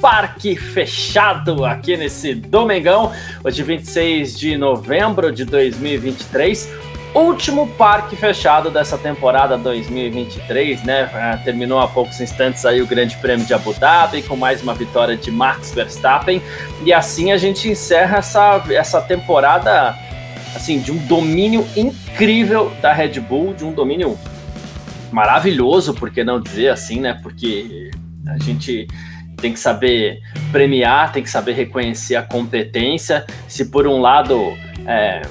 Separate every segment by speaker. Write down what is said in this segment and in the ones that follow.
Speaker 1: Parque Fechado, aqui nesse domingão, hoje 26 de novembro de 2023, último Parque Fechado dessa temporada 2023, né, ah, terminou há poucos instantes aí o Grande Prêmio de Abu Dhabi, com mais uma vitória de Max Verstappen, e assim a gente encerra essa, essa temporada assim, de um domínio incrível da Red Bull, de um domínio maravilhoso, por que não dizer assim, né? Porque a gente tem que saber premiar, tem que saber reconhecer a competência. Se por um lado é,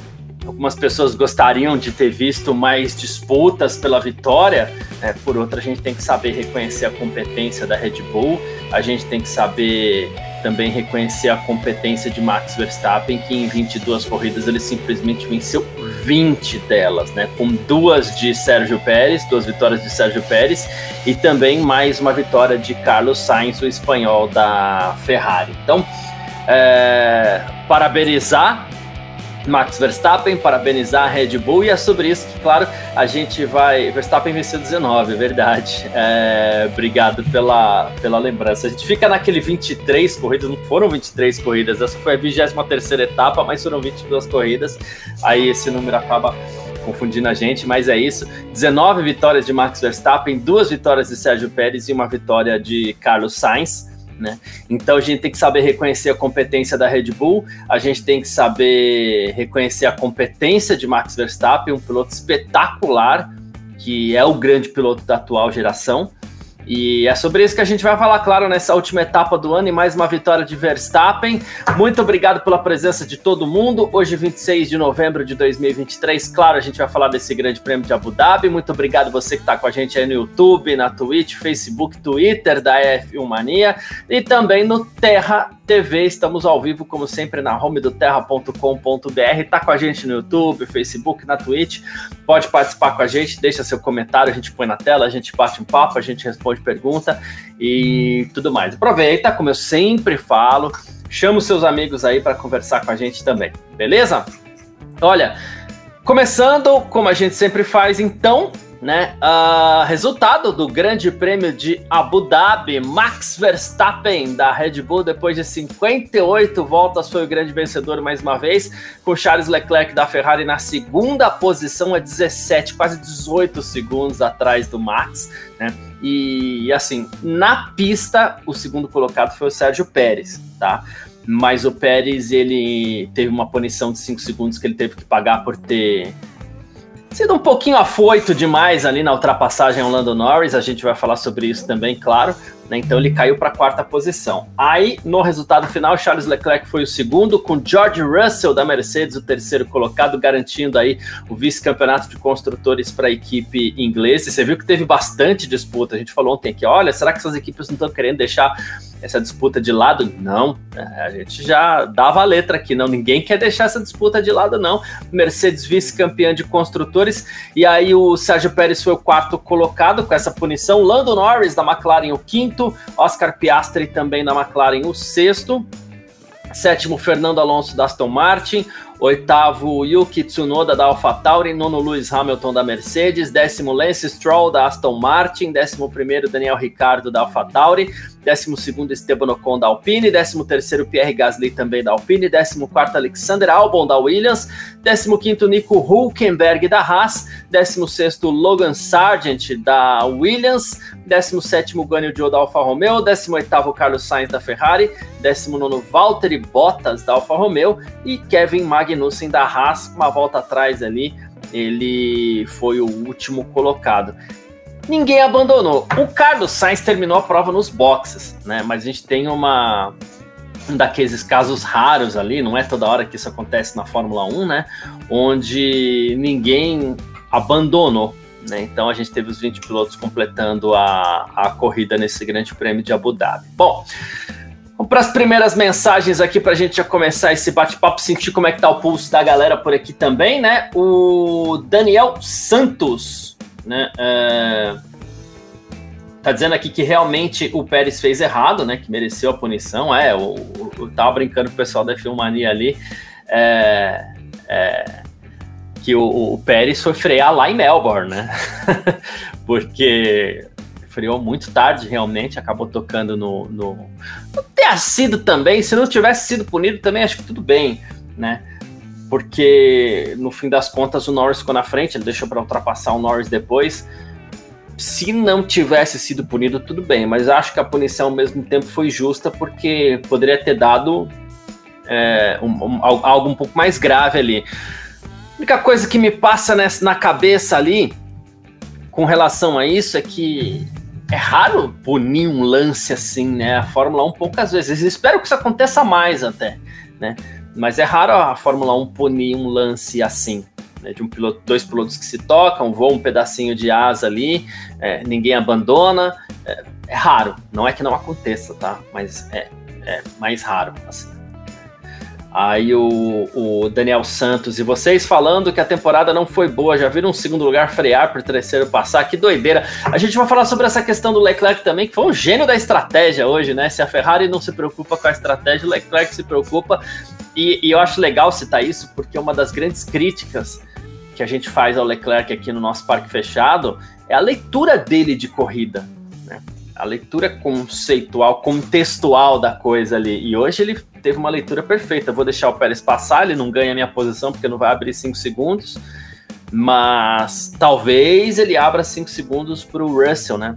Speaker 1: algumas pessoas gostariam de ter visto mais disputas pela vitória, é, por outra a gente tem que saber reconhecer a competência da Red Bull, a gente tem que saber também reconhecer a competência de Max Verstappen, que em 22 corridas ele simplesmente venceu 20 delas, né? Com duas de Sérgio Pérez, duas vitórias de Sérgio Pérez e também mais uma vitória de Carlos Sainz, o espanhol da Ferrari. Então, é, parabenizar Max Verstappen, parabenizar a Red Bull e é sobre isso que, claro, a gente vai. Verstappen venceu 19, é verdade. É, obrigado pela, pela lembrança. A gente fica naquele 23 corridas, não foram 23 corridas, essa foi a 23 etapa, mas foram 22 corridas. Aí esse número acaba confundindo a gente, mas é isso. 19 vitórias de Max Verstappen, duas vitórias de Sérgio Pérez e uma vitória de Carlos Sainz. Né? Então a gente tem que saber reconhecer a competência da Red Bull, a gente tem que saber reconhecer a competência de Max Verstappen, um piloto espetacular, que é o grande piloto da atual geração. E é sobre isso que a gente vai falar, claro, nessa última etapa do ano e mais uma vitória de Verstappen. Muito obrigado pela presença de todo mundo. Hoje, 26 de novembro de 2023, claro, a gente vai falar desse grande prêmio de Abu Dhabi. Muito obrigado você que está com a gente aí no YouTube, na Twitch, Facebook, Twitter da F1 Mania e também no Terra TV. Estamos ao vivo, como sempre, na home do terra.com.br. Tá com a gente no YouTube, Facebook, na Twitch. Pode participar com a gente, deixa seu comentário, a gente põe na tela, a gente bate um papo, a gente responde de pergunta e tudo mais. Aproveita, como eu sempre falo, chama os seus amigos aí para conversar com a gente também, beleza? Olha, começando como a gente sempre faz, então, né? Uh, resultado do Grande Prêmio de Abu Dhabi, Max Verstappen da Red Bull, depois de 58 voltas, foi o grande vencedor mais uma vez, com Charles Leclerc da Ferrari na segunda posição, a 17, quase 18 segundos atrás do Max, né? E assim, na pista, o segundo colocado foi o Sérgio Pérez, tá? Mas o Pérez, ele teve uma punição de 5 segundos que ele teve que pagar por ter sido um pouquinho afoito demais ali na ultrapassagem ao Lando Norris, a gente vai falar sobre isso também, claro. Né? Então ele caiu para a quarta posição. Aí, no resultado final, Charles Leclerc foi o segundo, com George Russell da Mercedes, o terceiro colocado, garantindo aí o vice-campeonato de construtores para a equipe inglesa. E você viu que teve bastante disputa. A gente falou ontem aqui, olha, será que essas equipes não estão querendo deixar essa disputa de lado? Não, é, a gente já dava a letra aqui, não, ninguém quer deixar essa disputa de lado, não. Mercedes vice-campeã de construtores, e aí o Sérgio Pérez foi o quarto colocado com essa punição, Lando Norris da McLaren o quinto, Oscar Piastri também da McLaren o sexto, sétimo Fernando Alonso da Aston Martin, Oitavo, Yuki Tsunoda da AlphaTauri. Nono, Lewis Hamilton da Mercedes. Décimo, Lance Stroll da Aston Martin. Décimo primeiro, Daniel Ricardo da AlphaTauri. Décimo segundo, Esteban Ocon da Alpine. Décimo terceiro, Pierre Gasly também da Alpine. Décimo quarto, Alexander Albon da Williams. Décimo quinto, Nico Hulkenberg da Haas. Décimo sexto, Logan Sargent da Williams. Décimo sétimo, Guanyu Zhou da Alfa Romeo. Décimo oitavo, Carlos Sainz da Ferrari. Décimo nono, Valtteri Bottas da Alfa Romeo. E Kevin Magnussen Magnussen da Haas, uma volta atrás ali, ele foi o último colocado. Ninguém abandonou. O Carlos Sainz terminou a prova nos boxes, né? Mas a gente tem uma um daqueles casos raros ali, não é toda hora que isso acontece na Fórmula 1, né? Onde ninguém abandonou. Né? Então a gente teve os 20 pilotos completando a, a corrida nesse grande prêmio de Abu Dhabi. Bom, Vamos para as primeiras mensagens aqui para a gente já começar esse bate-papo, sentir como é que tá o pulso da galera por aqui também, né? O Daniel Santos, né? É... Tá dizendo aqui que realmente o Pérez fez errado, né? Que mereceu a punição. É, o, o, tava brincando com o pessoal da Filmania ali. É, é, que o, o Pérez foi frear lá em Melbourne, né? Porque freou muito tarde, realmente, acabou tocando no, no. Não ter sido também, se não tivesse sido punido também, acho que tudo bem, né? Porque no fim das contas o Norris ficou na frente, ele deixou para ultrapassar o Norris depois. Se não tivesse sido punido, tudo bem, mas acho que a punição ao mesmo tempo foi justa porque poderia ter dado é, um, um, algo um pouco mais grave ali. A única coisa que me passa nessa, na cabeça ali com relação a isso é que é raro punir um lance assim, né? A Fórmula 1 poucas vezes. Espero que isso aconteça mais até, né? Mas é raro a Fórmula 1 punir um lance assim. Né? De um piloto, dois pilotos que se tocam, voam um pedacinho de asa ali, é, ninguém abandona. É, é, raro. Não é que não aconteça, tá? Mas é, é mais raro, assim. Aí o, o, Daniel Santos e vocês falando que a temporada não foi boa, já viram um segundo lugar frear para o terceiro passar, que doideira. A gente vai falar sobre essa questão do Leclerc também, que foi um gênio da estratégia hoje, né? Se a Ferrari não se preocupa com a estratégia, o Leclerc se preocupa. E, e eu acho legal citar isso, porque uma das grandes críticas que a gente faz ao Leclerc aqui no nosso parque fechado é a leitura dele de corrida. Né? A leitura conceitual, contextual da coisa ali. E hoje ele teve uma leitura perfeita. vou deixar o Pérez passar, ele não ganha minha posição porque não vai abrir 5 segundos. Mas talvez ele abra 5 segundos para o Russell, né?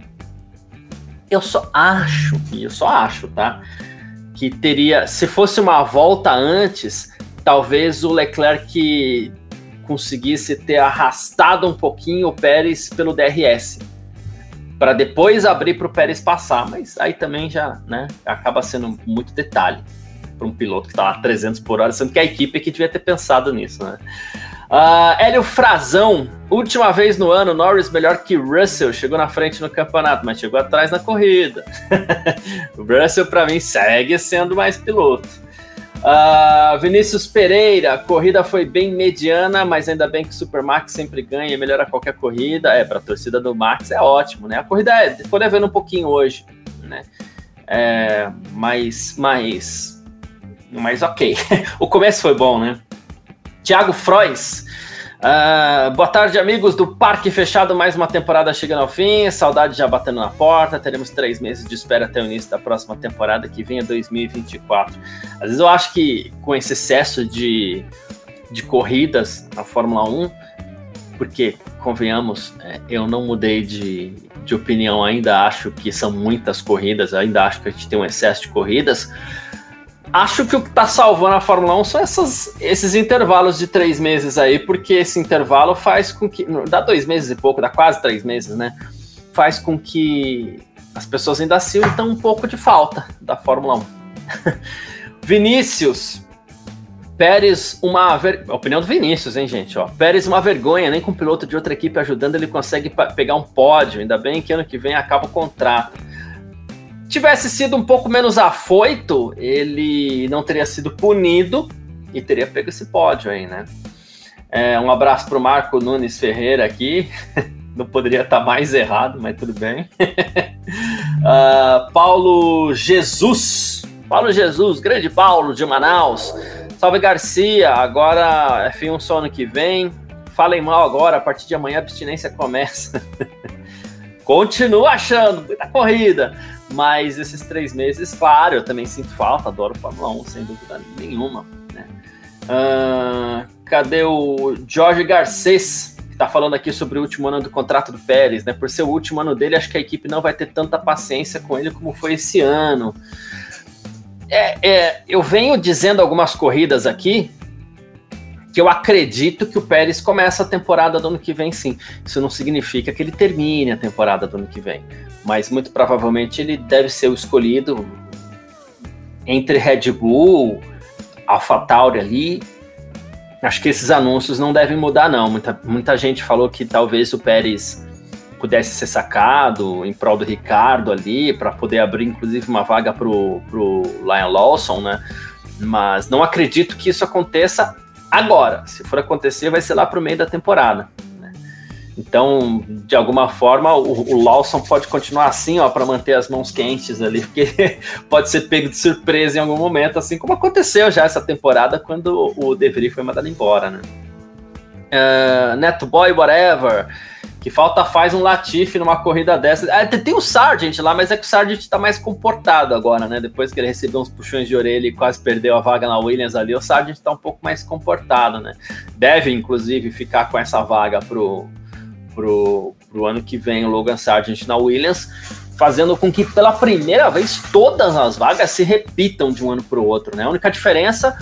Speaker 1: Eu só acho, eu só acho, tá? Que teria, se fosse uma volta antes, talvez o Leclerc conseguisse ter arrastado um pouquinho o Pérez pelo DRS para depois abrir para o Pérez passar, mas aí também já, né, acaba sendo muito detalhe para um piloto que está lá 300 por hora, sendo que a equipe é que devia ter pensado nisso, né? Uh, Hélio Frazão, última vez no ano, Norris melhor que Russell, chegou na frente no campeonato, mas chegou atrás na corrida. o Russell, para mim, segue sendo mais piloto. Uh, Vinícius Pereira, a corrida foi bem mediana, mas ainda bem que o Super Max sempre ganha melhora qualquer corrida. É, para a torcida do Max é ótimo, né? A corrida é, poder vendo um pouquinho hoje, né? É, mas, mas, mas ok. o começo foi bom, né? Tiago Frois, Uh, boa tarde, amigos do Parque Fechado. Mais uma temporada chegando ao fim. Saudade já batendo na porta. Teremos três meses de espera até o início da próxima temporada, que vem a 2024. Às vezes eu acho que com esse excesso de, de corridas na Fórmula 1, porque, convenhamos, é, eu não mudei de, de opinião ainda. Acho que são muitas corridas, ainda acho que a gente tem um excesso de corridas acho que o que está salvando a Fórmula 1 são essas, esses intervalos de três meses aí, porque esse intervalo faz com que. Dá dois meses e pouco, dá quase três meses, né? Faz com que as pessoas ainda sintam um pouco de falta da Fórmula 1. Vinícius. Pérez, uma. Ver... Opinião do Vinícius, hein, gente? Ó, Pérez, uma vergonha, nem com um piloto de outra equipe ajudando ele consegue pegar um pódio. Ainda bem que ano que vem acaba o contrato tivesse sido um pouco menos afoito, ele não teria sido punido e teria pego esse pódio aí, né? É, um abraço para o Marco Nunes Ferreira aqui. Não poderia estar mais errado, mas tudo bem. uh, Paulo Jesus. Paulo Jesus, grande Paulo de Manaus. Salve Garcia, agora F1 só ano que vem. Falem mal agora, a partir de amanhã a abstinência começa. Continua achando, muita corrida. Mas esses três meses, claro, eu também sinto falta, adoro Fórmula 1, sem dúvida nenhuma. Né? Uh, cadê o Jorge Garcês, que está falando aqui sobre o último ano do contrato do Pérez, né? Por ser o último ano dele, acho que a equipe não vai ter tanta paciência com ele como foi esse ano. É, é, eu venho dizendo algumas corridas aqui que eu acredito que o Pérez começa a temporada do ano que vem, sim. Isso não significa que ele termine a temporada do ano que vem mas muito provavelmente ele deve ser o escolhido entre Red Bull, AlphaTauri ali. Acho que esses anúncios não devem mudar, não. Muita, muita gente falou que talvez o Pérez pudesse ser sacado em prol do Ricardo ali, para poder abrir inclusive uma vaga para o Lion Lawson, né? Mas não acredito que isso aconteça agora. Se for acontecer, vai ser lá para o meio da temporada. Né? Então, de alguma forma, o, o Lawson pode continuar assim, ó, para manter as mãos quentes ali, porque pode ser pego de surpresa em algum momento, assim como aconteceu já essa temporada quando o De Vries foi mandado embora, né? Uh, Neto Boy, whatever. Que falta faz um Latifi numa corrida dessa. Ah, tem o Sargent lá, mas é que o Sargent tá mais comportado agora, né? Depois que ele recebeu uns puxões de orelha e quase perdeu a vaga na Williams ali, o Sargent tá um pouco mais comportado, né? Deve, inclusive, ficar com essa vaga pro, pro, pro ano que vem o Logan Sargent na Williams, fazendo com que pela primeira vez todas as vagas se repitam de um ano pro outro, né? A única diferença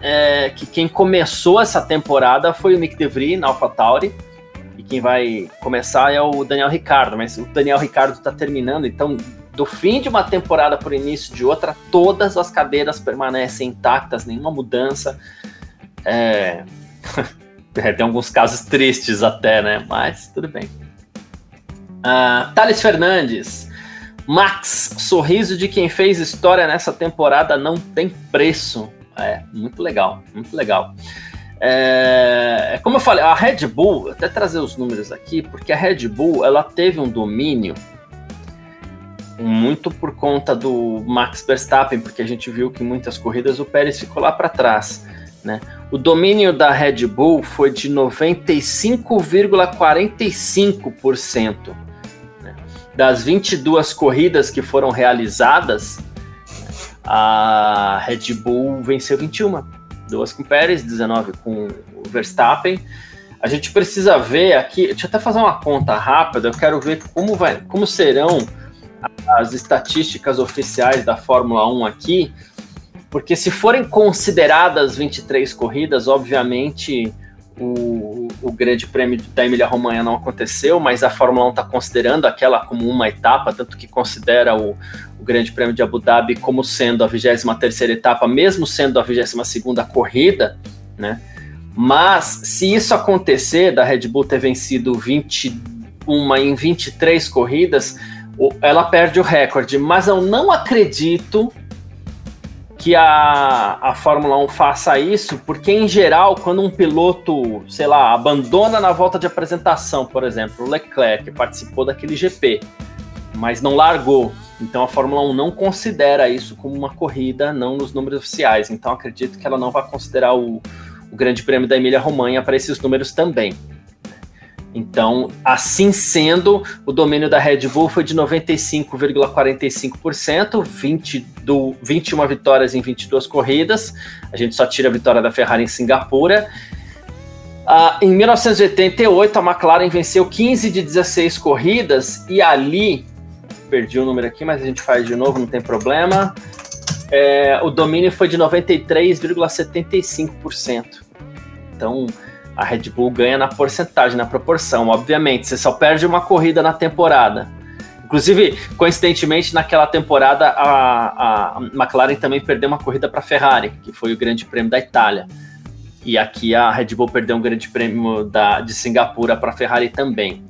Speaker 1: é que quem começou essa temporada foi o Nick DeVries na AlphaTauri, quem vai começar é o Daniel Ricardo, mas o Daniel Ricardo está terminando, então do fim de uma temporada para o início de outra, todas as cadeiras permanecem intactas, nenhuma mudança. É... é tem alguns casos tristes até, né? Mas tudo bem. Uh, Thales Fernandes. Max, sorriso de quem fez história nessa temporada não tem preço. É, muito legal, muito legal. É, é, como eu falei, a Red Bull, até trazer os números aqui, porque a Red Bull ela teve um domínio muito por conta do Max Verstappen, porque a gente viu que muitas corridas o Pérez ficou lá para trás. Né? O domínio da Red Bull foi de 95,45%. Né? Das 22 corridas que foram realizadas, a Red Bull venceu 21 duas com Pérez, 19 com Verstappen. A gente precisa ver aqui, deixa eu até fazer uma conta rápida, eu quero ver como, vai, como serão as estatísticas oficiais da Fórmula 1 aqui, porque se forem consideradas 23 corridas, obviamente o, o Grande Prêmio da Emília-Romanha não aconteceu, mas a Fórmula 1 está considerando aquela como uma etapa, tanto que considera o, o Grande Prêmio de Abu Dhabi como sendo a 23 etapa, mesmo sendo a 22 corrida, né? Mas se isso acontecer, da Red Bull ter vencido 21 em 23 corridas, ela perde o recorde. Mas eu não acredito que a, a Fórmula 1 faça isso, porque em geral, quando um piloto, sei lá, abandona na volta de apresentação, por exemplo, o Leclerc participou daquele GP, mas não largou. Então a Fórmula 1 não considera isso como uma corrida, não nos números oficiais. Então acredito que ela não vai considerar o, o Grande Prêmio da Emília-Romanha para esses números também. Então, assim sendo, o domínio da Red Bull foi de 95,45%, 20 do 21 vitórias em 22 corridas. A gente só tira a vitória da Ferrari em Singapura. Uh, em 1988, a McLaren venceu 15 de 16 corridas e ali, perdi o número aqui, mas a gente faz de novo, não tem problema. É, o domínio foi de 93,75%. Então, a Red Bull ganha na porcentagem, na proporção. Obviamente, você só perde uma corrida na temporada. Inclusive, coincidentemente, naquela temporada, a, a McLaren também perdeu uma corrida para a Ferrari, que foi o Grande Prêmio da Itália. E aqui a Red Bull perdeu um Grande Prêmio da, de Singapura para a Ferrari também.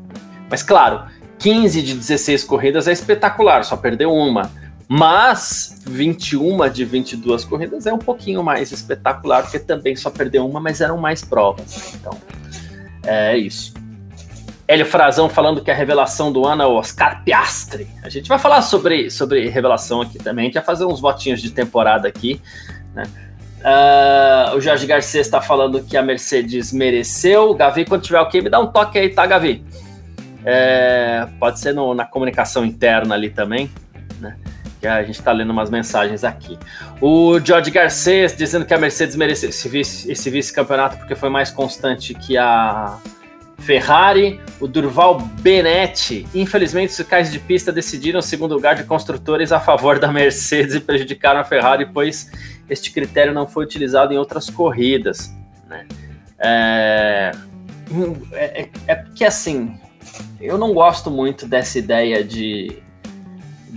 Speaker 1: Mas claro, 15 de 16 corridas é espetacular, só perdeu uma. Mas 21 de 22 corridas é um pouquinho mais espetacular, porque também só perdeu uma, mas eram mais provas. Então, é isso. Hélio Frazão falando que a revelação do ano é o Oscar Piastri. A gente vai falar sobre, sobre revelação aqui também, a gente vai fazer uns votinhos de temporada aqui. Né? Uh, o Jorge Garcia está falando que a Mercedes mereceu. Gavi, quando tiver ok, me dá um toque aí, tá, Gavi? É, pode ser no, na comunicação interna ali também, né? Que a gente está lendo umas mensagens aqui. O George Garcês dizendo que a Mercedes mereceu esse, vice, vice-campeonato porque foi mais constante que a Ferrari. O Durval Benetti. Infelizmente, os cais de pista decidiram o segundo lugar de construtores a favor da Mercedes e prejudicaram a Ferrari, pois este critério não foi utilizado em outras corridas. Né? É, é, é porque assim, eu não gosto muito dessa ideia de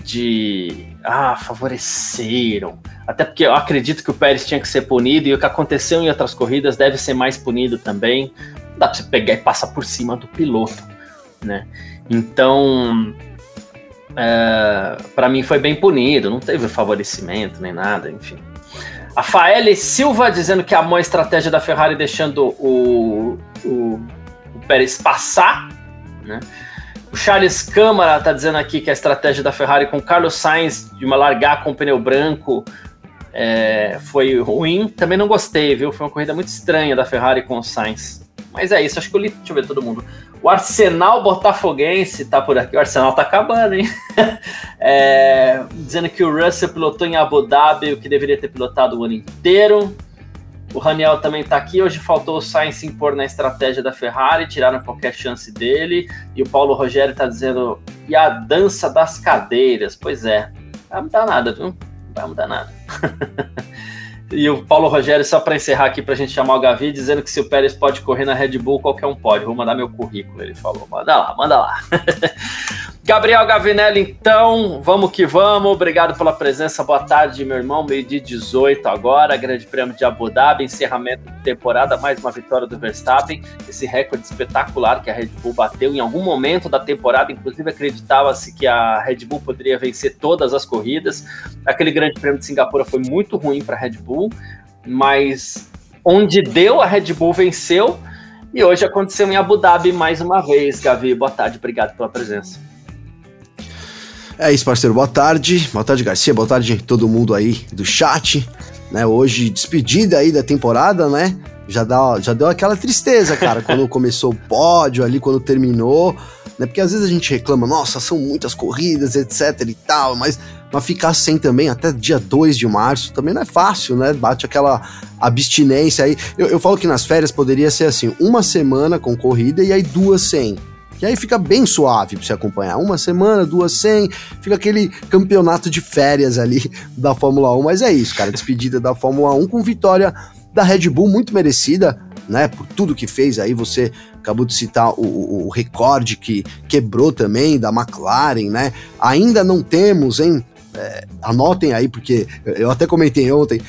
Speaker 1: de ah, favoreceram. Até porque eu acredito que o Pérez tinha que ser punido e o que aconteceu em outras corridas deve ser mais punido também. Não dá pra você pegar e passar por cima do piloto. né? Então, é, para mim foi bem punido, não teve favorecimento nem nada, enfim. A Faele Silva dizendo que amou a estratégia da Ferrari deixando o, o, o Pérez passar, né? O Charles Câmara está dizendo aqui que a estratégia da Ferrari com Carlos Sainz de uma largar com pneu branco é, foi ruim. Também não gostei, viu? Foi uma corrida muito estranha da Ferrari com o Sainz. Mas é isso, acho que eu li. Deixa eu ver todo mundo. O Arsenal Botafoguense tá por aqui. O Arsenal tá acabando, hein? é, dizendo que o Russell pilotou em Abu Dhabi, o que deveria ter pilotado o ano inteiro. O Raniel também tá aqui. Hoje faltou o Sainz se impor na estratégia da Ferrari, tiraram qualquer chance dele. E o Paulo Rogério tá dizendo: e a dança das cadeiras? Pois é, não vai mudar nada, viu? Não vai mudar nada. E o Paulo Rogério, só para encerrar aqui, para a gente chamar o Gavi, dizendo que se o Pérez pode correr na Red Bull, qualquer um pode. Vou mandar meu currículo, ele falou. Manda lá, manda lá. Gabriel Gavinelli, então, vamos que vamos. Obrigado pela presença. Boa tarde, meu irmão. Meio-dia 18 agora, Grande Prêmio de Abu Dhabi, encerramento de temporada, mais uma vitória do Verstappen. Esse recorde espetacular que a Red Bull bateu em algum momento da temporada, inclusive acreditava-se que a Red Bull poderia vencer todas as corridas. Aquele Grande Prêmio de Singapura foi muito ruim para a Red Bull, mas onde deu, a Red Bull venceu. E hoje aconteceu em Abu Dhabi mais uma vez. Gavi, boa tarde, obrigado pela presença.
Speaker 2: É isso, parceiro. Boa tarde. Boa tarde, Garcia. Boa tarde todo mundo aí do chat. Né, hoje, despedida aí da temporada, né? Já, dá, já deu aquela tristeza, cara, quando começou o pódio ali, quando terminou, né? Porque às vezes a gente reclama, nossa, são muitas corridas, etc e tal, mas, mas ficar sem também até dia 2 de março também não é fácil, né? Bate aquela abstinência aí. Eu, eu falo que nas férias poderia ser assim, uma semana com corrida e aí duas sem. Que aí fica bem suave pra você acompanhar. Uma semana, duas sem, fica aquele campeonato de férias ali da Fórmula 1. Mas é isso, cara. Despedida da Fórmula 1 com vitória da Red Bull muito merecida, né? Por tudo que fez aí. Você acabou de citar o, o, recorde que quebrou também da McLaren, né? Ainda não temos, hein? É, anotem aí, porque eu até comentei ontem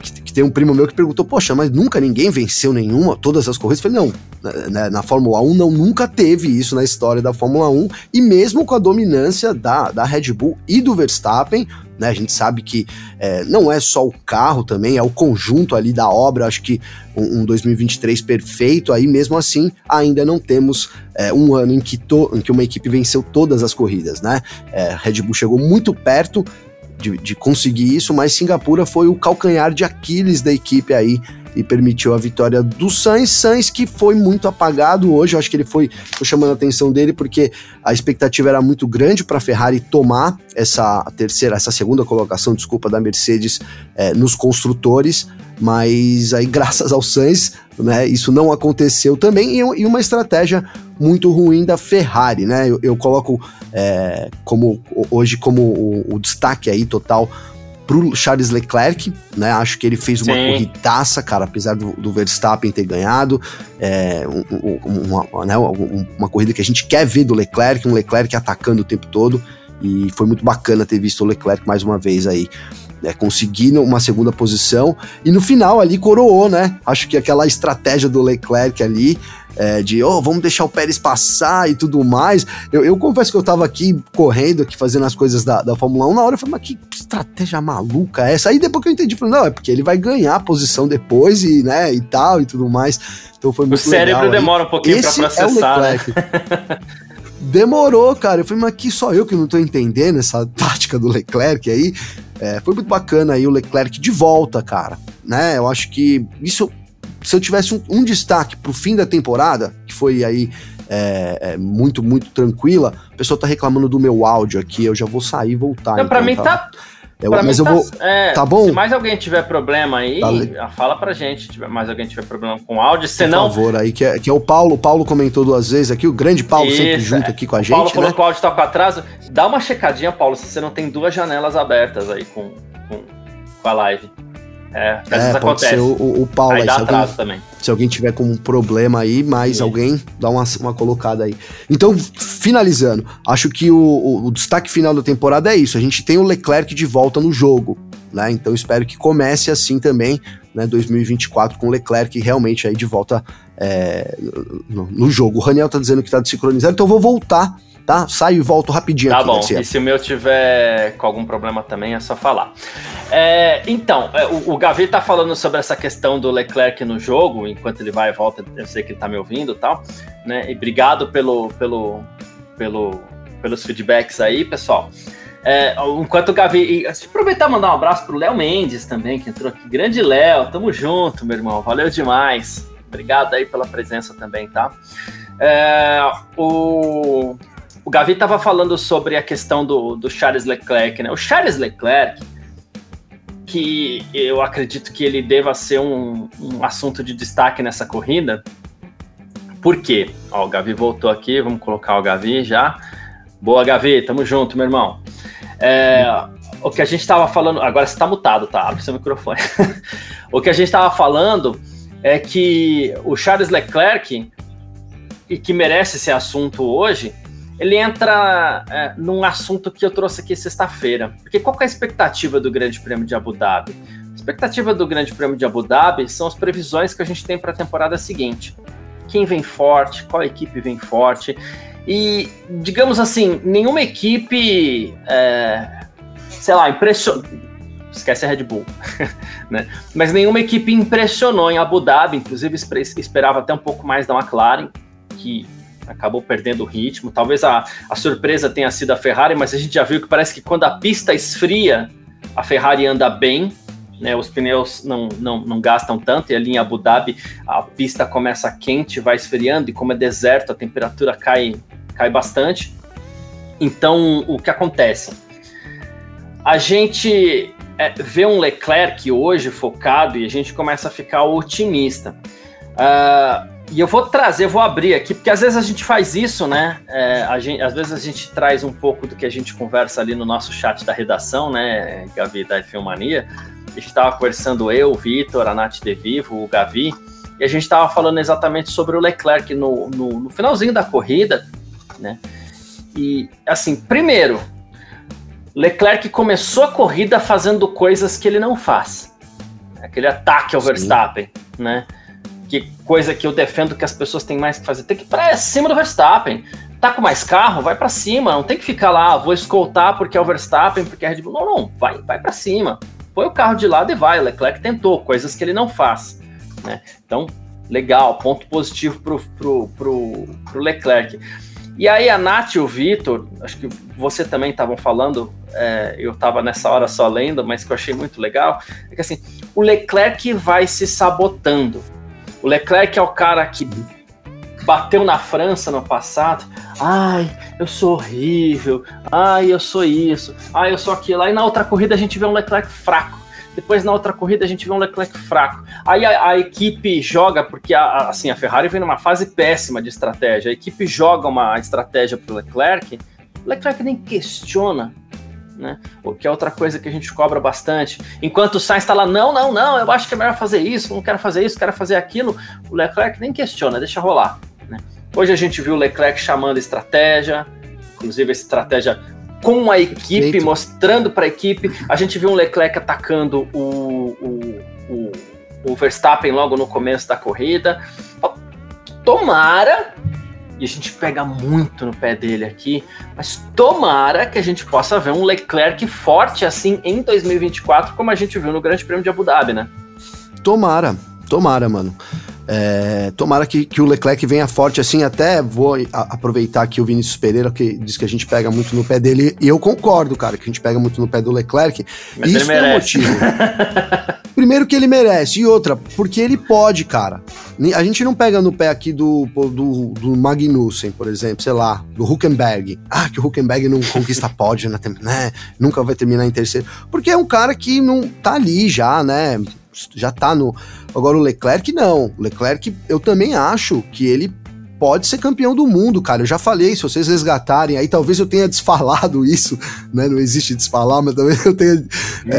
Speaker 2: que, que, tem um primo meu que perguntou: Poxa, mas nunca ninguém venceu nenhuma, todas as corridas? Eu falei: Não, na, né, na, Fórmula 1 não, nunca teve isso na história da Fórmula 1, e mesmo com a dominância da, da Red Bull e do Verstappen, né? A gente sabe que é, não é só o carro também, é o conjunto ali da obra. Acho que um, um 2023 perfeito. Aí mesmo assim, ainda não temos é, um ano em que, to, em que uma equipe venceu todas as corridas, né? É, Red Bull chegou muito perto de, de, conseguir isso, mas Singapura foi o calcanhar de Aquiles da equipe aí e permitiu a vitória do Sainz. Sainz que foi muito apagado hoje, eu acho que ele foi, foi chamando a atenção dele porque a expectativa era muito grande para a Ferrari tomar essa terceira, essa segunda colocação, desculpa, da Mercedes é, nos construtores, mas aí graças ao Sainz, né, isso não aconteceu também e, e uma estratégia muito ruim da Ferrari, né? Eu, eu coloco é, como hoje como o, o destaque aí total pro Charles Leclerc, né? Acho que ele fez uma Sim. corridaça, cara, apesar do, do Verstappen ter ganhado. É, um, uma, né, uma corrida que a gente quer ver do Leclerc, um Leclerc atacando o tempo todo. E foi muito bacana ter visto o Leclerc mais uma vez aí. Né, conseguindo uma segunda posição e no final ali coroou, né? Acho que aquela estratégia do Leclerc ali é, de, oh, vamos deixar o Pérez passar e tudo mais. Eu, eu confesso que eu tava aqui correndo, aqui fazendo as coisas da, da Fórmula 1, na hora eu falei, mas que estratégia maluca é essa? Aí depois que eu entendi, falei, não, é porque ele vai ganhar a posição depois e, né, e tal e tudo mais. Então foi muito
Speaker 1: O cérebro
Speaker 2: legal,
Speaker 1: demora aí. um pouquinho Esse pra processar, é o Leclerc.
Speaker 2: Né? Demorou, cara. Eu falei, mas que só eu que não tô entendendo essa tática do Leclerc aí. É, foi muito bacana aí o Leclerc de volta, cara. Né? Eu acho que isso se eu tivesse um, um destaque pro fim da temporada, que foi aí é, é, muito, muito tranquila, o pessoal tá reclamando do meu áudio aqui, eu já vou sair e voltar.
Speaker 1: Não, então, pra mim tá. tá...
Speaker 2: Eu, mas eu tá, vou. É, tá bom? Se
Speaker 1: mais alguém tiver problema aí, tá fala pra gente. Se mais alguém tiver problema com áudio, senão.
Speaker 2: Por favor, aí, que é, que é o Paulo. O Paulo comentou duas vezes aqui, o grande Paulo Isso, sempre junto é. aqui com a gente. Paulo
Speaker 1: falou né? que o áudio tá com atraso. Dá uma checadinha, Paulo, se você não tem duas janelas abertas aí com, com, com a live.
Speaker 2: É, é pode acontece. ser o, o Paulo aí.
Speaker 1: aí dá se, alguém, também.
Speaker 2: se alguém tiver com um problema aí, mais Sim. alguém, dá uma, uma colocada aí. Então, finalizando, acho que o, o, o, destaque final da temporada é isso. A gente tem o Leclerc de volta no jogo, né? Então espero que comece assim também, né? 2024 com o Leclerc realmente aí de volta é, no, no, jogo. O Raniel tá dizendo que tá desincronizado, então eu vou voltar, tá? Saio e volto rapidinho
Speaker 1: tá
Speaker 2: aqui,
Speaker 1: bom, Garcia. e se o meu tiver com algum problema também, é só falar. É, então, é, o, o Gavi tá falando sobre essa questão do Leclerc no jogo, enquanto ele vai e volta, eu sei que ele tá me ouvindo e tal, né? E obrigado pelo, pelo, pelo, pelos feedbacks aí, pessoal. É, enquanto o Gavi. E, aproveitar e mandar um abraço pro Léo Mendes também, que entrou aqui. Grande Léo, tamo junto, meu irmão. Valeu demais. Obrigado aí pela presença também, tá? É, o, o Gavi estava falando sobre a questão do, do Charles Leclerc, né? O Charles Leclerc, que eu acredito que ele deva ser um, um assunto de destaque nessa corrida. Por quê? Ó, o Gavi voltou aqui, vamos colocar o Gavi já. Boa, Gavi, tamo junto, meu irmão. É, o que a gente estava falando, agora você está mutado, tá? Abre seu microfone. o que a gente estava falando é que o Charles Leclerc, e que merece esse assunto hoje, ele entra é, num assunto que eu trouxe aqui sexta-feira. Porque qual é a expectativa do Grande Prêmio de Abu Dhabi? A expectativa do Grande Prêmio de Abu Dhabi são as previsões que a gente tem para a temporada seguinte. Quem vem forte, qual equipe vem forte. E, digamos assim, nenhuma equipe, é, sei lá, impressionou. Esquece a Red Bull, né? Mas nenhuma equipe impressionou em Abu Dhabi, inclusive esperava até um pouco mais da McLaren, que acabou perdendo o ritmo. Talvez a, a surpresa tenha sido a Ferrari, mas a gente já viu que parece que quando a pista esfria, a Ferrari anda bem, né, os pneus não, não, não gastam tanto, e ali em Abu Dhabi a pista começa quente, vai esfriando, e como é deserto, a temperatura cai cai bastante. Então, o que acontece? A gente é, vê um Leclerc hoje focado e a gente começa a ficar otimista. Uh, e eu vou trazer, eu vou abrir aqui, porque às vezes a gente faz isso, né? É, gente, às vezes a gente traz um pouco do que a gente conversa ali no nosso chat da redação, né, Gavi da Filmania. A gente estava conversando eu, o Vitor, a Nath De Vivo, o Gavi, e a gente estava falando exatamente sobre o Leclerc no, no, no finalzinho da corrida né? E assim, primeiro, Leclerc começou a corrida fazendo coisas que ele não faz. Aquele ataque ao Sim. Verstappen, né? Que coisa que eu defendo que as pessoas têm mais que fazer. Tem que ir para cima do Verstappen. Tá com mais carro? Vai para cima. Não tem que ficar lá, vou escoltar porque é o Verstappen, porque é Red Bull. Não, não. Vai, vai para cima. Põe o carro de lado e vai. O Leclerc tentou, coisas que ele não faz. Né? Então, legal, ponto positivo pro, pro, pro, pro Leclerc. E aí a Nath e o Vitor, acho que você também estavam falando, é, eu estava nessa hora só lendo, mas que eu achei muito legal, é que assim, o Leclerc vai se sabotando. O Leclerc é o cara que bateu na França no passado. Ai, eu sou horrível. Ai, eu sou isso. Ai, eu sou aquilo. Aí na outra corrida a gente vê um Leclerc fraco. Depois na outra corrida a gente vê um Leclerc fraco. Aí a, a equipe joga, porque a, assim, a Ferrari vem numa fase péssima de estratégia. A equipe joga uma estratégia para o Leclerc, o Leclerc nem questiona. Né? O que é outra coisa que a gente cobra bastante. Enquanto o Sainz está lá, não, não, não, eu acho que é melhor fazer isso, não quero fazer isso, quero fazer aquilo. O Leclerc nem questiona, deixa rolar. Né? Hoje a gente viu o Leclerc chamando estratégia, inclusive estratégia com a equipe, Feito. mostrando para a equipe. A gente viu um Leclerc atacando o, o, o, o Verstappen logo no começo da corrida. Tomara e a gente pega muito no pé dele aqui, mas tomara que a gente possa ver um Leclerc forte assim em 2024, como a gente viu no Grande Prêmio de Abu Dhabi, né?
Speaker 2: Tomara, tomara, mano. É, tomara que, que o Leclerc venha forte assim. Até vou a, aproveitar aqui o Vinícius Pereira, que diz que a gente pega muito no pé dele. E eu concordo, cara, que a gente pega muito no pé do Leclerc. Mas isso é o motivo. Primeiro que ele merece. E outra, porque ele pode, cara. A gente não pega no pé aqui do, do, do Magnussen, por exemplo, sei lá, do Huckenberg. Ah, que o Huckenberg não conquista pódio, né? Nunca vai terminar em terceiro. Porque é um cara que não tá ali já, né? Já tá no Agora o Leclerc não. O Leclerc, eu também acho que ele pode ser campeão do mundo, cara. Eu já falei, se vocês resgatarem, aí talvez eu tenha desfalado isso, né? Não existe desfalar, mas talvez eu tenha é,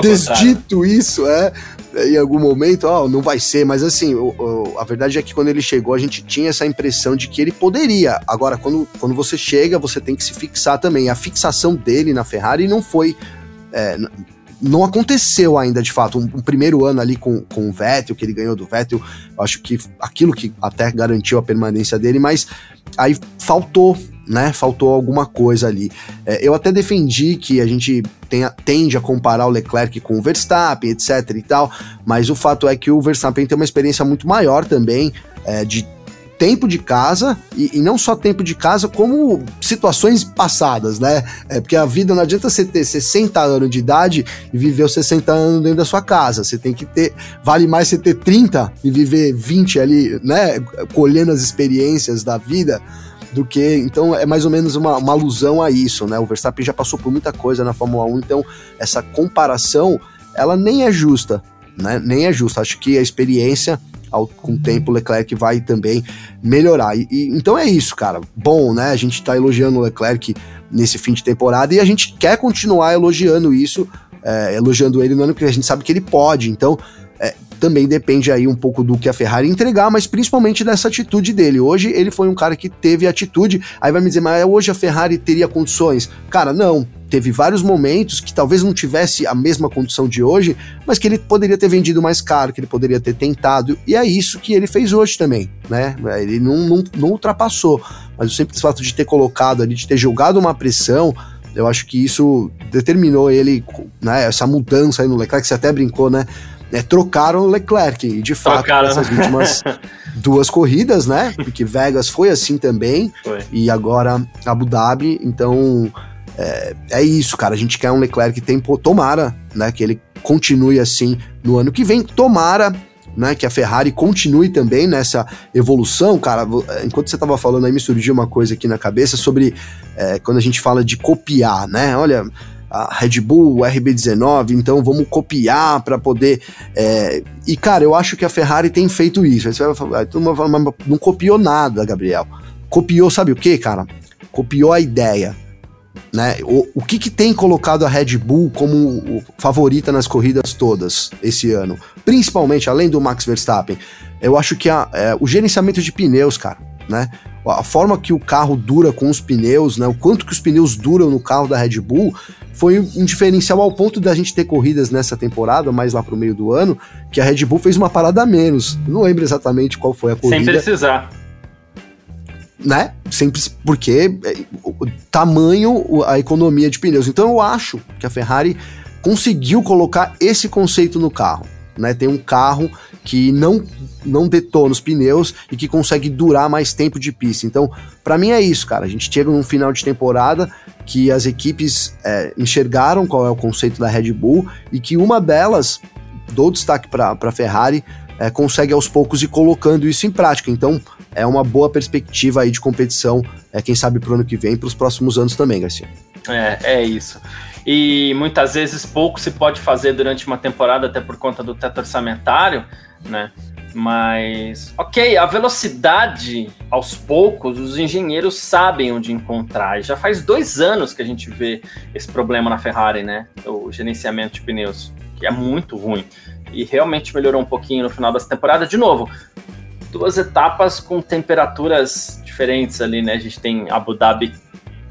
Speaker 2: desdito isso, é. Em algum momento, ó, não vai ser, mas assim, o, o, a verdade é que quando ele chegou, a gente tinha essa impressão de que ele poderia. Agora, quando, quando você chega, você tem que se fixar também. A fixação dele na Ferrari não foi. É, não aconteceu ainda, de fato. Um, um, primeiro ano ali com, com o Vettel, que ele ganhou do Vettel, acho que aquilo que até garantiu a permanência dele, mas aí faltou né? Faltou alguma coisa ali. É, eu até defendi que a gente tenha, tende a comparar o Leclerc com o Verstappen, etc e tal, mas o fato é que o Verstappen tem uma experiência muito maior também é, de tempo de casa, e, e, não só tempo de casa, como situações passadas, né? É porque a vida não adianta você ter 60 anos de idade e viver os 60 anos dentro da sua casa. Você tem que ter. Vale mais você ter 30 e viver 20 ali, né? Colhendo as experiências da vida do que. Então é mais ou menos uma, uma alusão a isso, né? O Verstappen já passou por muita coisa na Fórmula 1, então essa comparação ela nem é justa, né? Nem é justa. Acho que a experiência ao, com o tempo o Leclerc vai também melhorar. E, e, então é isso, cara. Bom, né? A gente tá elogiando o Leclerc nesse fim de temporada e a gente quer continuar elogiando isso, é, elogiando ele no ano que a gente sabe que ele pode. Então, é, também depende aí um pouco do que a Ferrari entregar, mas principalmente dessa atitude dele. Hoje ele foi um cara que teve atitude, aí vai me dizer, mas hoje a Ferrari teria condições? Cara, não. Teve vários momentos que talvez não tivesse a mesma condição de hoje, mas que ele poderia ter vendido mais caro, que ele poderia ter tentado, e é isso que ele fez hoje também, né? Ele não, não, não ultrapassou, mas o simples fato de ter colocado ali, de ter jogado uma pressão, eu acho que isso determinou ele, né, essa mudança aí no Leclerc, que você até brincou, né? é, trocaram o Leclerc. E de fato, trocaram. essas últimas duas corridas, né? Porque Vegas foi assim também. Foi. E agora Abu Dhabi. Então é, é, isso, cara. A gente quer um Leclerc que tem, tomara, né? Que ele continue assim no ano que vem. Tomara. Né, que a Ferrari continue também nessa evolução, cara. Enquanto você estava falando aí, me surgiu uma coisa aqui na cabeça sobre é, quando a gente fala de copiar, né? Olha, a Red Bull, o RB19, então vamos copiar para poder. É... E cara, eu acho que a Ferrari tem feito isso. Aí você vai falar, não copiou nada, Gabriel. Copiou, sabe o que, cara? Copiou a ideia. Né? O, o que, que tem colocado a Red Bull como favorita nas corridas todas esse ano? Principalmente, além do Max Verstappen, eu acho que a, é, o gerenciamento de pneus, cara, né? A forma que o carro dura com os pneus, né? O quanto que os pneus duram no carro da Red Bull foi um diferencial ao ponto da gente ter corridas nessa temporada, mais lá pro meio do ano, que a Red Bull fez uma parada a menos. não lembro exatamente qual foi a corrida.
Speaker 1: Sem precisar.
Speaker 2: Né? Sempre porque é, o tamanho, a economia de pneus. Então eu acho que a Ferrari conseguiu colocar esse conceito no carro. Né? Tem um carro que não não detona os pneus e que consegue durar mais tempo de pista. Então, para mim é isso, cara. A gente chega num final de temporada que as equipes é, enxergaram qual é o conceito da Red Bull e que uma delas, dou destaque para a Ferrari, é, consegue aos poucos ir colocando isso em prática. Então, é uma boa perspectiva aí de competição, é, quem sabe para o ano que vem, para os próximos anos também, Garcia.
Speaker 1: É, é isso. E muitas vezes pouco se pode fazer durante uma temporada, até por conta do teto orçamentário, né? Mas, ok, a velocidade, aos poucos, os engenheiros sabem onde encontrar. E já faz dois anos que a gente vê esse problema na Ferrari, né? O gerenciamento de pneus, que é muito ruim. E realmente melhorou um pouquinho no final dessa temporada. De novo, duas etapas com temperaturas diferentes ali, né? A gente tem Abu Dhabi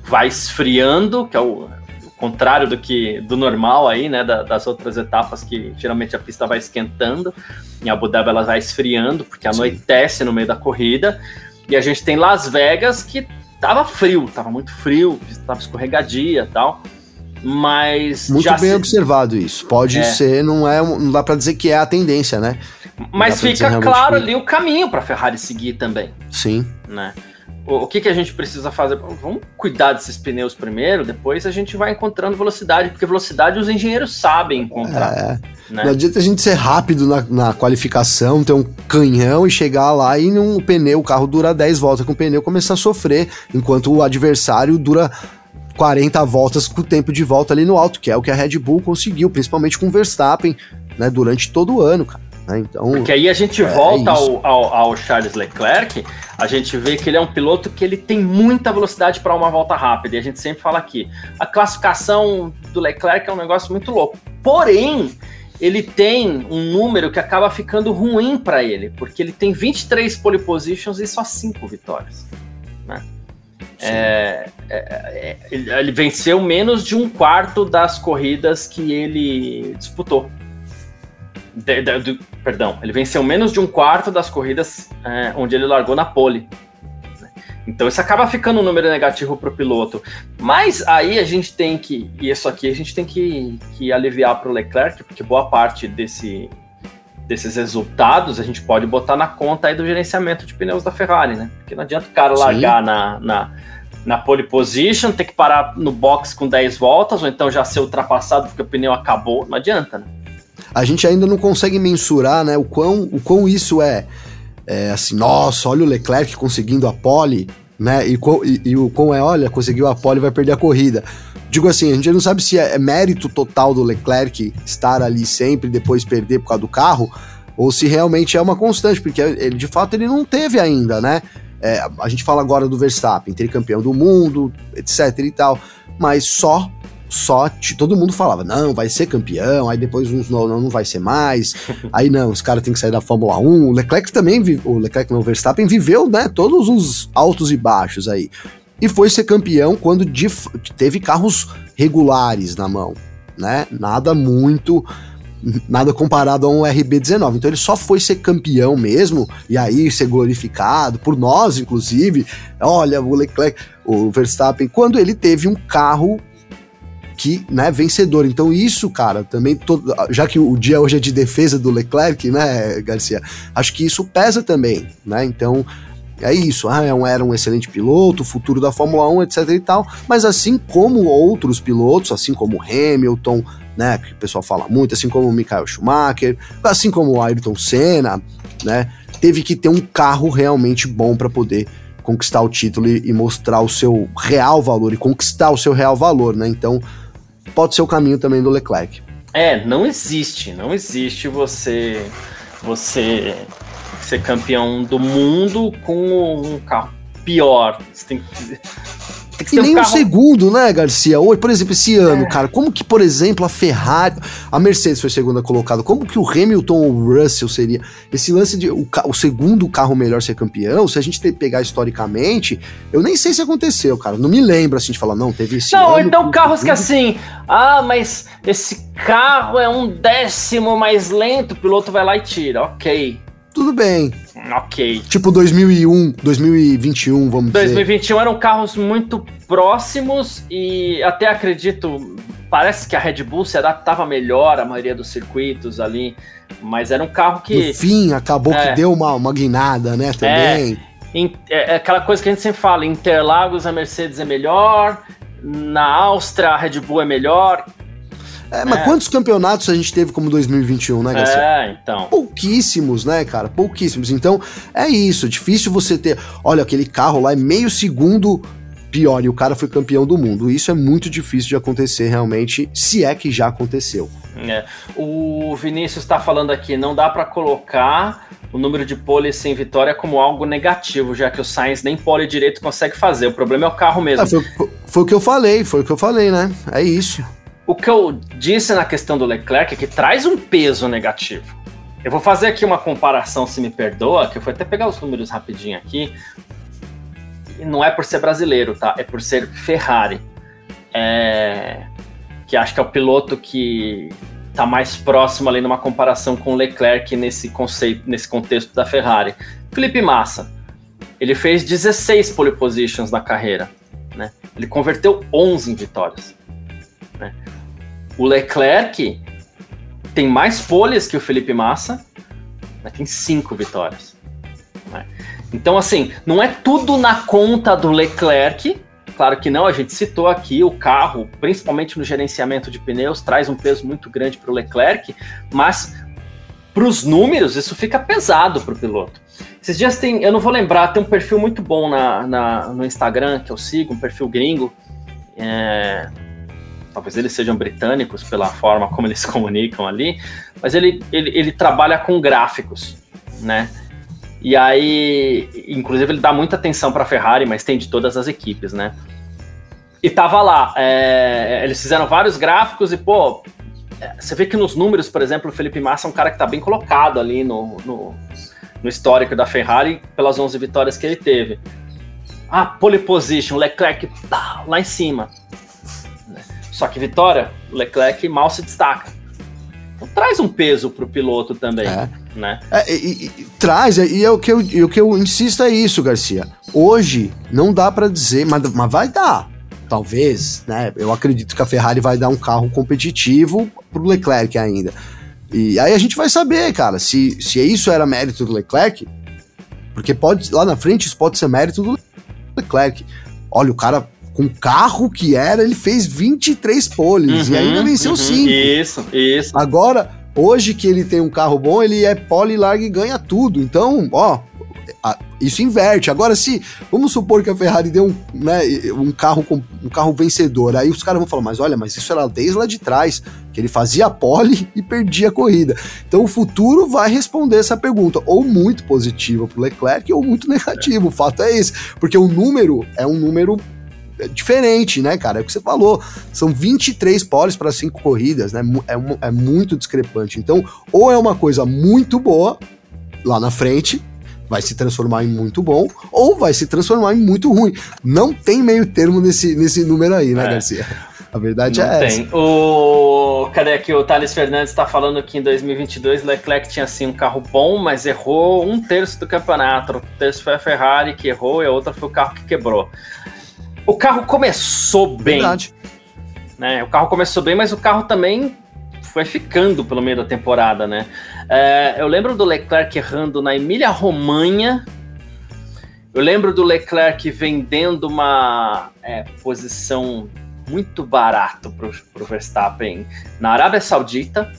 Speaker 1: vai esfriando, que é o contrário do que do normal aí, né, da, das outras etapas que geralmente a pista vai esquentando, em Abu Dhabi ela vai esfriando porque anoitece no meio da corrida, e a gente tem Las Vegas que tava frio, tava muito frio, tava escorregadia, tal. Mas
Speaker 2: muito bem se... observado isso. Pode é. ser, não é, não dá para dizer que é a tendência, né?
Speaker 1: Mas fica claro ali o caminho para Ferrari seguir também.
Speaker 2: Sim.
Speaker 1: Né? o, que, que a gente precisa fazer? Vamos cuidar desses pneus primeiro, depois a gente vai encontrando velocidade, porque velocidade os engenheiros sabem encontrar. É.
Speaker 2: Né? Não adianta a gente ser rápido na, na, qualificação, ter um canhão e chegar lá e num pneu, o carro dura 10 voltas com o pneu começar a sofrer, enquanto o adversário dura 40 voltas com o tempo de volta ali no alto, que é o que a Red Bull conseguiu, principalmente com o Verstappen, né, durante todo o ano, cara. Né? Então,
Speaker 1: Porque aí a gente é, volta ao, ao, ao, Charles Leclerc, a gente vê que ele é um piloto que ele tem muita velocidade para uma volta rápida. E a gente sempre fala aqui, a classificação do Leclerc é um negócio muito louco. Porém, ele tem um número que acaba ficando ruim para ele, porque ele tem 23 pole positions e só 5 vitórias. Né? É, é, é, ele venceu menos de um quarto das corridas que ele disputou. De, de, perdão, ele venceu menos de um quarto das corridas é, onde ele largou na pole. Então isso acaba ficando um número negativo para o piloto. Mas aí a gente tem que, e isso aqui a gente tem que, que aliviar para o Leclerc, porque boa parte desse, desses resultados a gente pode botar na conta aí do gerenciamento de pneus da Ferrari, né? Porque não adianta o cara largar na, na, na pole position, ter que parar no box com 10 voltas, ou então já ser ultrapassado porque o pneu acabou. Não adianta, né?
Speaker 2: A gente ainda não consegue mensurar né, o, quão, o quão isso é é, assim, nossa, olha o Leclerc conseguindo a pole, né? E, e, e o quão é, olha, conseguiu a pole vai perder a corrida. Digo assim, a gente não sabe se é, é mérito total do Leclerc estar ali sempre e depois perder por causa do carro, ou se realmente é uma constante, porque ele de fato ele não teve ainda, né? É, a gente fala agora do Verstappen, ter campeão do mundo, etc e tal, mas só só todo mundo falava, não, vai ser campeão, aí depois uns não, não, vai ser mais, aí não, os caras têm que sair da Fórmula 1, o Leclerc também, o Leclerc não, o Verstappen viveu, né, todos os altos e baixos aí, e foi ser campeão quando teve carros regulares na mão, né, nada muito, nada comparado a um RB19, então ele só foi ser campeão mesmo, e aí ser glorificado, por nós inclusive, olha, o Leclerc, o Verstappen, quando ele teve um carro que, né, vencedor. Então isso, cara, também todo, já que o dia hoje é de defesa do Leclerc, né, Garcia, acho que isso pesa também, né? Então é isso, ah, é era um excelente piloto, futuro da Fórmula 1, etc e tal, mas assim como outros pilotos, assim como Hamilton, né, que o pessoal fala muito, assim como o Michael Schumacher, assim como o Ayrton Senna, né, teve que ter um carro realmente bom para poder conquistar o título e, e, mostrar o seu real valor e conquistar o seu real valor, né? Então, pode ser o caminho também do Leclerc.
Speaker 1: É, não existe, não existe você você ser campeão do mundo com um carro pior. Você tem que
Speaker 2: e nem um, carro... um segundo, né, Garcia? Ou, por exemplo, esse ano, é. cara, como que, por exemplo, a Ferrari, a Mercedes foi segunda colocada, como que o Hamilton ou o Russell seria? Esse lance de o, o segundo carro melhor ser campeão, se a gente pegar historicamente, eu nem sei se aconteceu, cara. Não me lembro assim de falar, não, teve esse
Speaker 1: Não, ano, então carros que assim, ah, mas esse carro é um décimo mais lento, o piloto vai lá e tira, ok
Speaker 2: tudo bem.
Speaker 1: Ok.
Speaker 2: Tipo 2001, 2021, vamos 2021
Speaker 1: dizer. 2021 eram carros muito próximos e até acredito, parece que a Red Bull se adaptava melhor à maioria dos circuitos ali, mas era um carro que...
Speaker 2: No fim, acabou é, que deu uma, uma guinada, né, também.
Speaker 1: É, é, é aquela coisa que a gente sempre fala, Interlagos a Mercedes é melhor, na Áustria a Red Bull é melhor,
Speaker 2: é, mas é. quantos campeonatos a gente teve como 2021, né, Garcia?
Speaker 1: É, então.
Speaker 2: Pouquíssimos, né, cara? Pouquíssimos. Então, é isso. Difícil você ter. Olha, aquele carro lá é meio segundo pior e o cara foi campeão do mundo. Isso é muito difícil de acontecer realmente, se é que já aconteceu.
Speaker 1: É. O Vinícius está falando aqui, não dá para colocar o número de pole sem vitória como algo negativo, já que o Sainz nem pole direito consegue fazer. O problema é o carro mesmo. É,
Speaker 2: foi, foi o que eu falei, foi o que eu falei, né? É isso.
Speaker 1: O que eu disse na questão do Leclerc é que traz um peso negativo. Eu vou fazer aqui uma comparação, se me perdoa, que eu vou até pegar os números rapidinho aqui. E não é por ser brasileiro, tá? É por ser Ferrari. É... Que acho que é o piloto que tá mais próximo ali numa comparação com o Leclerc nesse conceito, nesse contexto da Ferrari. Felipe Massa, ele fez 16 pole positions na carreira, né? Ele converteu 11 em vitórias? O Leclerc tem mais poles que o Felipe Massa, mas tem cinco vitórias. Né? Então, assim, não é tudo na conta do Leclerc. Claro que não, a gente citou aqui o carro, principalmente no gerenciamento de pneus, traz um peso muito grande para o Leclerc, mas para os números isso fica pesado para o piloto. Esses dias tem, eu não vou lembrar, tem um perfil muito bom na, na no Instagram que eu sigo, um perfil gringo. É, talvez eles sejam britânicos pela forma como eles se comunicam ali, mas ele, ele, ele trabalha com gráficos, né? E aí, inclusive, ele dá muita atenção para a Ferrari, mas tem de todas as equipes, né? E tava lá, é, eles fizeram vários gráficos e, pô, é, você vê que nos números, por exemplo, o Felipe Massa é um cara que tá bem colocado ali no, no, no histórico da Ferrari pelas 11 vitórias que ele teve. Ah, pole position, Leclerc tá, lá em cima. Só que vitória, o Leclerc mal se destaca. Então, traz um peso pro piloto também,
Speaker 2: É.
Speaker 1: né?
Speaker 2: É, e, e- traz, e é o que, eu, o que eu insisto é isso, Garcia. Hoje não dá pra dizer, mas, mas vai dar. Talvez, né? Eu acredito que a Ferrari vai dar um carro competitivo pro Leclerc ainda. E aí a gente vai saber, cara, se, se isso era mérito do Leclerc, porque pode lá na frente isso pode ser mérito do Leclerc. Olha, o cara com o carro que era, ele fez 23 poles e
Speaker 1: Uhum,
Speaker 2: ainda venceu
Speaker 1: uhum,
Speaker 2: 5.
Speaker 1: Isso, isso.
Speaker 2: Agora, hoje que ele tem um carro bom, ele é pole, larga e ganha tudo. Então, ó, isso inverte. Agora, se vamos supor que a Ferrari deu um, né, um carro com um carro vencedor, aí os caras vão falar, mas olha, mas isso era desde lá de trás, que ele fazia pole e perdia a corrida. Então, o futuro vai responder essa pergunta, ou muito positiva pro Leclerc, ou muito negativo. O fato é esse, porque o número é um número é, diferente, né, cara? É o que você falou. São 23 poles para cinco corridas, né? É, é muito discrepante. Então, ou é uma coisa muito boa lá na frente, vai se transformar em muito bom, ou vai se transformar em muito ruim. Não tem meio termo nesse, nesse número aí, né,
Speaker 1: É.
Speaker 2: Garcia? A verdade
Speaker 1: Não
Speaker 2: é essa.
Speaker 1: tem. O... Cadê aqui? O Thales Fernandes está falando que em 2022 Leclerc tinha sim um carro bom, mas errou um terço do campeonato. O terço foi a Ferrari que errou e a outra foi o carro que quebrou. O carro começou bem,
Speaker 2: Verdade.
Speaker 1: né? O carro começou bem, mas o carro também foi ficando pelo meio da temporada, né? É, eu lembro do Leclerc errando na Emília-Romanha. Eu lembro do Leclerc vendendo uma é, posição muito barato pro, pro Verstappen na Arábia Saudita,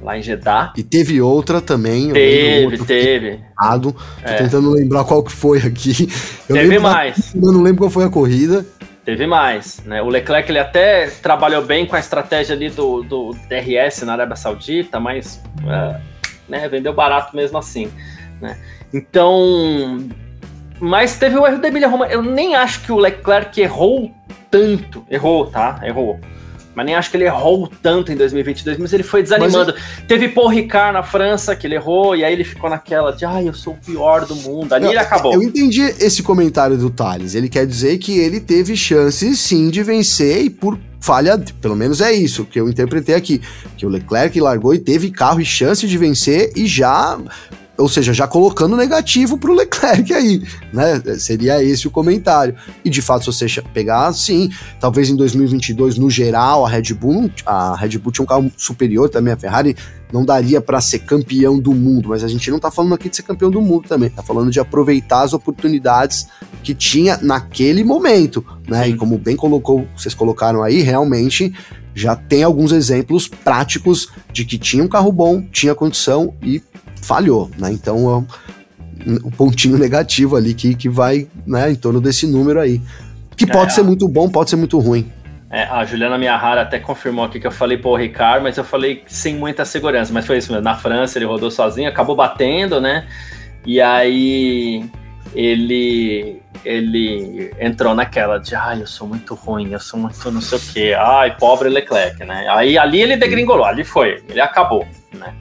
Speaker 1: lá em Jeddah.
Speaker 2: E teve outra também.
Speaker 1: Teve,
Speaker 2: outro
Speaker 1: teve.
Speaker 2: errado. Tô
Speaker 1: É.
Speaker 2: tentando lembrar qual que foi aqui. Eu
Speaker 1: Teve
Speaker 2: lembro da-
Speaker 1: mais.
Speaker 2: Eu não lembro qual foi a corrida.
Speaker 1: Teve mais, né? O Leclerc ele até trabalhou bem com a estratégia ali do, do DRS na Arábia Saudita, mas é, né, vendeu barato mesmo assim, né? Então, mas teve o erro da Emília Roma. Eu nem acho que o Leclerc errou tanto, errou, tá? Errou. Mas nem acho que ele errou tanto em 2022, mas ele foi desanimando. Teve Paul Ricard na França, que ele errou, e aí ele ficou naquela de, ai, eu sou o pior do mundo. Ali
Speaker 2: Não,
Speaker 1: ele acabou.
Speaker 2: Eu entendi esse comentário do Thales. Ele quer dizer que ele teve chance sim de vencer e por falha, pelo menos é isso que eu interpretei aqui, que o Leclerc largou e teve carro e chance de vencer e já, ou seja, já colocando negativo pro Leclerc aí, né? Seria esse o comentário. E de fato, se você pegar, sim, talvez em 2022 no geral a Red Bull, a Red Bull tinha um carro superior também a Ferrari, não daria para ser campeão do mundo, mas a gente não tá falando aqui de ser campeão do mundo também, tá falando de aproveitar as oportunidades que tinha naquele momento, né?
Speaker 1: Sim.
Speaker 2: E como bem colocou, vocês colocaram aí, realmente já tem alguns exemplos práticos de que tinha um carro bom, tinha condição e falhou, né? Então é um, um pontinho negativo ali que, que vai, né, em torno desse número aí. Que pode
Speaker 1: É.
Speaker 2: ser muito bom, pode ser muito ruim.
Speaker 1: É, a Juliana Miyahara até confirmou aqui que eu falei Paul Ricard, mas eu falei sem muita segurança. Mas foi isso mesmo. Na França ele rodou sozinho, acabou batendo, né? E aí ele ele entrou naquela de ai, eu sou muito ruim, eu sou muito não sei o quê. Ai, pobre Leclerc, né? Aí ali ele degringolou, ali foi, ele acabou, né?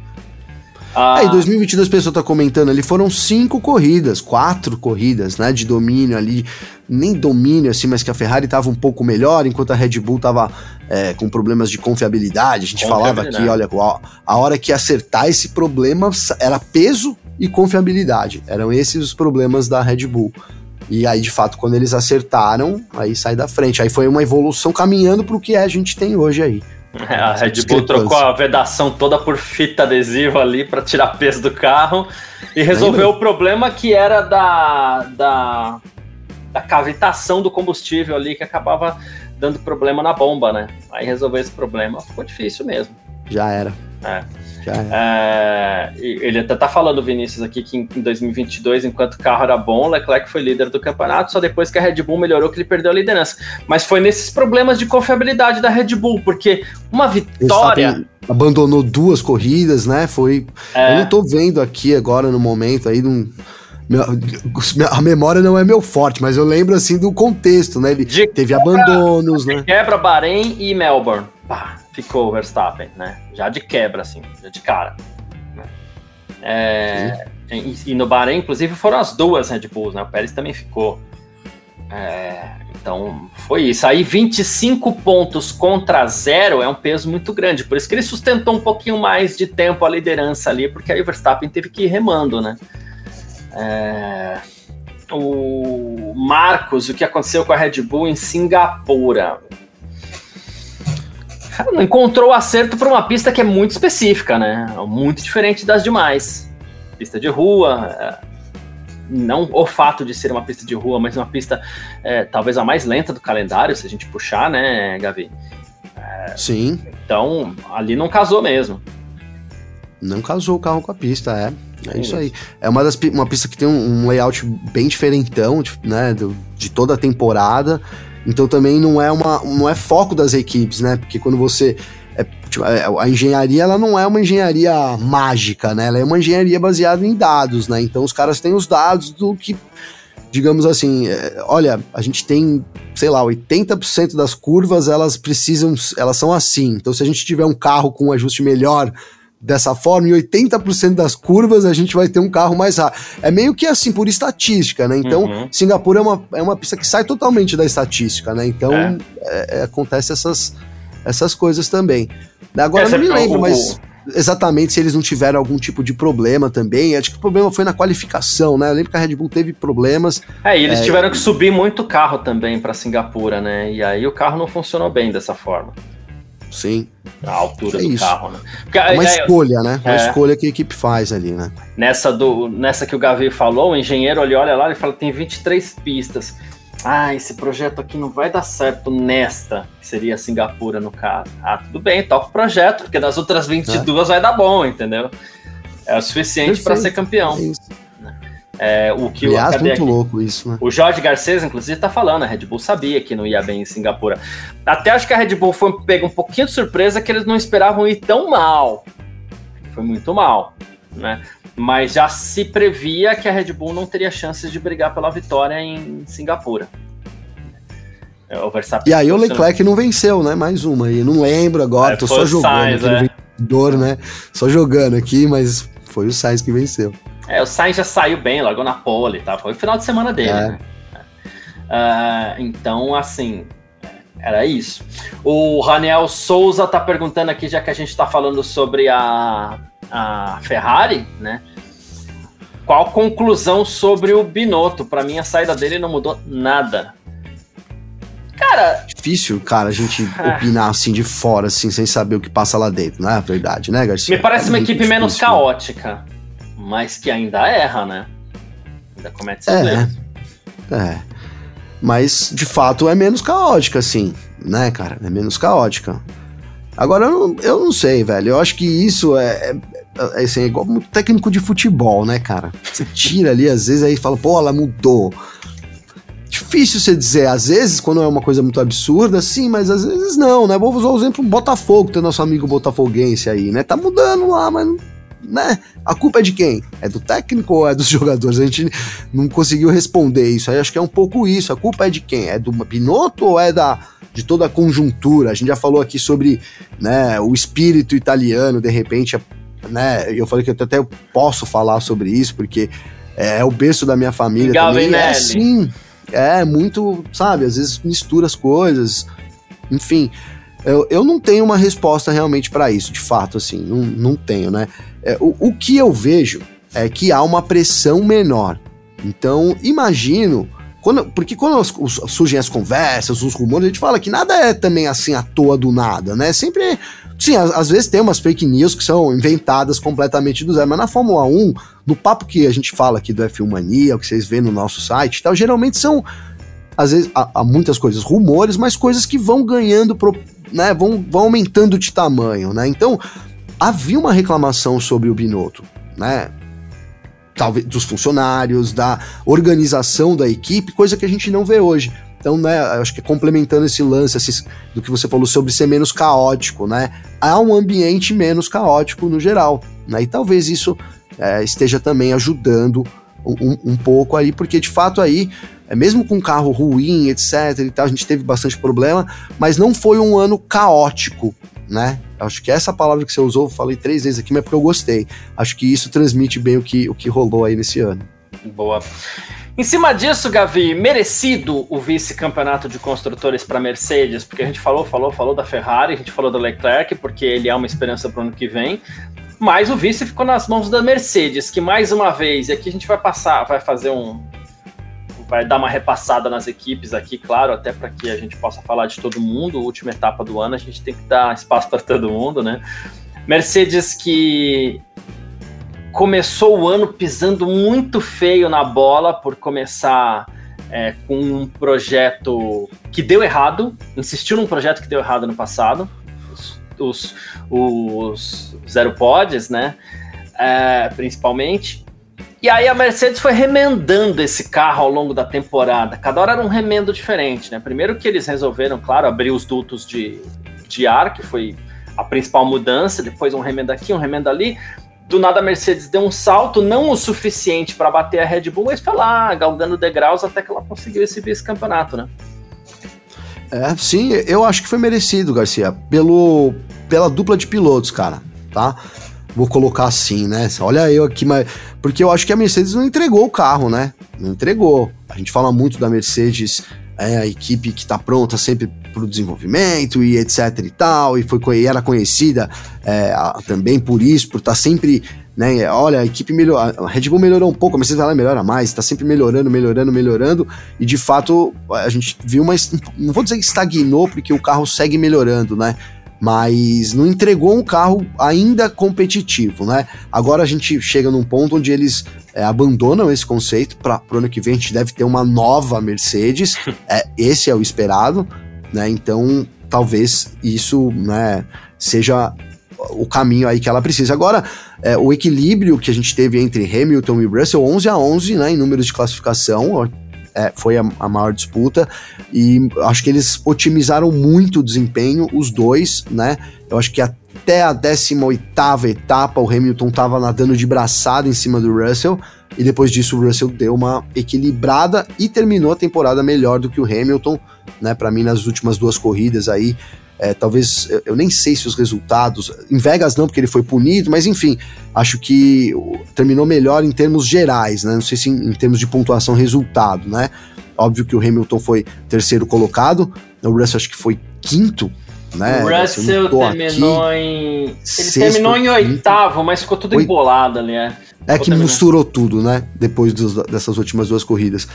Speaker 1: Ah,
Speaker 2: Aí, 2022, a pessoa tá comentando ali, foram cinco corridas, quatro corridas, né, de domínio ali, nem domínio assim, mas que a Ferrari tava um pouco melhor, enquanto a Red Bull tava é, com problemas de confiabilidade. A gente falava aqui, olha, a, a hora que acertar esse problema era peso e confiabilidade, eram esses os problemas da Red Bull. E aí, de fato, quando eles acertaram, aí sai da frente. Aí foi uma evolução caminhando pro que a gente tem hoje aí.
Speaker 1: É, a Red Bull trocou a vedação toda por fita adesiva ali para tirar peso do carro e resolveu o problema que era da, da, da cavitação do combustível ali que acabava dando problema na bomba, né? Aí resolveu esse problema, ficou difícil mesmo.
Speaker 2: Já era.
Speaker 1: É.
Speaker 2: Era.
Speaker 1: É, ele até tá falando, Vinícius, aqui que em 2022, enquanto o carro era bom, Leclerc foi líder do campeonato, só depois que a Red Bull melhorou que ele perdeu a liderança. Mas foi nesses problemas de confiabilidade da Red Bull, porque uma vitória...
Speaker 2: Abandonou duas corridas, né? Foi.
Speaker 1: É,
Speaker 2: Eu não tô vendo aqui agora no momento aí. A memória não é meu forte, mas eu lembro assim do contexto, né? Ele
Speaker 1: de
Speaker 2: teve abandonos, né?
Speaker 1: quebra Bahrein e Melbourne. Pá, ficou o Verstappen, né? Já de quebra, assim, já de cara. né? É, e, e no Bahrein, inclusive, foram as duas Red Bulls, né? O Pérez também ficou. É, então foi isso. Aí 25 pontos contra zero é um peso muito grande. Por isso que ele sustentou um pouquinho mais de tempo a liderança ali, porque aí o Verstappen teve que ir remando, né? É, o Marcos, o que aconteceu com a Red Bull em Singapura? Não encontrou acerto para uma pista que é muito específica, né? Muito diferente das demais. Pista de rua, é, não o fato de ser uma pista de rua, mas uma pista é, talvez a mais lenta do calendário, se a gente puxar, né, Gavi?
Speaker 2: É, Sim.
Speaker 1: Então, ali não casou mesmo.
Speaker 2: Não casou o carro com a pista, é. É isso aí. É uma, das, uma pista que tem um, um layout bem diferentão, né, do, de toda a temporada. Então também não é uma não é foco das equipes, né? Porque quando você é, tipo, é, a engenharia ela não é uma engenharia mágica, né? Ela é uma engenharia baseada em dados, né? Então os caras têm os dados do que, digamos assim, é, olha, a gente tem, sei lá, 80% das curvas elas precisam, elas são assim. Então se a gente tiver um carro com um ajuste melhor dessa forma, em 80% das curvas a gente vai ter um carro mais rápido. É meio que assim, por estatística, né? Então, uhum. Singapura é uma, é uma pista que sai totalmente da estatística, né? Então, é. É, é acontece essas, essas coisas também. Agora eu não me lembro, o, mas exatamente se eles não tiveram algum tipo de problema também. Acho que o problema foi na qualificação, né? Eu lembro que a Red Bull teve problemas.
Speaker 1: É, e eles é, tiveram que subir muito carro também para Singapura, né? E aí o carro não funcionou bem dessa forma.
Speaker 2: Sim.
Speaker 1: A altura é do isso. carro, né?
Speaker 2: Porque, é uma é, escolha, né? É uma escolha que a equipe faz ali, né?
Speaker 1: Nessa, do, nessa que o Gavi falou, o engenheiro ele olha lá e fala: tem 23 pistas ah, esse projeto aqui não vai dar certo nesta, que seria Singapura no caso. Ah, tudo bem, toca o projeto, porque das outras 22 é. vai dar bom, entendeu? É o suficiente para ser campeão. É isso. É, o que
Speaker 2: Aliás, o, muito aqui? louco isso, né?
Speaker 1: O Jorge Garcês, inclusive, está falando, a Red Bull sabia que não ia bem em Singapura. Até acho que a Red Bull foi pega um pouquinho de surpresa que eles não esperavam ir tão mal. Foi muito mal, né? mas já se previa que a Red Bull não teria chances de brigar pela vitória em Singapura.
Speaker 2: É, e aí o Leclerc não venceu, né? Mais uma aí. Não lembro agora, é, tô só jogando Sainz, é. vencedor, né? Só jogando aqui, mas foi o Sainz que venceu.
Speaker 1: É, o Sainz já saiu bem, largou na pole, tá? Foi o final de semana dele, é. né? Uh, então, assim, era isso. O Raniel Souza tá perguntando aqui, já que a gente tá falando sobre a a Ferrari, né? Qual conclusão sobre o Binotto? Para mim, a saída dele não mudou nada.
Speaker 2: Cara. Difícil, cara, a gente é. opinar assim de fora, assim, sem saber o que passa lá dentro, não é verdade, né, Garcia?
Speaker 1: Me parece é uma equipe difícil, menos caótica, mas que ainda erra, né? Ainda comete seus
Speaker 2: é, erros. É. Mas, de fato, é menos caótica, assim, né, cara? É menos caótica. Agora, eu não, eu não sei, velho. Eu acho que isso é, é, é, assim, é igual um técnico de futebol, né, cara? Você tira ali, às vezes, aí fala, pô, ela mudou. Difícil você dizer, às vezes, quando é uma coisa muito absurda, sim, mas às vezes não, né? Vou usar o exemplo Botafogo, tem nosso amigo botafoguense aí, né? Tá mudando lá, mas né? A culpa é de quem? É do técnico ou é dos jogadores? A gente não conseguiu responder isso. Aí acho que é um pouco isso. A culpa é de quem? É do Pinotto ou é da de toda a conjuntura. A gente já falou aqui sobre né, o espírito italiano, de repente, né? Eu falei que eu até posso falar sobre isso, porque é, é o berço da minha família também. É assim, é muito, sabe, às vezes mistura as coisas, enfim. Eu, eu não tenho uma resposta realmente para isso, de fato, assim, não, não tenho, né? É, o, o que eu vejo é que há uma pressão menor. Então, imagino quando, porque quando surgem as conversas, os rumores, a gente fala que nada é também assim à toa do nada, né? Sempre. Sim, às, vezes tem umas fake news que são inventadas completamente do zero, mas na Fórmula 1, no papo que a gente fala aqui do F1 Mania, o que vocês vêem no nosso site e tal, geralmente são, às vezes, há, há muitas coisas, rumores, mas coisas que vão ganhando, pro, né? Vão, vão aumentando de tamanho, né? Então, havia uma reclamação sobre o Binotto, né? talvez dos funcionários, da organização da equipe, coisa que a gente não vê hoje. Então, né, acho que complementando esse lance assim, do que você falou sobre ser menos caótico, né? Há um ambiente menos caótico no geral, né? E talvez isso é, esteja também ajudando um, um, pouco aí, porque de fato aí, é, mesmo com carro ruim, etc e tal, a gente teve bastante problema, mas não foi um ano caótico, né? Acho que essa palavra que você usou, eu falei três vezes aqui, mas é porque eu gostei. Acho que isso transmite bem o que, o que rolou aí nesse ano.
Speaker 1: Boa. Em cima disso, Gavi, merecido o vice-campeonato de construtores para Mercedes, porque a gente falou, falou, falou da Ferrari, a gente falou do Leclerc, porque ele é uma esperança para o ano que vem, mas o vice ficou nas mãos da Mercedes, que mais uma vez, e aqui a gente vai passar, vai fazer um. Vai dar uma repassada nas equipes aqui, claro, até para que a gente possa falar de todo mundo. Última etapa do ano, a gente tem que dar espaço para todo mundo, né? Mercedes que começou o ano pisando muito feio na bola por começar é, com um projeto que deu errado, insistiu num projeto que deu errado no passado, os, os, Zero Pods, né? É, principalmente. E aí a Mercedes foi remendando esse carro ao longo da temporada. Cada hora era um remendo diferente, né? Primeiro que eles resolveram, claro, abrir os dutos de, de ar, que foi a principal mudança, depois um remendo aqui, um remendo ali do nada a Mercedes deu um salto, não o suficiente para bater a Red Bull, mas foi lá, galgando degraus até que ela conseguiu esse vice-campeonato, né?
Speaker 2: É, sim, eu acho que foi merecido, Garcia, pelo, pela dupla de pilotos, cara, tá? Vou colocar assim, né? Olha eu aqui, mas. Porque eu acho que a Mercedes não entregou o carro, né? Não entregou. A gente fala muito da Mercedes, é a equipe que tá pronta sempre para o desenvolvimento e etc e tal, e, foi, e era conhecida é, também por isso, por estar tá sempre, né, olha, a equipe melhorou, a Red Bull melhorou um pouco, a Mercedes vai lá melhora mais, está sempre melhorando, melhorando, melhorando, e de fato a gente viu, mas não vou dizer que estagnou, porque o carro segue melhorando, né, mas não entregou um carro ainda competitivo, né? Agora a gente chega num ponto onde eles é, abandonam esse conceito para o ano que vem a gente deve ter uma nova Mercedes, é, esse é o esperado, né? Então, talvez isso, né, seja o caminho aí que ela precisa. Agora, é, o equilíbrio que a gente teve entre Hamilton e Russell, 11 a 11, né, em números de classificação, é, foi a, a, maior disputa e acho que eles otimizaram muito o desempenho, os dois, né? Eu acho que até a 18 etapa o Hamilton estava nadando de braçada em cima do Russell e depois disso o Russell deu uma equilibrada e terminou a temporada melhor do que o Hamilton, né? Para mim nas últimas duas corridas aí é, talvez eu, eu, nem sei se os resultados. Em Vegas não, porque ele foi punido, mas enfim, acho que terminou melhor em termos gerais, né? Não sei se em, em termos de pontuação resultado, né? Óbvio que o Hamilton foi terceiro colocado, o Russell acho que foi quinto. Né?
Speaker 1: O Russell terminou aqui, em. Ele sexto, terminou em oitavo, quinto, mas ficou tudo oit... embolado ali, é.
Speaker 2: É que misturou tudo, né? Depois dos, dessas últimas duas corridas.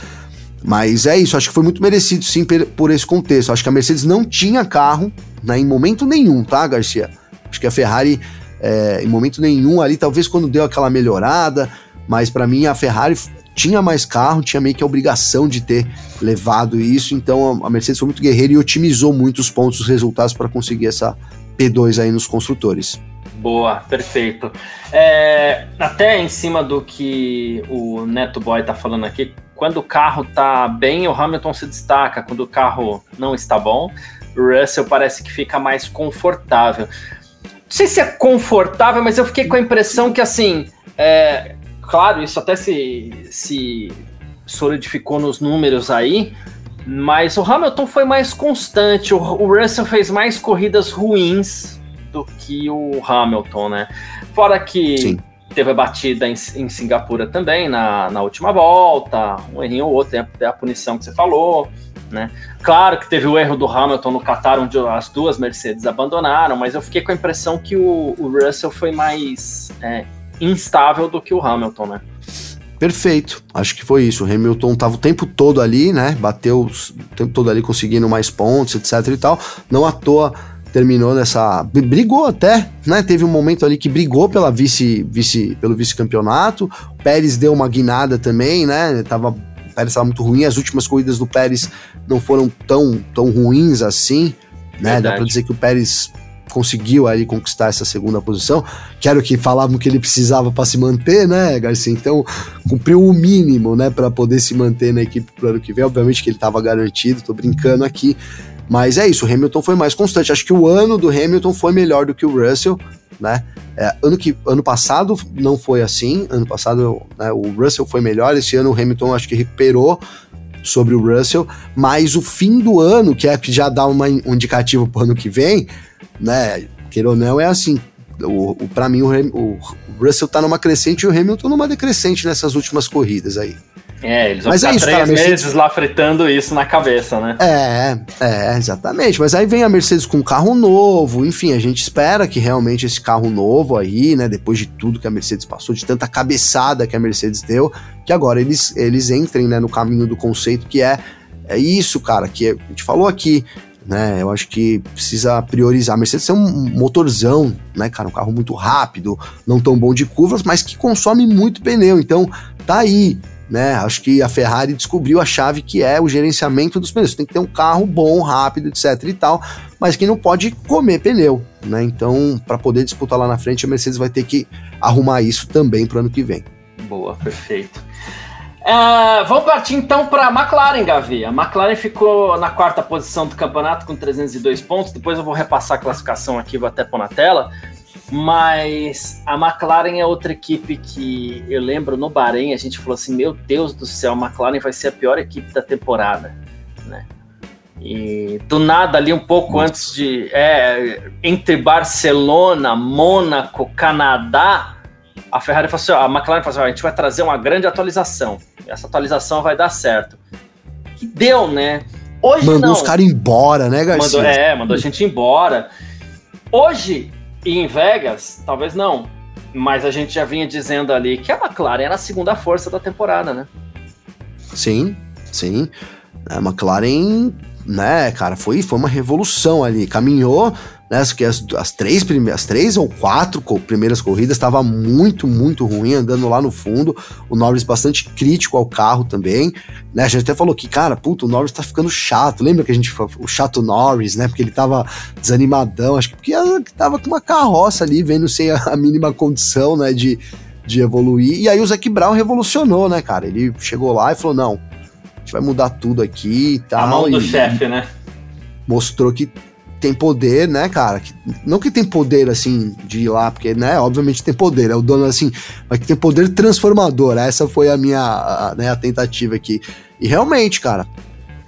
Speaker 2: Mas é isso, acho que foi muito merecido sim por esse contexto. Acho que a Mercedes não tinha carro né, em momento nenhum, tá, Garcia? Acho que a Ferrari, é, em momento nenhum ali, talvez quando deu aquela melhorada, mas para mim a Ferrari tinha mais carro, tinha meio que a obrigação de ter levado isso, então a Mercedes foi muito guerreira e otimizou muito os pontos, os resultados para conseguir essa P2 aí nos construtores.
Speaker 1: Boa, perfeito. É, até em cima do que o Neto Boy tá falando aqui, quando o carro tá bem, o Hamilton se destaca. Quando o carro não está bom, Russell parece que fica mais confortável. Não sei se é confortável, mas eu fiquei com a impressão que, assim, é, claro, isso até se, se solidificou nos números aí, mas o Hamilton foi mais constante. O, o Russell fez mais corridas ruins do que o Hamilton, né? Fora que. Sim teve a batida em, em Singapura também, na, na última volta, um errinho ou outro, tem a, a, punição que você falou, né? Claro que teve o erro do Hamilton no Qatar, onde as duas Mercedes abandonaram, mas eu fiquei com a impressão que o, o Russell foi mais é, instável do que o Hamilton, né?
Speaker 2: Perfeito, acho que foi isso. O Hamilton tava o tempo todo ali, né? Bateu o tempo todo ali conseguindo mais pontos, etc e tal. Não à toa terminou nessa. Brigou até, né? Teve um momento ali que brigou pela vice, vice, pelo vice-campeonato. Pérez deu uma guinada também, né? Tava, Pérez estava muito ruim. As últimas corridas do Pérez não foram tão, tão ruins assim, né? Verdade. Dá para dizer que o Pérez conseguiu ali conquistar essa segunda posição, que era o que falavam que ele precisava para se manter, né, Garcia? Então, cumpriu o mínimo, né, para poder se manter na equipe pro ano que vem. Obviamente que ele estava garantido, tô brincando aqui, mas é isso, o Hamilton foi mais constante. Acho que o ano do Hamilton foi melhor do que o Russell, né? É, ano, que, ano passado não foi assim. Ano passado né, o Russell foi melhor. Esse ano o Hamilton acho que recuperou sobre o Russell. Mas o fim do ano, que é que já dá uma, um indicativo para o ano que vem, né? Queira ou não, é assim. O, o para mim, o, o Russell tá numa crescente e o Hamilton numa decrescente nessas últimas corridas aí.
Speaker 1: É, eles vão Mas ficar é isso, três cara, Mercedes... meses lá fritando isso na cabeça, né?
Speaker 2: É, é, exatamente. Mas aí vem a Mercedes com um carro novo, enfim, a gente espera que realmente esse carro novo aí, né, depois de tudo que a Mercedes passou, de tanta cabeçada que a Mercedes deu, que agora eles, eles entrem, né, no caminho do conceito que é, é isso, cara, que a gente falou aqui, né? Eu acho que precisa priorizar. A Mercedes é um motorzão, né, cara? Um carro muito rápido, não tão bom de curvas, mas que consome muito pneu. Então, tá aí, né? Acho que a Ferrari descobriu a chave que é o gerenciamento dos pneus. Tem que ter um carro bom, rápido, etc e tal, mas que não pode comer pneu, né? Então, para poder disputar lá na frente, a Mercedes vai ter que arrumar isso também para o ano que vem.
Speaker 1: Boa, perfeito. Uh, vamos partir então para a McLaren, Gavi. A McLaren ficou na quarta posição do campeonato com 302 pontos. Depois eu vou repassar a classificação aqui, vou até pôr na tela. Mas a McLaren é outra equipe que eu lembro no Bahrein, a gente falou assim: Meu Deus do céu, a McLaren vai ser a pior equipe da temporada. Né? E do nada, ali um pouco Nossa. antes de. É, entre Barcelona, Mônaco, Canadá, a Ferrari falou assim: ó, a McLaren falou assim: ó, a gente vai trazer uma grande atualização. Essa atualização vai dar certo. Que deu, né?
Speaker 2: Hoje mandou não. os caras embora, né, Garcia?
Speaker 1: Mandou, é, mandou a gente embora. Hoje, em Vegas, talvez não. Mas a gente já vinha dizendo ali que a McLaren era a segunda força da temporada, né?
Speaker 2: Sim, sim. A McLaren, né, cara, foi, foi uma revolução ali. Caminhou né? Que as, as, três primeiras, três ou quatro co primeiras corridas estava muito, muito ruim, andando lá no fundo. O Norris bastante crítico ao carro também, né? A gente até falou que, cara, puta, o Norris tá ficando chato. Lembra que a gente falou o chato Norris, né? Porque ele tava desanimadão, acho que porque tava com uma carroça ali, vendo sem a, a mínima condição, né, de, de evoluir. E aí o Zac Brown revolucionou, né, cara? Ele chegou lá e falou: não, a gente vai mudar tudo aqui e tal. A
Speaker 1: mão do chefe, né?
Speaker 2: Mostrou que tem poder, né, cara? Que, não que tem poder, assim, de ir lá, porque, né, obviamente tem poder, é o dono, assim, mas que tem poder transformador. Essa foi a minha, a, né, a tentativa aqui. E realmente, cara,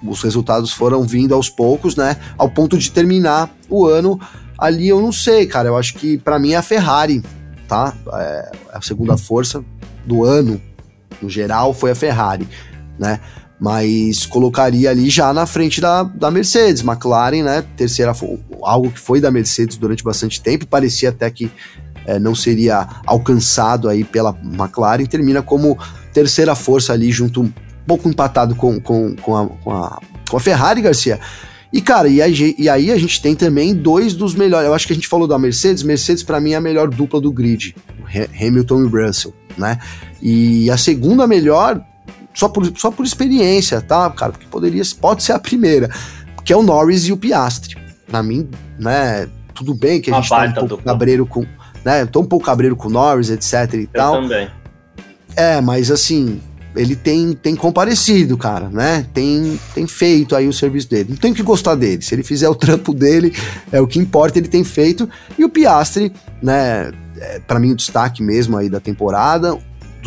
Speaker 2: os resultados foram vindo aos poucos, né, ao ponto de terminar o ano ali, eu não sei, cara, eu acho que para mim é a Ferrari, tá? É, a segunda força do ano, no geral, foi a Ferrari, né? Mas colocaria ali já na frente da, da Mercedes. McLaren, né? Terceira, algo que foi da Mercedes durante bastante tempo, parecia até que é, não seria alcançado aí pela McLaren, termina como terceira força ali, junto um pouco empatado com, com, com, a, com, a, com a Ferrari, Garcia. E, cara, e aí, e aí, a gente tem também dois dos melhores. Eu acho que a gente falou da Mercedes. Mercedes, para mim, é a melhor dupla do grid. Hamilton e Russell, né? E a segunda melhor, só por, só por experiência, tá, cara? Porque poderia, pode ser a primeira, que é o Norris e o Piastri. Pra mim, né, tudo bem que a gente tá um pouco cabreiro com, né, tô um pouco cabreiro com o Norris, etc e Eu tal. também. É, mas assim, ele tem, tem comparecido, cara, né? Tem, tem feito aí o serviço dele. Não tem que gostar dele. Se ele fizer o trampo dele, é o que importa, ele tem feito. E o Piastri, né? É, para mim, o destaque mesmo aí da temporada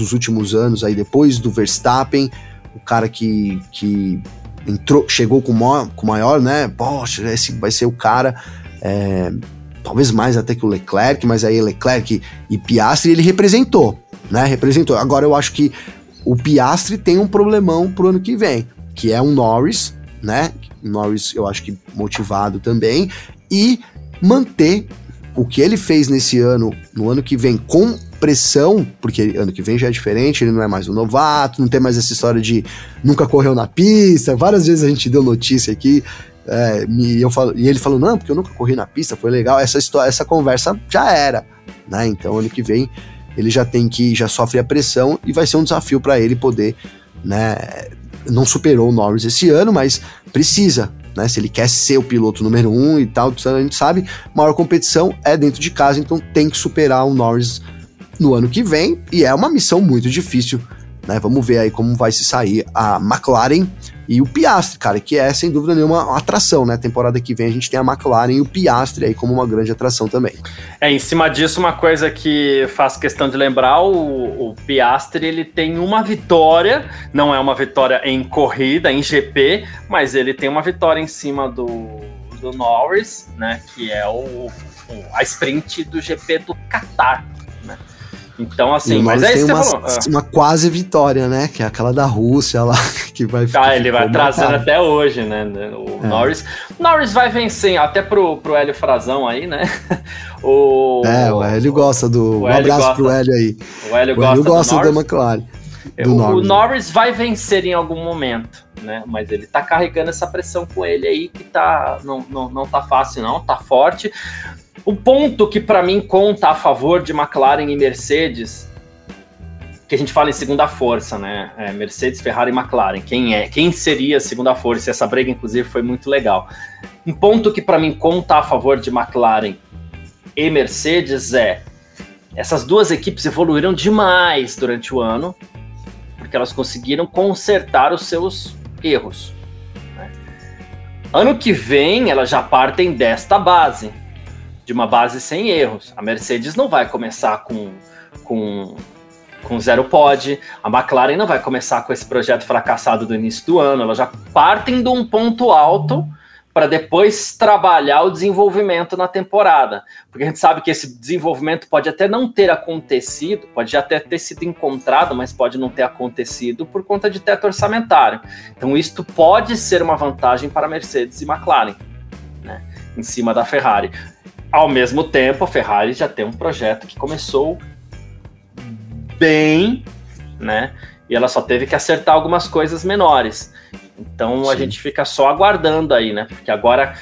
Speaker 2: dos últimos anos aí depois do Verstappen, o cara que, que entrou, chegou com maior, com maior, né? Poxa, esse vai ser o cara. É, talvez mais até que o Leclerc, mas aí Leclerc e Piastri ele representou, né? Representou. Agora eu acho que o Piastri tem um problemão pro ano que vem, que é um Norris, né? Norris eu acho que motivado também e manter o que ele fez nesse ano, no ano que vem com pressão, porque ano que vem já é diferente, ele não é mais um novato, não tem mais essa história de nunca correu na pista. Várias vezes a gente deu notícia aqui. É, e, eu falo, e ele falou: não, porque eu nunca corri na pista, foi legal. Essa história, essa conversa já era, né? Então ano que vem ele já tem que já sofre a pressão e vai ser um desafio para ele poder, né? Não superou o Norris esse ano, mas precisa, né? Se ele quer ser o piloto número um e tal, a gente sabe, maior competição é dentro de casa, então tem que superar o Norris no ano que vem, e é uma missão muito difícil. Né? Vamos ver aí como vai se sair a McLaren e o Piastri, cara, que é sem dúvida nenhuma uma atração, né? Temporada que vem a gente tem a McLaren e o Piastri aí como uma grande atração também.
Speaker 1: É, em cima disso, uma coisa que faço questão de lembrar, o, o Piastri ele tem uma vitória, não é uma vitória em corrida, em GP, mas ele tem uma vitória em cima do, do Norris, né? Que é o, o a sprint do GP do Qatar. Então, assim, mas é
Speaker 2: isso
Speaker 1: que
Speaker 2: uma, uma quase vitória, né? Que é aquela da Rússia lá, que vai
Speaker 1: ficar. Ah, ele vai trazendo até hoje, né? O é. Norris. Norris vai vencer, até pro, pro Hélio Frazão aí, né?
Speaker 2: O, é, o Hélio gosta do. Um abraço gosta, pro Hélio aí.
Speaker 1: O Hélio o gosta, Hélio gosta
Speaker 2: da McLaren.
Speaker 1: Do o, Norris. o Norris vai vencer em algum momento, né? Mas ele tá carregando essa pressão com ele aí que tá não, não, não tá fácil não, tá forte. O ponto que para mim conta a favor de McLaren e Mercedes, que a gente fala em segunda força, né? É Mercedes, Ferrari e McLaren. Quem é? Quem seria a segunda força? Essa briga, inclusive, foi muito legal. Um ponto que para mim conta a favor de McLaren e Mercedes é essas duas equipes evoluíram demais durante o ano, porque elas conseguiram consertar os seus erros. Né? Ano que vem, elas já partem desta base de uma base sem erros. A Mercedes não vai começar com, com, com zero pod, a McLaren não vai começar com esse projeto fracassado do início do ano, elas já partem de um ponto alto para depois trabalhar o desenvolvimento na temporada. Porque a gente sabe que esse desenvolvimento pode até não ter acontecido, pode até ter sido encontrado, mas pode não ter acontecido por conta de teto orçamentário. Então, isto pode ser uma vantagem para Mercedes e McLaren, né, em cima da Ferrari. Ao mesmo tempo, a Ferrari já tem um projeto que começou bem, né? E ela só teve que acertar algumas coisas menores. Então Sim. a gente fica só aguardando aí, né? Porque agora,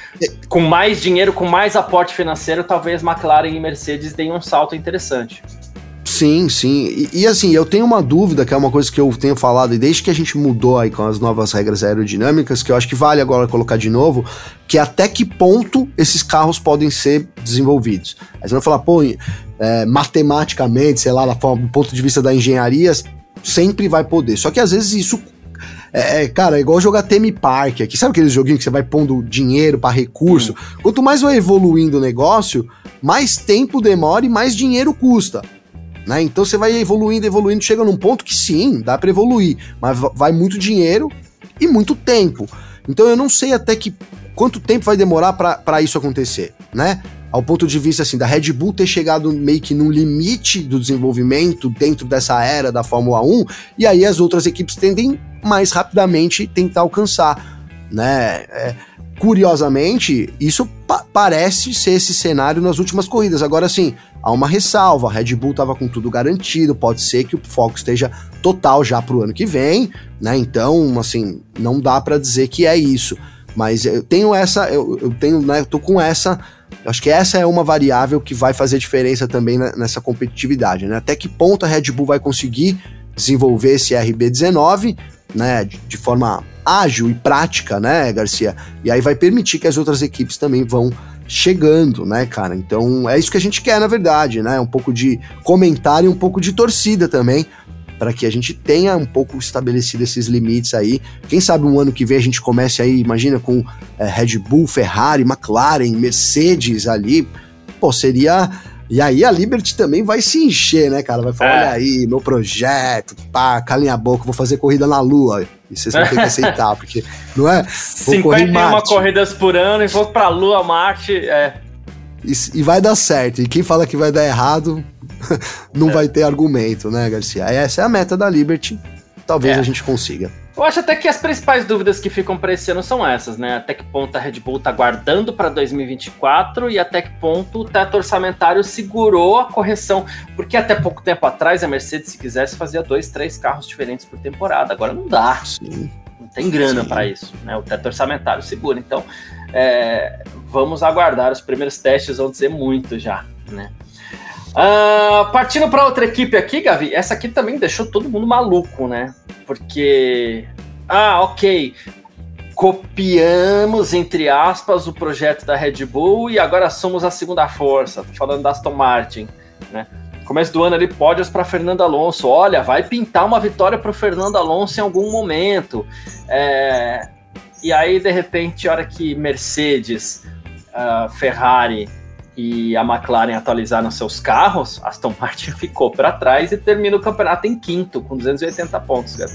Speaker 1: com mais dinheiro, com mais aporte financeiro, talvez McLaren e Mercedes deem um salto interessante.
Speaker 2: Sim, sim. E, e, assim, eu tenho uma dúvida, que é uma coisa que eu tenho falado, e desde que a gente mudou aí com as novas regras aerodinâmicas, que eu acho que vale agora colocar de novo, que até que ponto esses carros podem ser desenvolvidos. Aí você vai falar, pô, é, matematicamente, sei lá, do ponto de vista da engenharia, sempre vai poder. Só que às vezes isso é, é, cara, é igual jogar Theme Park aqui. Sabe aqueles joguinhos que você vai pondo dinheiro para recurso? Hum. Quanto mais vai evoluindo o negócio, mais tempo demora e mais dinheiro custa. Né? Então você vai evoluindo, evoluindo, chega num ponto que sim, dá para evoluir, mas vai muito dinheiro e muito tempo. Então eu não sei até que quanto tempo vai demorar para isso acontecer, né? Ao ponto de vista assim da Red Bull ter chegado meio que num limite do desenvolvimento dentro dessa era da Fórmula 1, e aí as outras equipes tendem mais rapidamente tentar alcançar, né? É, curiosamente, isso pa parece ser esse cenário nas últimas corridas. Agora sim, há uma ressalva, a Red Bull estava com tudo garantido, pode ser que o foco esteja total já para o ano que vem, né? Então, assim, não dá para dizer que é isso. Mas eu tenho essa, eu, eu tenho, né? Tô com essa. Acho que essa é uma variável que vai fazer diferença também nessa competitividade, né? Até que ponto a Red Bull vai conseguir desenvolver esse RB19, né? De, de forma ágil e prática, né, Garcia? E aí vai permitir que as outras equipes também vão chegando, né, cara? Então é isso que a gente quer, na verdade, né? Um pouco de comentário e um pouco de torcida também, para que a gente tenha um pouco estabelecido esses limites aí. Quem sabe um ano que vem a gente comece aí, imagina, com é, Red Bull, Ferrari, McLaren, Mercedes ali. Pô, seria. E aí a Liberty também vai se encher, né, cara? Vai falar, é. olha aí, meu projeto, pá, calem a boca, vou fazer corrida na Lua. E vocês vão ter que aceitar, porque, não é?
Speaker 1: Vou 51 corridas por ano e vou pra Lua, Marte, é.
Speaker 2: E, e, vai dar certo. E quem fala que vai dar errado, não é. vai ter argumento, né, Garcia? Essa é a meta da Liberty. Talvez é. a gente consiga.
Speaker 1: Eu acho até que as principais dúvidas que ficam para esse ano são essas, né? Até que ponto a Red Bull tá guardando para 2024 e até que ponto o teto orçamentário segurou a correção. Porque até pouco tempo atrás a Mercedes, se quisesse, fazia dois, três carros diferentes por temporada. Agora não dá. Sim. Não tem grana para isso, né? O teto orçamentário segura. Então, é, vamos aguardar. Os primeiros testes vão dizer muito já, né? Uh, partindo para outra equipe aqui, Gavi, essa aqui também deixou todo mundo maluco, né? Porque, ah, ok, copiamos, entre aspas, o projeto da Red Bull e agora somos a segunda força. Tô falando da Aston Martin, né? Começo do ano ali, pódios para Fernando Alonso. Olha, vai pintar uma vitória para o Fernando Alonso em algum momento. É... E aí, de repente, a hora que Mercedes, uh, Ferrari e a McLaren atualizaram seus carros, Aston Martin ficou para trás e termina o campeonato em quinto, com 280 pontos. Cara.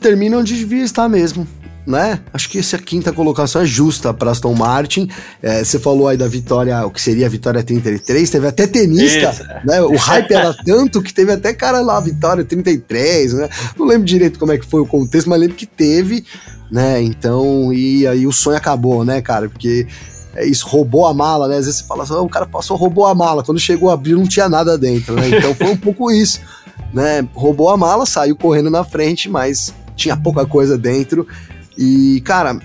Speaker 2: Termina onde devia estar mesmo. né? Acho que essa quinta colocação é justa para Aston Martin. É, você falou aí da vitória, o que seria a vitória 33, teve até tenista, Isso. né? O hype era tanto que teve até cara lá, vitória 33, né? Não lembro direito como é que foi o contexto, mas lembro que teve, né? Então, e aí o sonho acabou, né, cara? Porque é isso, roubou a mala, né? Às vezes você fala assim, oh, o cara passou, roubou a mala. Quando chegou a abrir, não tinha nada dentro, né? Então foi um pouco isso, né? Roubou a mala, saiu correndo na frente, mas tinha pouca coisa dentro e, cara,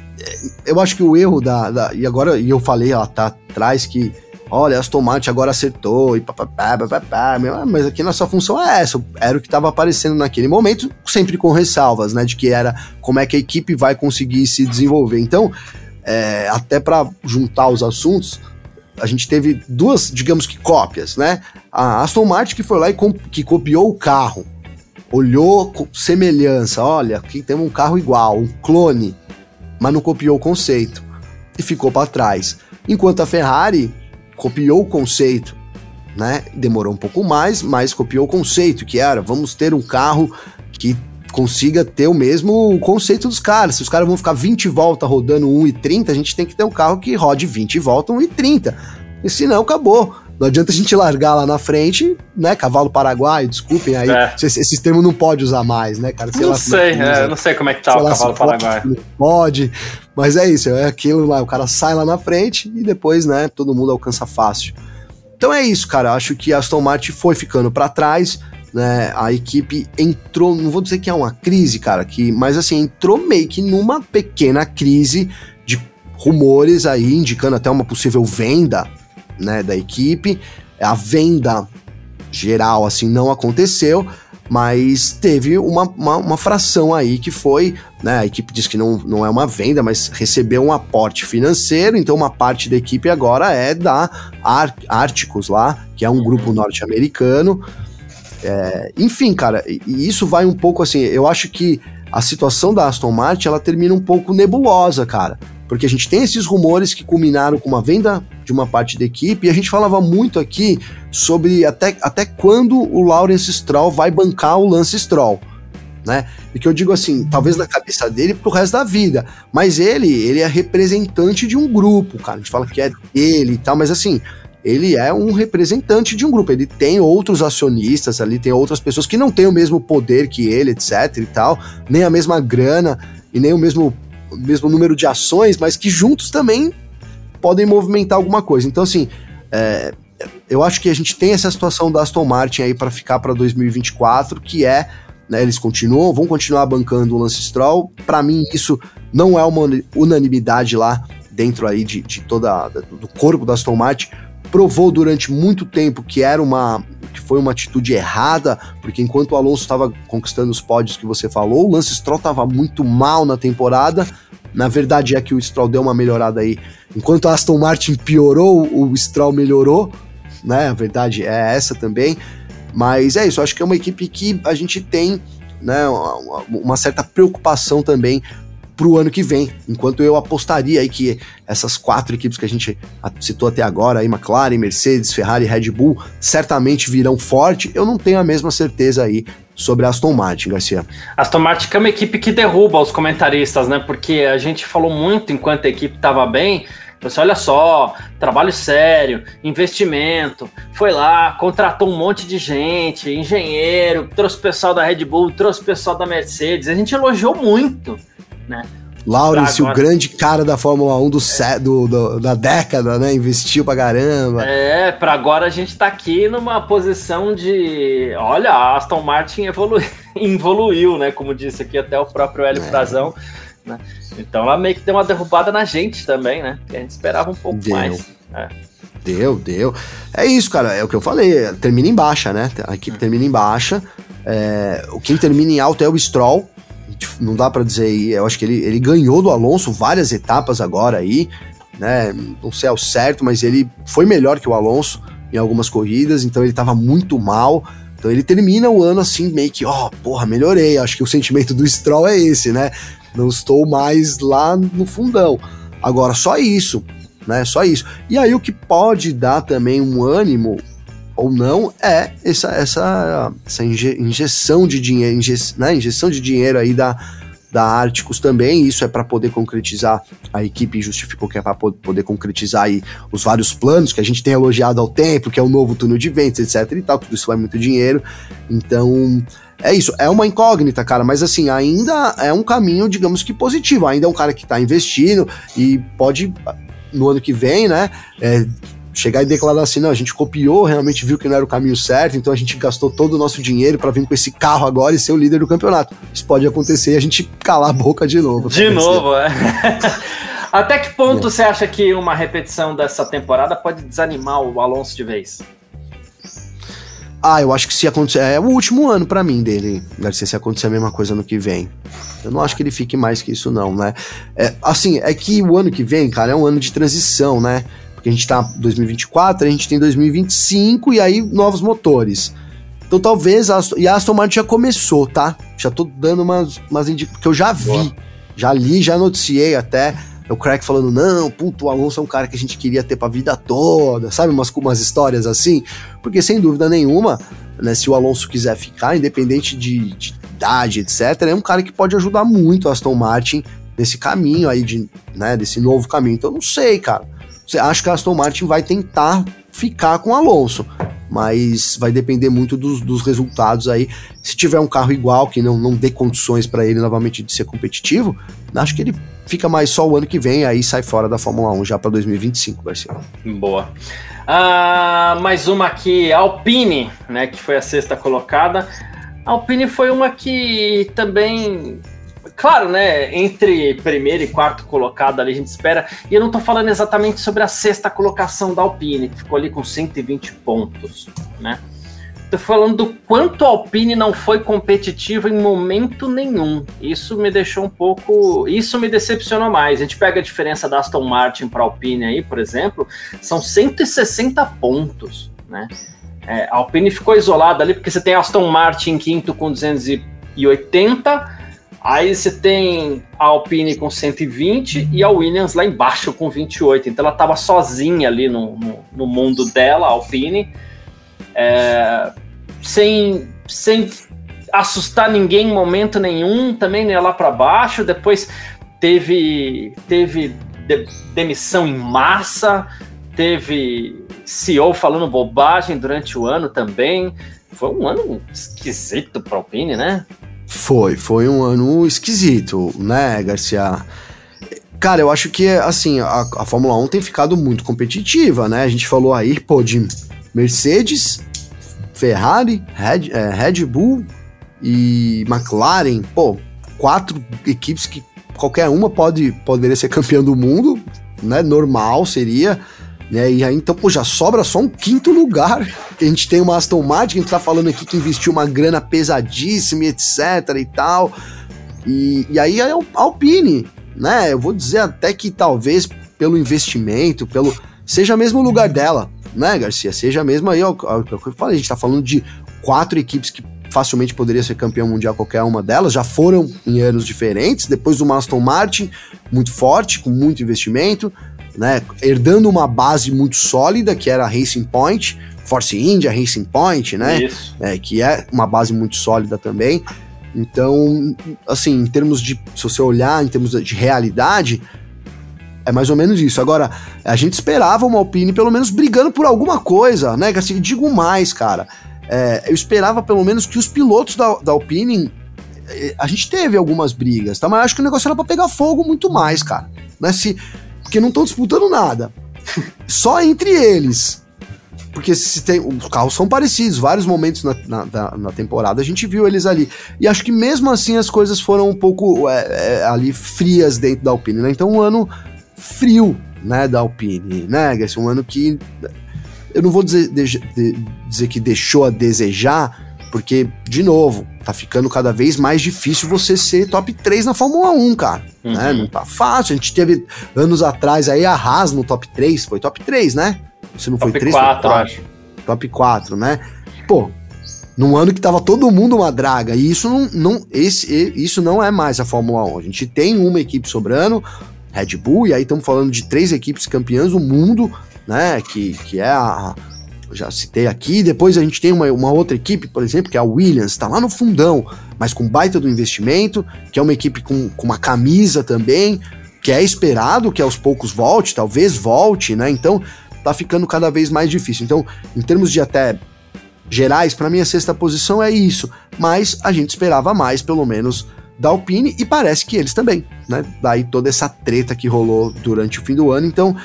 Speaker 2: eu acho que o erro da. da e agora, e eu falei lá tá atrás que, olha, Aston Martin agora acertou e papapá, papapá, mas aqui nossa função é essa, era o que estava aparecendo naquele momento, sempre com ressalvas, né, de que era como é que a equipe vai conseguir se desenvolver. Então, é, até para juntar os assuntos, a gente teve duas, digamos que cópias, né? A Aston Martin que foi lá e que copiou o carro, olhou semelhança, olha, aqui tem um carro igual, um clone, mas não copiou o conceito e ficou para trás. Enquanto a Ferrari copiou o conceito, né? Demorou um pouco mais, mas copiou o conceito, que era, vamos ter um carro que consiga ter o mesmo conceito dos caras. Se os caras vão ficar 20 voltas rodando 1,30, a gente tem que ter um carro que rode 20 voltas 1,30. E senão acabou. Não adianta a gente largar lá na frente, né? Cavalo paraguaio, desculpem aí. É. Esses, esses termos não pode usar mais, né, cara?
Speaker 1: Sei não lá, sei, é, não sei como é que tá o cavalo paraguaio.
Speaker 2: Pode, pode, mas é isso, é aquilo lá, o cara sai lá na frente e depois, né, todo mundo alcança fácil. Então é isso, cara. Acho que a Aston Martin foi ficando para trás, né? A equipe entrou, não vou dizer que é uma crise, cara, que, mas assim, entrou meio que numa pequena crise de rumores aí indicando até uma possível venda né, da equipe. A venda geral, assim, não aconteceu, mas teve uma, uma, uma, fração aí que foi, né, a equipe diz que não, não é uma venda, mas recebeu um aporte financeiro, então uma parte da equipe agora é da Ar Árticos lá, que é um grupo norte-americano. É, enfim, cara, e isso vai um pouco assim, eu acho que a situação da Aston Martin, ela termina um pouco nebulosa, cara porque a gente tem esses rumores que culminaram com uma venda de uma parte da equipe, e a gente falava muito aqui sobre até, até quando o Lawrence Stroll vai bancar o Lance Stroll. Né? E que eu digo assim, talvez na cabeça dele pro resto da vida, mas ele, ele é representante de um grupo, cara. A gente fala que é dele e tal, mas assim, ele é um representante de um grupo. Ele tem outros acionistas ali, tem outras pessoas que não têm o mesmo poder que ele, etc e tal, nem a mesma grana e nem o mesmo o mesmo número de ações, mas que juntos também podem movimentar alguma coisa. Então, assim, é, eu acho que a gente tem essa situação da Aston Martin aí para ficar para 2024, que é, né, eles continuam, vão continuar bancando o Lance Stroll. Para mim, isso não é uma unanimidade lá dentro aí de, de toda do corpo da Aston Martin. Provou durante muito tempo que era uma que foi uma atitude errada, porque enquanto o Alonso estava conquistando os pódios que você falou, o Lance Stroll estava muito mal na temporada. Na verdade é que o Stroll deu uma melhorada aí. Enquanto a Aston Martin piorou, o Stroll melhorou, né? A verdade é essa também. Mas é isso, acho que é uma equipe que a gente tem né, uma, uma certa preocupação também para o ano que vem. Enquanto eu apostaria aí que essas quatro equipes que a gente citou até agora, aí McLaren, Mercedes, Ferrari, Red Bull, certamente virão forte, eu não tenho a mesma certeza aí sobre a Aston Martin, Garcia.
Speaker 1: Aston Martin é uma equipe que derruba os comentaristas, né? Porque a gente falou muito enquanto a equipe estava bem. Você olha só, trabalho sério, investimento, foi lá, contratou um monte de gente, engenheiro, trouxe pessoal da Red Bull, trouxe pessoal da Mercedes, a gente elogiou muito né?
Speaker 2: Lawrence, o grande cara da Fórmula 1 do, é. do, do, da década, né? Investiu pra caramba.
Speaker 1: É, pra agora a gente tá aqui numa posição de. Olha, a Aston Martin evolu... evoluiu, né? Como disse aqui até o próprio Hélio é. Frazão. Né? Então ela meio que deu uma derrubada na gente também, né? Que a gente esperava um pouco deu. mais. É.
Speaker 2: Deu, deu. É isso, cara. É o que eu falei. Termina em baixa, né? A equipe termina em baixa. É, quem termina em alto é o Stroll não dá para dizer aí, eu acho que ele, ele ganhou do Alonso várias etapas agora aí, né? Não sei ao certo, mas ele foi melhor que o Alonso em algumas corridas, então ele tava muito mal. Então ele termina o ano assim, meio que, ó, oh, porra, melhorei. Acho que o sentimento do Stroll é esse, né? Não estou mais lá no fundão. Agora, só isso, né? Só isso. E aí o que pode dar também um ânimo ou não, é essa, essa, essa inje, injeção de dinheiro, inje, né, injeção de dinheiro aí da, da Árticos também, isso é para poder concretizar, a equipe justificou que é para poder concretizar aí os vários planos que a gente tem elogiado ao tempo, que é o novo túnel de ventos, etc e tal, tudo isso vai muito dinheiro, então é isso, é uma incógnita, cara, mas assim, ainda é um caminho, digamos que positivo, ainda é um cara que tá investindo e pode, no ano que vem, né, é, chegar e declarar assim, não, a gente copiou, realmente viu que não era o caminho certo, então a gente gastou todo o nosso dinheiro para vir com esse carro agora e ser o líder do campeonato. Isso pode acontecer e a gente calar a boca de novo.
Speaker 1: De novo, é. Até que ponto é. você acha que uma repetição dessa temporada pode desanimar o Alonso de vez?
Speaker 2: Ah, eu acho que se acontecer. É o último ano para mim dele, Garcia, se acontecer a mesma coisa no que vem. Eu não acho que ele fique mais que isso, não, né? É, assim, é que o ano que vem, cara, é um ano de transição, né? Porque a gente tá 2024, a gente tem 2025 e aí novos motores. Então talvez. A Aston, e a Aston Martin já começou, tá? Já tô dando umas, umas indicações. que eu já vi. Boa. Já li, já noticiei até o Craig falando, não, puto, o Alonso é um cara que a gente queria ter pra vida toda, sabe? Umas, umas histórias assim. Porque sem dúvida nenhuma, né, se o Alonso quiser ficar, independente de, de idade, etc., é um cara que pode ajudar muito a Aston Martin nesse caminho aí, de, né, desse novo caminho. Então, não sei, cara. Acho que a Aston Martin vai tentar ficar com Alonso, mas vai depender muito dos, dos resultados aí. Se tiver um carro igual, que não, não dê condições para ele novamente de ser competitivo, acho que ele fica mais só o ano que vem, aí sai fora da Fórmula 1 já para 2025, Garcia.
Speaker 1: Boa. Ah, mais uma aqui, Alpine, né, que foi a sexta colocada. A Alpine foi uma que também Claro, né? Entre primeiro e quarto colocado ali, a gente espera. E eu não tô falando exatamente sobre a sexta colocação da Alpine, que ficou ali com 120 pontos, né? Tô falando do quanto a Alpine não foi competitiva em momento nenhum. Isso me deixou um pouco. Isso me decepcionou mais. A gente pega a diferença da Aston Martin para a Alpine aí, por exemplo, são 160 pontos, né? É, a Alpine ficou isolada ali porque você tem a Aston Martin em quinto com 280 Aí você tem a Alpine com 120 e a Williams lá embaixo com 28. Então ela estava sozinha ali no, no, no, mundo dela, a Alpine, é, sem, sem assustar ninguém em momento nenhum, também ia lá para baixo. Depois teve, teve de, demissão em massa, teve CEO falando bobagem durante o ano também. Foi um ano esquisito para a Alpine, né?
Speaker 2: Foi, foi um ano esquisito, né, Garcia? Cara, eu acho que, assim, a, a Fórmula 1 tem ficado muito competitiva, né? A gente falou aí, pô, de Mercedes, Ferrari, Red, é, Red Bull e McLaren, pô, quatro equipes que qualquer uma pode poderia ser campeã do mundo, né? Normal seria. Né? E aí, então, pô, já sobra só um quinto lugar. A gente tem uma Aston Martin, que a gente tá falando aqui que investiu uma grana pesadíssima, etc e tal. E, e aí a Alpine, né? Eu vou dizer até que talvez pelo investimento, pelo. Seja mesmo o lugar dela, né, Garcia? Seja mesmo aí, ó, ó, o que eu falei, a gente tá falando de quatro equipes que facilmente poderia ser campeão mundial qualquer uma delas, já foram em anos diferentes, depois do Aston Martin, muito forte, com muito investimento, né, herdando uma base muito sólida, que era a Racing Point, Force India, Racing Point, né, é, que é uma base muito sólida também. Então, assim, em termos de, se você olhar em termos de realidade, é mais ou menos isso. Agora, a gente esperava uma Alpine pelo menos brigando por alguma coisa, né? Assim, digo mais, cara. É, eu esperava pelo menos que os pilotos da, da Alpine. É, a gente teve algumas brigas, tá? Mas acho que o negócio era pra pegar fogo muito mais, cara. Né? Se, porque não estão disputando nada. Só entre eles. Porque se tem, os carros são parecidos, vários momentos na, na, na, temporada a gente viu eles ali. E acho que mesmo assim as coisas foram um pouco é, é, ali frias dentro da Alpine, né? Então um ano frio, né, da Alpine, né? Um ano que eu não vou dizer, de, dizer que deixou a desejar, porque, de novo, tá ficando cada vez mais difícil você ser top 3 na Fórmula 1, cara. Uhum. Né? Não tá fácil. A gente teve anos atrás aí a Haas no top 3, foi top 3, né? Se não top foi 3, 4, foi 4. Acho. Top 4, né? Pô, num ano que tava todo mundo uma draga. E isso não, não, esse, isso não é mais a Fórmula 1. A gente tem uma equipe sobrando, Red Bull, e aí estamos falando de três equipes campeãs do mundo, né? Que, que é a, já citei aqui. Depois a gente tem uma, uma outra equipe, por exemplo, que é a Williams, está lá no fundão, mas com baita do investimento, que é uma equipe com, com uma camisa também, que é esperado que aos poucos volte, talvez volte, né? Então tá ficando cada vez mais difícil. Então, em termos de até gerais, para mim a sexta posição é isso, mas a gente esperava mais, pelo menos da Alpine e parece que eles também, né? Daí toda essa treta que rolou durante o fim do ano. Então,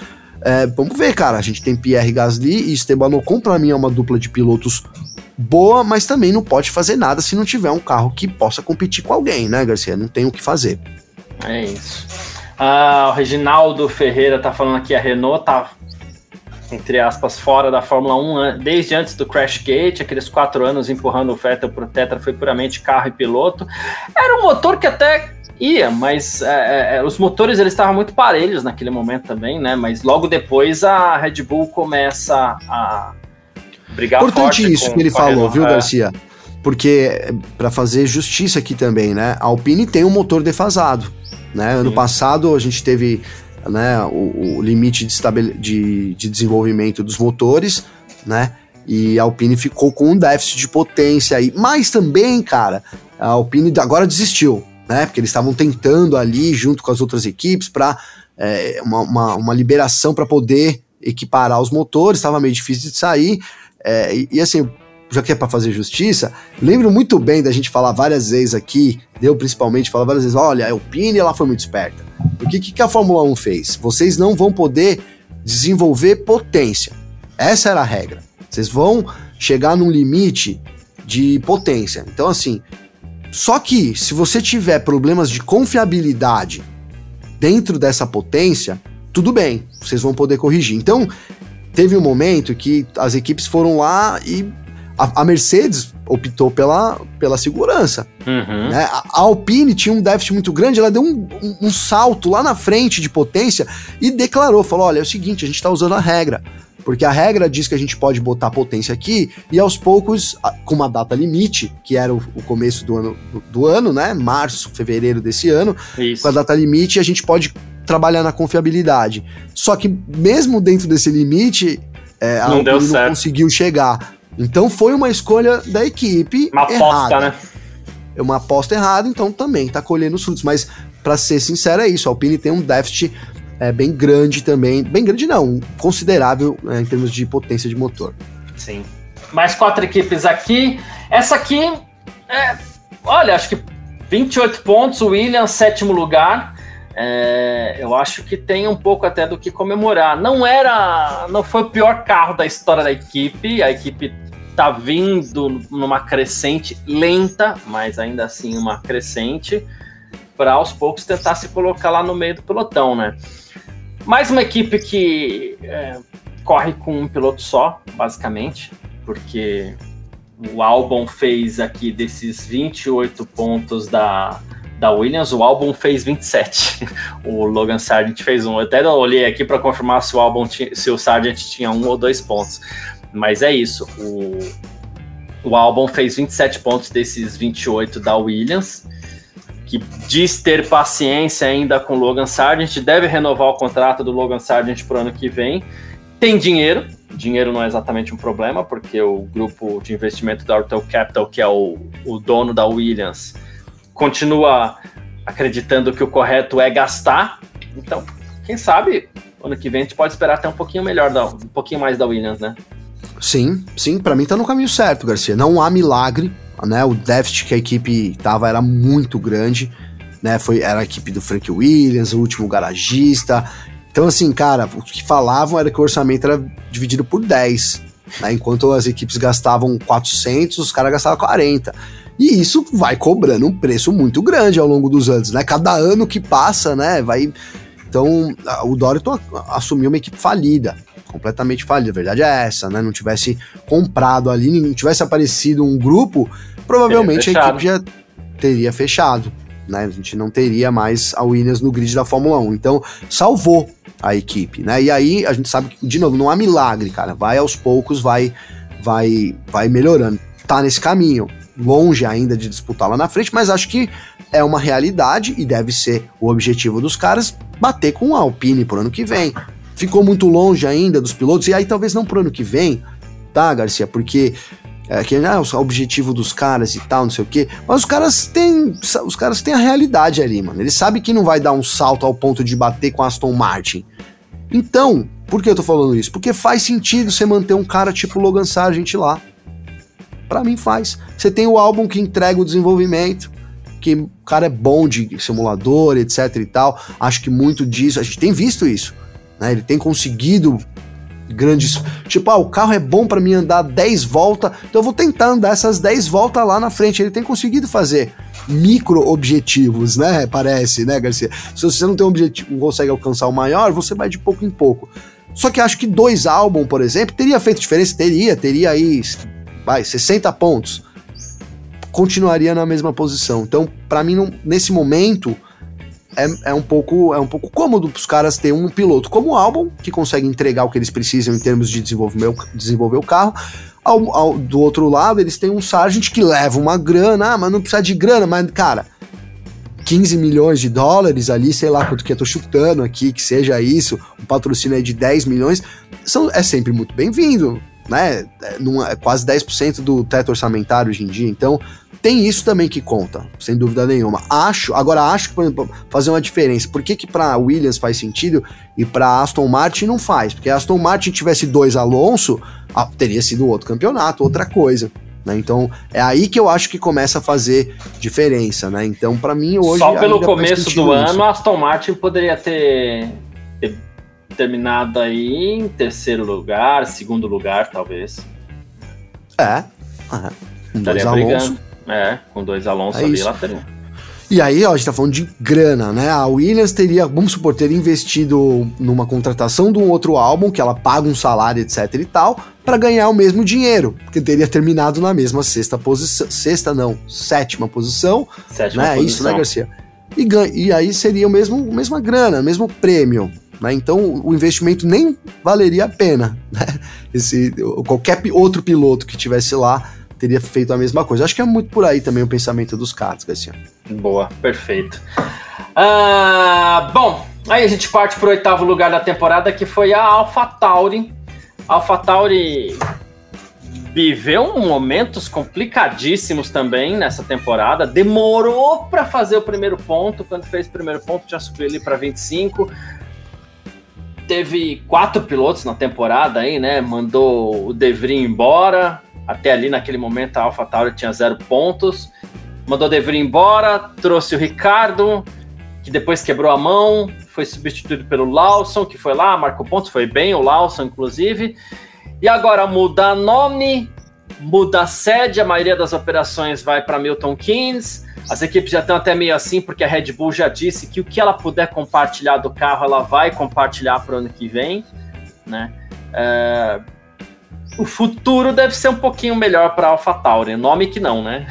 Speaker 2: é, vamos ver, cara. A gente tem Pierre Gasly e Esteban Ocon, pra mim é uma dupla de pilotos boa, mas também não pode fazer nada se não tiver um carro que possa competir com alguém, né, Garcia? Não tem o que fazer.
Speaker 1: É isso. Ah, o Reginaldo Ferreira tá falando aqui, a Renault tá entre aspas, fora da Fórmula 1 desde antes do Crash Gate, aqueles quatro anos empurrando o Vettel pro Tetra foi puramente carro e piloto. Era um motor que até ia, mas é, é, é os motores eles estavam muito parelhos naquele momento também, né? Mas logo depois a Red Bull começa a brigar
Speaker 2: Importante isso que ele falou, viu, é. Garcia? Porque para fazer justiça aqui também, né? A Alpine tem um motor defasado, né? Ano Sim. passado a gente teve né, o, o limite de, de, de desenvolvimento dos motores, né? E a Alpine ficou com um déficit de potência aí. Mas também, cara, a Alpine agora desistiu, né? Porque eles estavam tentando ali, junto com as outras equipes, para é, uma, uma, uma, liberação para poder equiparar os motores, estava meio difícil de sair. É, e, e, assim, já que é para fazer justiça, lembro muito bem da gente falar várias vezes aqui, deu principalmente falar várias vezes: olha, a Alpine ela foi muito esperta. O que, que a Fórmula 1 fez? Vocês não vão poder desenvolver potência. Essa era a regra. Vocês vão chegar num limite de potência. Então, assim, só que se você tiver problemas de confiabilidade dentro dessa potência, tudo bem, vocês vão poder corrigir. Então, teve um momento que as equipes foram lá e a, a Mercedes optou pela, pela segurança. Uhum. Né? A, a, Alpine tinha um déficit muito grande, ela deu um, um, um, salto lá na frente de potência e declarou: falou, olha, é o seguinte, a gente está usando a regra. Porque a regra diz que a gente pode botar potência aqui e aos poucos, com uma data limite, que era o, o começo do ano, do, do, ano, né? Março, fevereiro desse ano, Isso. com a data limite, a gente pode trabalhar na confiabilidade. Só que mesmo dentro desse limite, é, a não, Alpine não conseguiu chegar. Então foi uma escolha da equipe.
Speaker 1: Uma aposta, né?
Speaker 2: É uma aposta errada, então também tá colhendo os frutos. Mas, para ser sincero, é isso. A Alpine tem um déficit é, bem grande também. Bem grande não, considerável é, em termos de potência de motor.
Speaker 1: Sim. Mais quatro equipes aqui. Essa aqui, é, olha, acho que 28 pontos, Williams, sétimo lugar. É, eu acho que tem um pouco até do que comemorar. Não era, não foi o pior carro da história da equipe. A equipe tá vindo numa crescente lenta, mas ainda assim uma crescente, para aos poucos tentar se colocar lá no meio do pelotão, né? Mais uma equipe que é, corre com um piloto só, basicamente, porque o Albon fez aqui desses 28 pontos da, da Williams, o álbum fez 27. o Logan Sargent fez um. Eu até olhei aqui para confirmar se o álbum se o Sargent tinha um ou dois pontos. Mas é isso. O, o álbum fez 27 pontos desses 28 da Williams, que diz ter paciência ainda com Logan Sargent, deve renovar o contrato do Logan Sargent para o ano que vem. Tem dinheiro, dinheiro não é exatamente um problema, porque o grupo de investimento da Ortel Capital, que é o, o dono da Williams, continua acreditando que o correto é gastar. Então, quem sabe ano que vem a gente pode esperar até um pouquinho melhor, um pouquinho mais da Williams, né?
Speaker 2: Sim, sim, para mim tá no caminho certo, Garcia. Não há milagre, né? O déficit que a equipe tava era muito grande, né? Foi era a equipe do Frank Williams, o último garagista. Então assim, cara, o que falavam era que o orçamento era dividido por 10, né? Enquanto as equipes gastavam 400, os caras gastavam 40. E isso vai cobrando um preço muito grande ao longo dos anos, né? Cada ano que passa, né, vai então, o Doriton assumiu uma equipe falida, completamente falida. A verdade é essa, né? Não tivesse comprado ali, não tivesse aparecido um grupo, provavelmente a equipe já teria fechado, né? A gente não teria mais a Williams no grid da Fórmula 1. Então, salvou a equipe, né? E aí a gente sabe que, de novo, não há milagre, cara. Vai aos poucos, vai vai vai melhorando. Tá nesse caminho longe ainda de disputar lá na frente, mas acho que é uma realidade e deve ser o objetivo dos caras bater com a Alpine pro ano que vem. Ficou muito longe ainda dos pilotos, e aí talvez não pro ano que vem, tá, Garcia? Porque é, que é o objetivo dos caras e tal, não sei o quê. Mas os caras têm. Os caras têm a realidade ali, mano. Eles sabem que não vai dar um salto ao ponto de bater com Aston Martin. Então, por que eu tô falando isso? Porque faz sentido você manter um cara tipo Logan Sargent lá. Para mim faz. Você tem o álbum que entrega o desenvolvimento, que o cara é bom de simulador, etc e tal. Acho que muito disso, a gente tem visto isso. Né? Ele tem conseguido grandes. Tipo, ah, o carro é bom para mim andar 10 voltas, então eu vou tentar andar essas 10 voltas lá na frente. Ele tem conseguido fazer micro objetivos, né? Parece, né, Garcia? Se você não tem um objetivo, não consegue alcançar o maior, você vai de pouco em pouco. Só que acho que dois álbuns, por exemplo, teria feito diferença, teria, teria aí, vai, 60 pontos. Continuaria na mesma posição. Então, para mim, não, nesse momento, é, é, um pouco é um pouco cômodo para os caras ter um piloto como o Albon, que consegue entregar o que eles precisam em termos de desenvolver, desenvolver o carro. Ao, ao, do outro lado, eles têm um Sargent que leva uma grana, ah, mas não precisa de grana, mas, cara, 15 milhões de dólares ali, sei lá quanto que eu tô chutando aqui, que seja isso, um patrocínio aí de 10 milhões, são, é sempre muito bem-vindo, né? É, numa, é quase 10% do teto orçamentário hoje em dia, então tem isso também que conta, sem dúvida nenhuma. Acho, agora acho que, por exemplo, fazer uma diferença. Por que que para Williams faz sentido e para Aston Martin não faz? Porque a Aston Martin tivesse dois Alonso, ah, teria sido outro campeonato, outra coisa. Né? Então é aí que eu acho que começa a fazer diferença, né? Então para mim hoje
Speaker 1: só pelo começo do ano a Aston Martin poderia ter, ter terminado aí em terceiro lugar, segundo lugar talvez.
Speaker 2: É. é.
Speaker 1: Estaria brigando. É, com dois Alonso é ali, lá teria.
Speaker 2: E aí, ó, a gente tá falando de grana, né? A Williams teria, vamos supor, ter investido numa contratação de um outro álbum, que ela paga um salário, etc e tal, para ganhar o mesmo dinheiro, porque teria terminado na mesma sexta posição, sexta não, sétima posição, sétima né? Posição. Isso, né, Garcia? E, e aí seria o mesmo, mesma grana, mesmo prêmio, né? Então o investimento nem valeria a pena, né? Esse, qualquer outro piloto que tivesse lá teria feito a mesma coisa. Acho que é muito por aí também o pensamento dos caras, Garcia.
Speaker 1: Boa, perfeito. Ah, bom, aí a gente parte para o oitavo lugar da temporada, que foi a AlphaTauri. AlphaTauri viveu momentos complicadíssimos também nessa temporada. Demorou para fazer o primeiro ponto. Quando fez o primeiro ponto, já subiu ali para 25 teve quatro pilotos na temporada aí, né? Mandou o De Vries embora, até ali, naquele momento, a AlphaTauri tinha zero pontos. Mandou De Vries embora, trouxe o Ricardo, que depois quebrou a mão, foi substituído pelo Lawson, que foi lá, marcou pontos, foi bem o Lawson, inclusive. E agora muda nome, muda a sede, a maioria das operações vai para Milton Keynes. As equipes já estão até meio assim, porque a Red Bull já disse que o que ela puder compartilhar do carro, ela vai compartilhar para o ano que vem, né? É, o futuro deve ser um pouquinho melhor para AlphaTauri. Nome que não, né?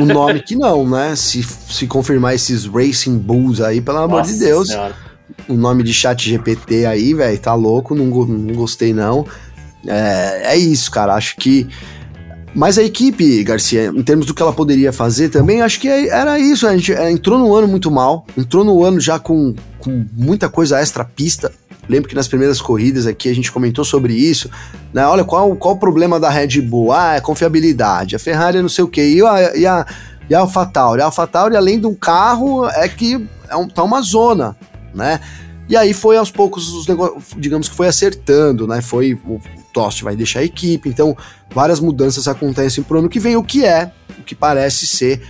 Speaker 2: o nome que não, né? Se, se confirmar esses Racing Bulls aí, pelo amor Nossa de Deus. Senhora. O nome de chat GPT aí, velho, tá louco, não, não gostei não. É, é isso, cara. Acho que. Mas a equipe, Garcia, em termos do que ela poderia fazer também, acho que é, era isso. A gente entrou no ano muito mal, entrou no ano já com, com muita coisa extra pista. Lembro que nas primeiras corridas aqui a gente comentou sobre isso, né? Olha, qual, qual o problema da Red Bull? Ah, é confiabilidade. A Ferrari é não sei o quê. E a, e a, e a AlphaTauri? A AlphaTauri, além de um carro, é que é um, tá uma zona, né? E aí foi aos poucos os negócios, digamos que foi acertando, né? Foi o Tost vai deixar a equipe, então várias mudanças acontecem pro ano que vem, o que é, o que parece ser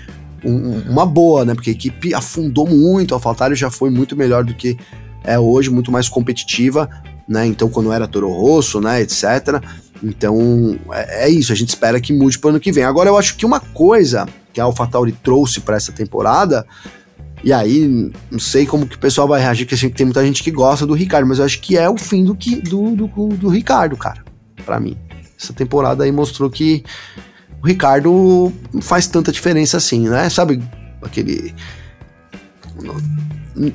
Speaker 2: um, uma boa, né? Porque a equipe afundou muito, a AlphaTauri já foi muito melhor do que é hoje muito mais competitiva, né? Então, quando era Toro Rosso, né, etc. Então, é, é isso, a gente espera que mude para o ano que vem. Agora, eu acho que uma coisa que a AlphaTauri trouxe para essa temporada, e aí, não sei como que o pessoal vai reagir, que tem muita gente que gosta do Ricardo, mas eu acho que é o fim do, que, do, do, do Ricardo, cara, para mim. Essa temporada aí mostrou que o Ricardo faz tanta diferença assim, né? Sabe aquele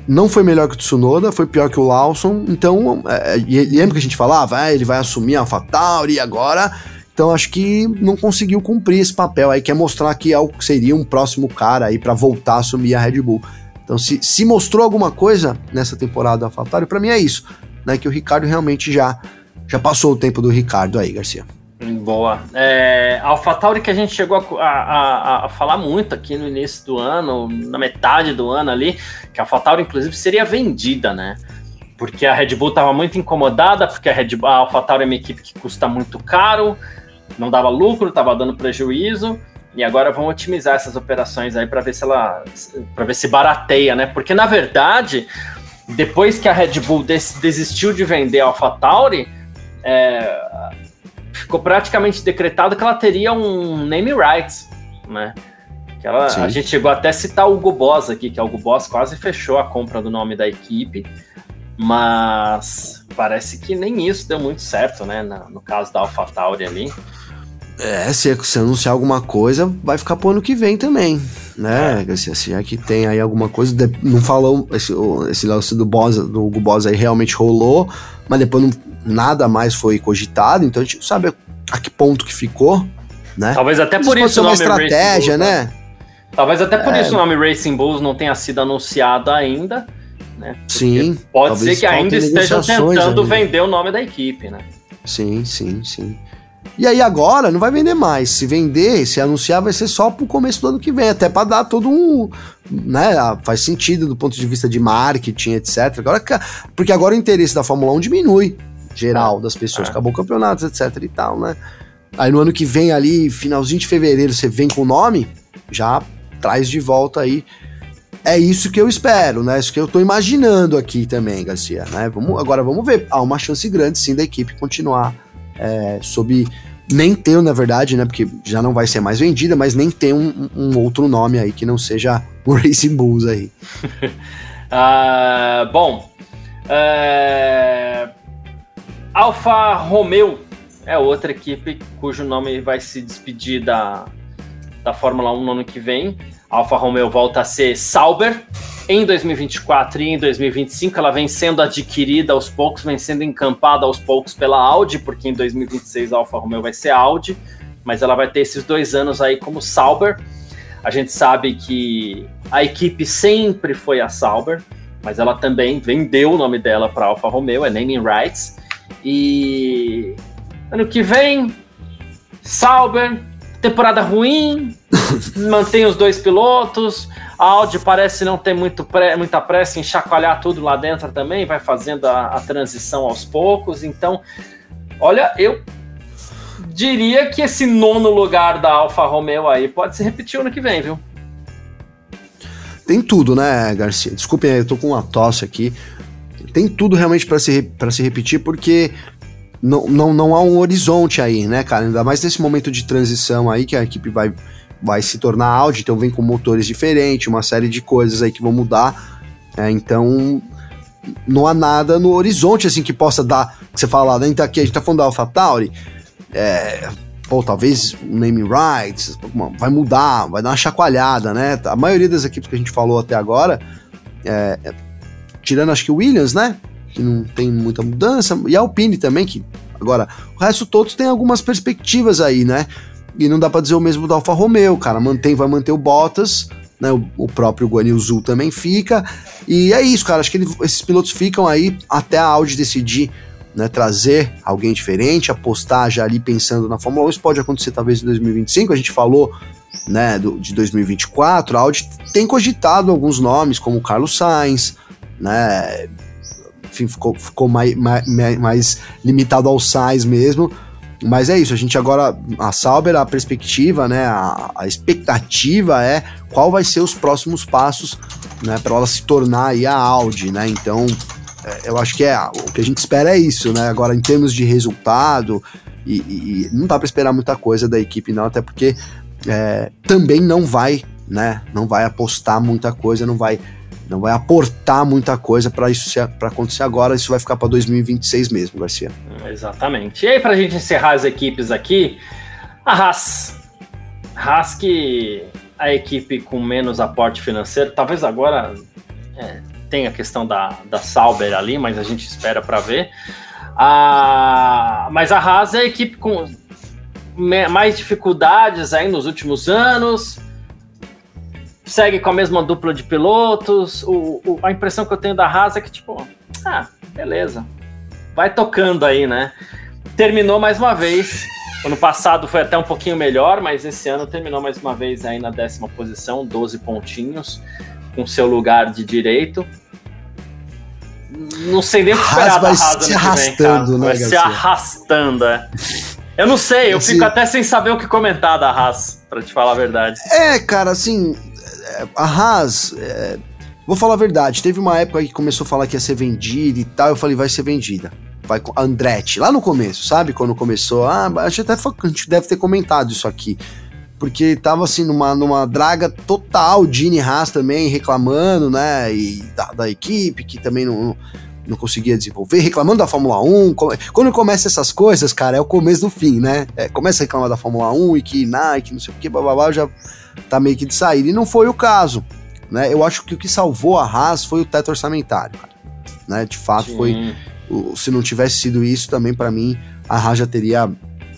Speaker 2: não foi melhor que o Tsunoda, foi pior que o Lawson. Então, é, lembra que a gente falava, ah, ele vai assumir a AlphaTauri agora. Então, acho que não conseguiu cumprir esse papel aí, quer mostrar que é o, seria um próximo cara aí para voltar a assumir a Red Bull. Então, se, se mostrou alguma coisa nessa temporada da AlphaTauri, para mim é isso, né? Que o Ricardo realmente já, já passou o tempo do Ricardo aí, Garcia.
Speaker 1: Boa. É, AlphaTauri que a gente chegou a, a, a, falar muito aqui no início do ano, na metade do ano ali, que a AlphaTauri inclusive seria vendida, né? Porque a Red Bull estava muito incomodada, porque a, Red Bull, a AlphaTauri é uma equipe que custa muito caro, não dava lucro, estava dando prejuízo, e agora vão otimizar essas operações aí para ver se ela para ver se barateia, né? Porque na verdade, depois que a Red Bull des, desistiu de vender a AlphaTauri, é, ficou praticamente decretado que ela teria um name rights, né? Que ela, a gente chegou até a citar o Hugo Boss aqui, que o Hugo Boss quase fechou a compra do nome da equipe, mas parece que nem isso deu muito certo, né? No, no caso da AlphaTauri ali.
Speaker 2: É, se, se anunciar alguma coisa, vai ficar pro ano que vem também, né? É. Se, se é que tem aí alguma coisa, não falou, esse, esse lance do Boss, do Hugo Boss aí realmente rolou, mas depois não, nada mais foi cogitado, então a gente sabe a que ponto que ficou, né?
Speaker 1: Talvez até por isso,
Speaker 2: isso o nome uma estratégia, Bulls, né?
Speaker 1: Talvez até por é... isso o nome Racing Bulls não tenha sido anunciado ainda, né?
Speaker 2: Porque sim.
Speaker 1: Pode ser que ainda estejam tentando ainda. vender o nome da equipe, né?
Speaker 2: Sim, sim, sim. E aí agora não vai vender mais. Se vender, se anunciar, vai ser só pro começo do ano que vem, até para dar todo um, né, faz sentido do ponto de vista de marketing, etc. Agora porque agora o interesse da Fórmula 1 diminui, geral das pessoas, é. acabou o campeonato, etc e tal, né? Aí no ano que vem ali, finalzinho de fevereiro, você vem com o nome, já traz de volta aí. É isso que eu espero, né? Isso que eu tô imaginando aqui também, Garcia, né? Vamos, agora vamos ver. Há uma chance grande sim da equipe continuar é, sob nem ter, na verdade, né? Porque já não vai ser mais vendida, mas nem ter um, um outro nome aí que não seja o Racing Bulls aí.
Speaker 1: uh, bom, uh, Alfa Romeo é outra equipe cujo nome vai se despedir da, da Fórmula 1 no ano que vem. Alfa Romeo volta a ser Sauber em 2024 e em 2025. Ela vem sendo adquirida aos poucos, vem sendo encampada aos poucos pela Audi, porque em 2026 a Alfa Romeo vai ser Audi, mas ela vai ter esses dois anos aí como Sauber. A gente sabe que a equipe sempre foi a Sauber, mas ela também vendeu o nome dela para Alfa Romeo, é naming rights. E ano que vem, Sauber, temporada ruim, mantém os dois pilotos. A Audi parece não ter muito pré, muita pressa em chacoalhar tudo lá dentro também, vai fazendo a, a transição aos poucos. Então, olha, eu diria que esse nono lugar da Alfa Romeo aí pode se repetir ano que vem, viu?
Speaker 2: Tem tudo, né, Garcia? Desculpem, eu tô com uma tosse aqui tem tudo realmente para se, pra se repetir, porque não, não, não há um horizonte aí, né, cara? Ainda mais nesse momento de transição aí que a equipe vai, vai se tornar Audi, então vem com motores diferentes, uma série de coisas aí que vão mudar. É, então, não há nada no horizonte assim que possa dar. Que você fala, né? Então aqui a gente tá falando da AlphaTauri. É, pô, talvez o name rights vai mudar, vai dar uma chacoalhada, né? A maioria das equipes que a gente falou até agora é, tirando acho que o Williams, né? Que não tem muita mudança, e a Alpine também, que agora o resto todos tem algumas perspectivas aí, né? E não dá para dizer o mesmo do Alfa Romeo, cara, mantém, vai manter o Bottas, né? O, o próprio Guanil também fica, e é isso, cara, acho que ele, esses pilotos ficam aí até a Audi decidir né, trazer alguém diferente, apostar já ali pensando na Fórmula 1. Isso pode acontecer talvez em 2025. A gente falou né, do, de 2024. A Audi tem cogitado alguns nomes, como Carlos Sainz, né? Enfim, ficou, ficou mais, mais, mais limitado ao size mesmo. Mas é isso, a gente agora, a Sauber, a perspectiva, né, a, a expectativa é qual vai ser os próximos passos, né, para ela se tornar aí a Audi, né, então é, eu acho que é, o que a gente espera é isso, né, agora em termos de resultado, e, e não dá para esperar muita coisa da equipe não, até porque é, também não vai, né, não vai apostar muita coisa, não vai não vai aportar muita coisa para isso para acontecer agora, isso vai ficar para 2026 mesmo, Garcia.
Speaker 1: Exatamente. E aí para a gente encerrar as equipes aqui, a Haas. Haas que a equipe com menos aporte financeiro, talvez agora é, tenha a questão da, da Sauber ali, mas a gente espera para ver. A, mas a Haas é a equipe com mais dificuldades aí nos últimos anos, segue com a mesma dupla de pilotos. O, o, a impressão que eu tenho da Haas é que, tipo, ah, beleza. Vai tocando aí, né? Terminou mais uma vez Ano passado foi até um pouquinho melhor, mas esse ano terminou mais uma vez aí na décima posição, 12 pontinhos, com seu lugar de direito. Não sei nem o que esperar
Speaker 2: vai da Haas se arrastando, vem,
Speaker 1: né, Vai
Speaker 2: Garcia?
Speaker 1: se arrastando, é. Eu não sei, eu Esse... fico até sem saber o que comentar da Haas, para te falar a verdade.
Speaker 2: É, cara, assim, a Haas, é... vou falar a verdade, teve uma época que começou a falar que ia ser vendida e tal, eu falei, vai ser vendida vai com Andretti, lá no começo, sabe? Quando começou, ah, a gente até a gente deve ter comentado isso aqui. Porque tava assim numa, numa draga total, Gene Haas também reclamando, né? E da, da equipe que também não, não conseguia desenvolver, reclamando da Fórmula 1. Quando começa essas coisas, cara, é o começo do fim, né? É, começa a reclamar da Fórmula 1 e que Nike, não sei o que, blá, já tá meio que de saída. E não foi o caso, né? Eu acho que o que salvou a Haas foi o teto orçamentário, cara. Né? De fato, Sim. foi se não tivesse sido isso, também para mim a Haas já teria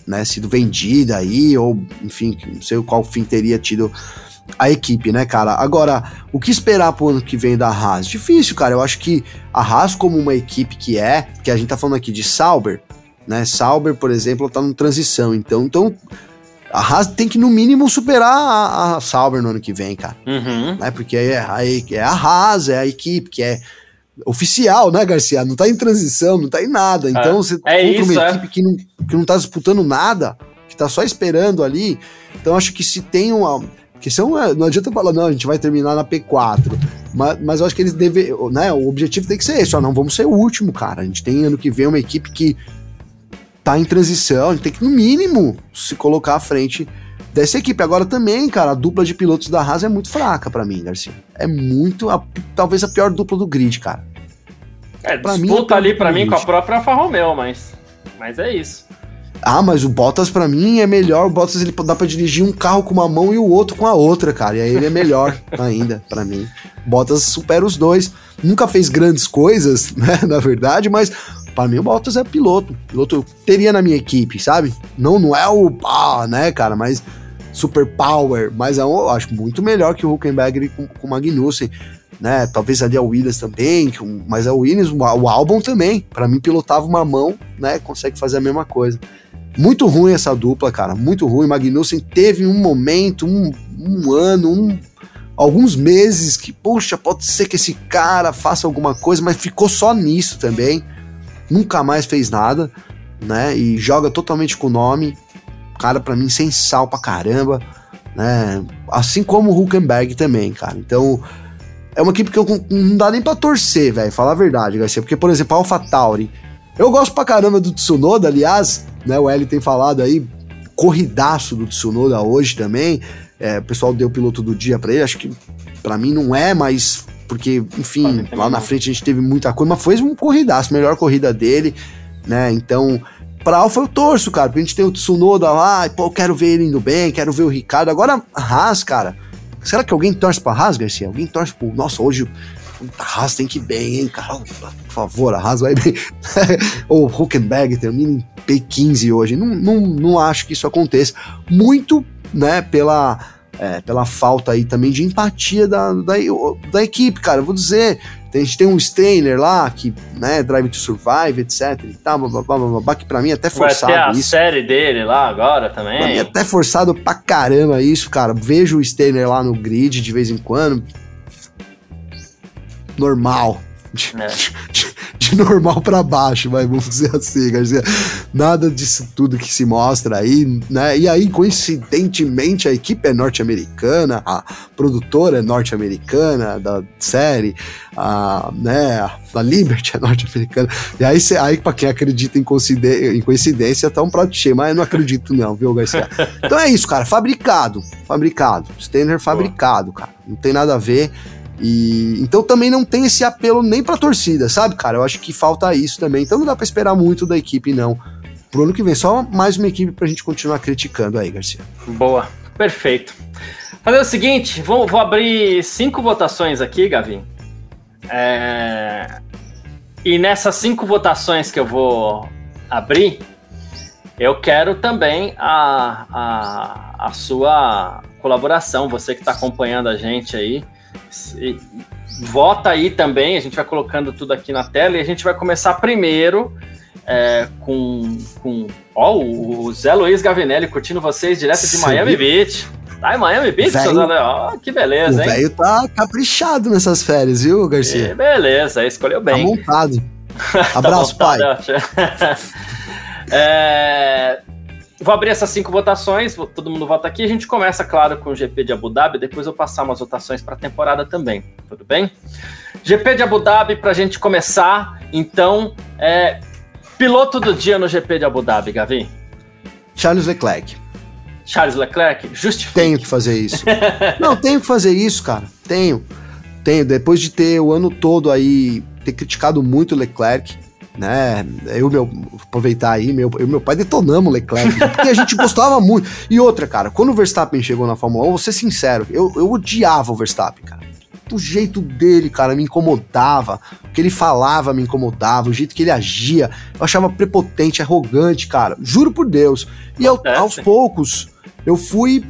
Speaker 2: né, sido vendida aí, ou enfim, não sei qual fim teria tido a equipe, né, cara? Agora, o que esperar pro ano que vem da Haas? Difícil, cara. Eu acho que a Haas, como uma equipe que é, que a gente tá falando aqui de Sauber, né? Sauber, por exemplo, tá em transição. Então, então a Haas tem que, no mínimo, superar a, a Sauber no ano que vem, cara.
Speaker 1: Uhum.
Speaker 2: Né? Porque é, a, é a Haas, é a equipe que é oficial, né, Garcia? Não tá em transição, não tá em nada. É. Então você
Speaker 1: é isso,
Speaker 2: uma
Speaker 1: é.
Speaker 2: equipe que não, que não tá disputando nada, que tá só esperando ali. Então acho que se tem uma. Que são, é, não adianta falar, não, a gente vai terminar na P4. Mas, mas eu acho que eles devem. Né, o objetivo tem que ser esse, ó, não vamos ser o último, cara. A gente tem ano que vem uma equipe que tá em transição, a gente tem que, no mínimo, se colocar à frente dessa equipe. Agora também, cara, a dupla de pilotos da Haas é muito fraca para mim, Garcia. É muito, a, talvez a pior dupla do grid, cara.
Speaker 1: É, pra disputa mim, ali para mim com a própria Alfa Romeo, mas, mas é isso.
Speaker 2: Ah, mas o Bottas para mim é melhor. O Bottas ele dá para dirigir um carro com uma mão e o outro com a outra, cara. E aí ele é melhor ainda para mim. Bottas supera os dois. Nunca fez grandes coisas, né, na verdade, mas para mim o Bottas é piloto. Piloto eu teria na minha equipe, sabe? Não, não é o ah, né, cara, mas super power, mas é um, eu acho muito melhor que o Huckenberg com, com o Magnussen né? Talvez ali a Williams também, mas a Williams, o álbum também, para mim pilotava uma mão, né? Consegue fazer a mesma coisa. Muito ruim essa dupla, cara, muito ruim. Magnussen teve um momento, um, um ano, um, alguns meses que, poxa, pode ser que esse cara faça alguma coisa, mas ficou só nisso também. Nunca mais fez nada, né? E joga totalmente com o nome. Cara, para mim, sem sal pra caramba, né? Assim como o Huckenberg também, cara. Então, é uma equipe que eu não dá nem pra torcer, velho. Falar a verdade, Garcia. Porque, por exemplo, a AlphaTauri. Eu gosto pra caramba do Tsunoda, aliás, né? O Eli tem falado aí, corridaço do Tsunoda hoje também. É, o pessoal deu o piloto do dia pra ele. Acho que para mim não é, mas. Porque, enfim, lá na frente a gente teve muita coisa, mas foi um corridaço, melhor corrida dele, né? Então, pra Alfa eu torço, cara, porque a gente tem o Tsunoda lá, e, pô, eu quero ver ele indo bem, quero ver o Ricardo. Agora, a Haas, cara, Será que alguém torce pra Haas, Garcia? Alguém torce pro. Nossa, hoje a Haas tem que ir bem, hein, cara? Por favor, a Haas vai bem. Ou Huckenberg termina em P15 hoje. Não, não, não acho que isso aconteça. Muito, né, pela. É, pela falta aí também de empatia da, da, da equipe, cara. Eu vou dizer, a gente tem um Steiner lá, que, né, Drive to Survive, etc e tal, blá, blá, blá, blá, que pra mim é até forçado
Speaker 1: Vai ter a isso. série dele lá agora também. Pra mim
Speaker 2: é até forçado pra caramba isso, cara. Vejo o Steiner lá no grid de vez em quando. Normal. É. de normal para baixo, mas vamos dizer assim, Garcia. Nada disso tudo que se mostra aí, né? E aí, coincidentemente, a equipe é norte-americana, a produtora é norte-americana da série, a, né, a Liberty é norte-americana. E aí, cê, aí para quem acredita em, em coincidência, tá um prato cheio, mas eu não acredito não, viu, Garcia? Então é isso, cara, fabricado, fabricado. Stanner fabricado, cara. Não tem nada a ver. E então também não tem esse apelo nem pra torcida, sabe, cara? Eu acho que falta isso também. Então não dá para esperar muito da equipe, não. Pro ano que vem, só mais uma equipe pra gente continuar criticando aí, Garcia.
Speaker 1: Boa, perfeito. Fazer o seguinte, vou, vou abrir cinco votações aqui, Gavin. É... E nessas cinco votações que eu vou abrir, eu quero também a, a, a sua colaboração, você que está acompanhando a gente aí vota aí também, a gente vai colocando tudo aqui na tela e a gente vai começar primeiro é, com, com ó, o Zé Luiz Gavinelli curtindo vocês direto de Miami Beach. Tá em Miami Beach, véio, Zé Ó, que beleza,
Speaker 2: o hein? O velho tá caprichado nessas férias, viu, Garcia?
Speaker 1: Que beleza, escolheu bem.
Speaker 2: Tá montado. Abraço, tá montado,
Speaker 1: pai. é, Vou abrir essas cinco votações, todo mundo vota aqui. A gente começa, claro, com o GP de Abu Dhabi, depois eu passar umas votações para a temporada também, tudo bem? GP de Abu Dhabi, para a gente começar, então, é, piloto do dia no GP de Abu Dhabi, Gavi?
Speaker 2: Charles Leclerc.
Speaker 1: Charles Leclerc, justifique.
Speaker 2: Tenho que fazer isso. Não, tenho que fazer isso, cara. Tenho. Tenho. Depois de ter o ano todo aí, ter criticado muito o Leclerc, né? Eu, meu, aproveitar aí, meu, eu meu pai detonamos o Leclerc, porque a gente gostava muito. E outra, cara, quando o Verstappen chegou na Fórmula 1, vou ser sincero, eu, eu odiava o Verstappen, cara. O jeito dele, cara, me incomodava. O que ele falava me incomodava. O jeito que ele agia. Eu achava prepotente, arrogante, cara. Juro por Deus. E ao, aos poucos, eu fui,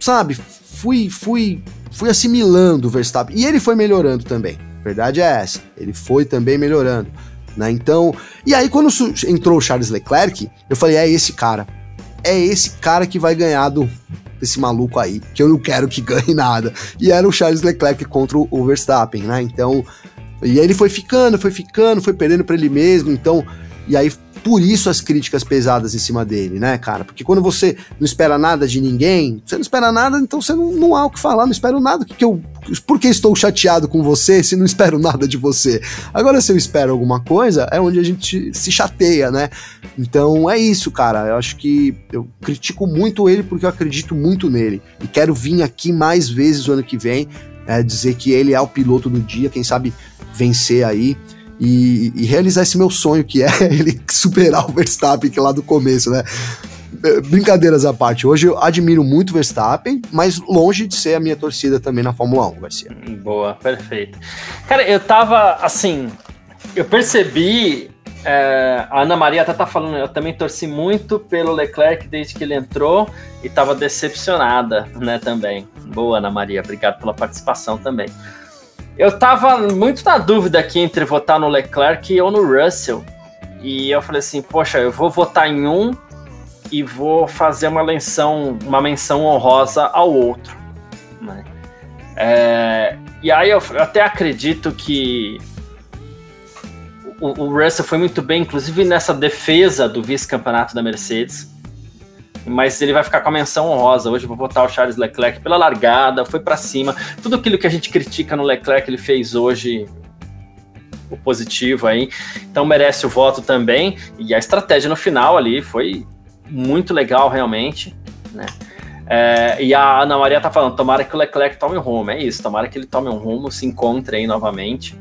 Speaker 2: sabe, fui, fui, fui assimilando o Verstappen. E ele foi melhorando também. Verdade é essa. Ele foi também melhorando. Né? Então, e aí quando entrou o Charles Leclerc, eu falei, é esse cara. É esse cara que vai ganhar do desse maluco aí, que eu não quero que ganhe nada. E era o Charles Leclerc contra o Verstappen, né? Então, e aí ele foi ficando, foi ficando, foi perdendo para ele mesmo, então, e aí por isso as críticas pesadas em cima dele, né, cara? Porque quando você não espera nada de ninguém, você não espera nada, então você não, não há o que falar, não espero nada. Que, que eu, por que estou chateado com você se não espero nada de você? Agora, se eu espero alguma coisa, é onde a gente se chateia, né? Então é isso, cara. Eu acho que eu critico muito ele porque eu acredito muito nele. E quero vir aqui mais vezes o ano que vem, é, dizer que ele é o piloto do dia, quem sabe vencer aí e, e, realizar esse meu sonho, que é ele superar o Verstappen, que é lá do começo, né? É, brincadeiras à parte, hoje eu admiro muito o Verstappen, mas longe de ser a minha torcida também na Fórmula 1, Garcia.
Speaker 1: Boa, perfeito. Cara, eu tava assim, eu percebi é, a Ana Maria até tá falando, eu também torci muito pelo Leclerc desde que ele entrou e tava decepcionada, né, também. Boa, Ana Maria, obrigado pela participação também. Eu tava muito na dúvida aqui entre votar no Leclerc ou no Russell. E eu falei assim, poxa, eu vou votar em um e vou fazer uma menção, uma menção honrosa ao outro. Né? É, e aí eu, até acredito que o, o Russell foi muito bem, inclusive nessa defesa do vice-campeonato da Mercedes mas ele vai ficar com a menção honrosa. Hoje eu vou votar o Charles Leclerc pela largada, foi para cima. Tudo aquilo que a gente critica no Leclerc, ele fez hoje o positivo aí. Então merece o voto também. E a estratégia no final ali foi muito legal, realmente, né? É, e a Ana Maria tá falando, tomara que o Leclerc tome um rumo, é isso, tomara que ele tome um rumo, se encontre aí novamente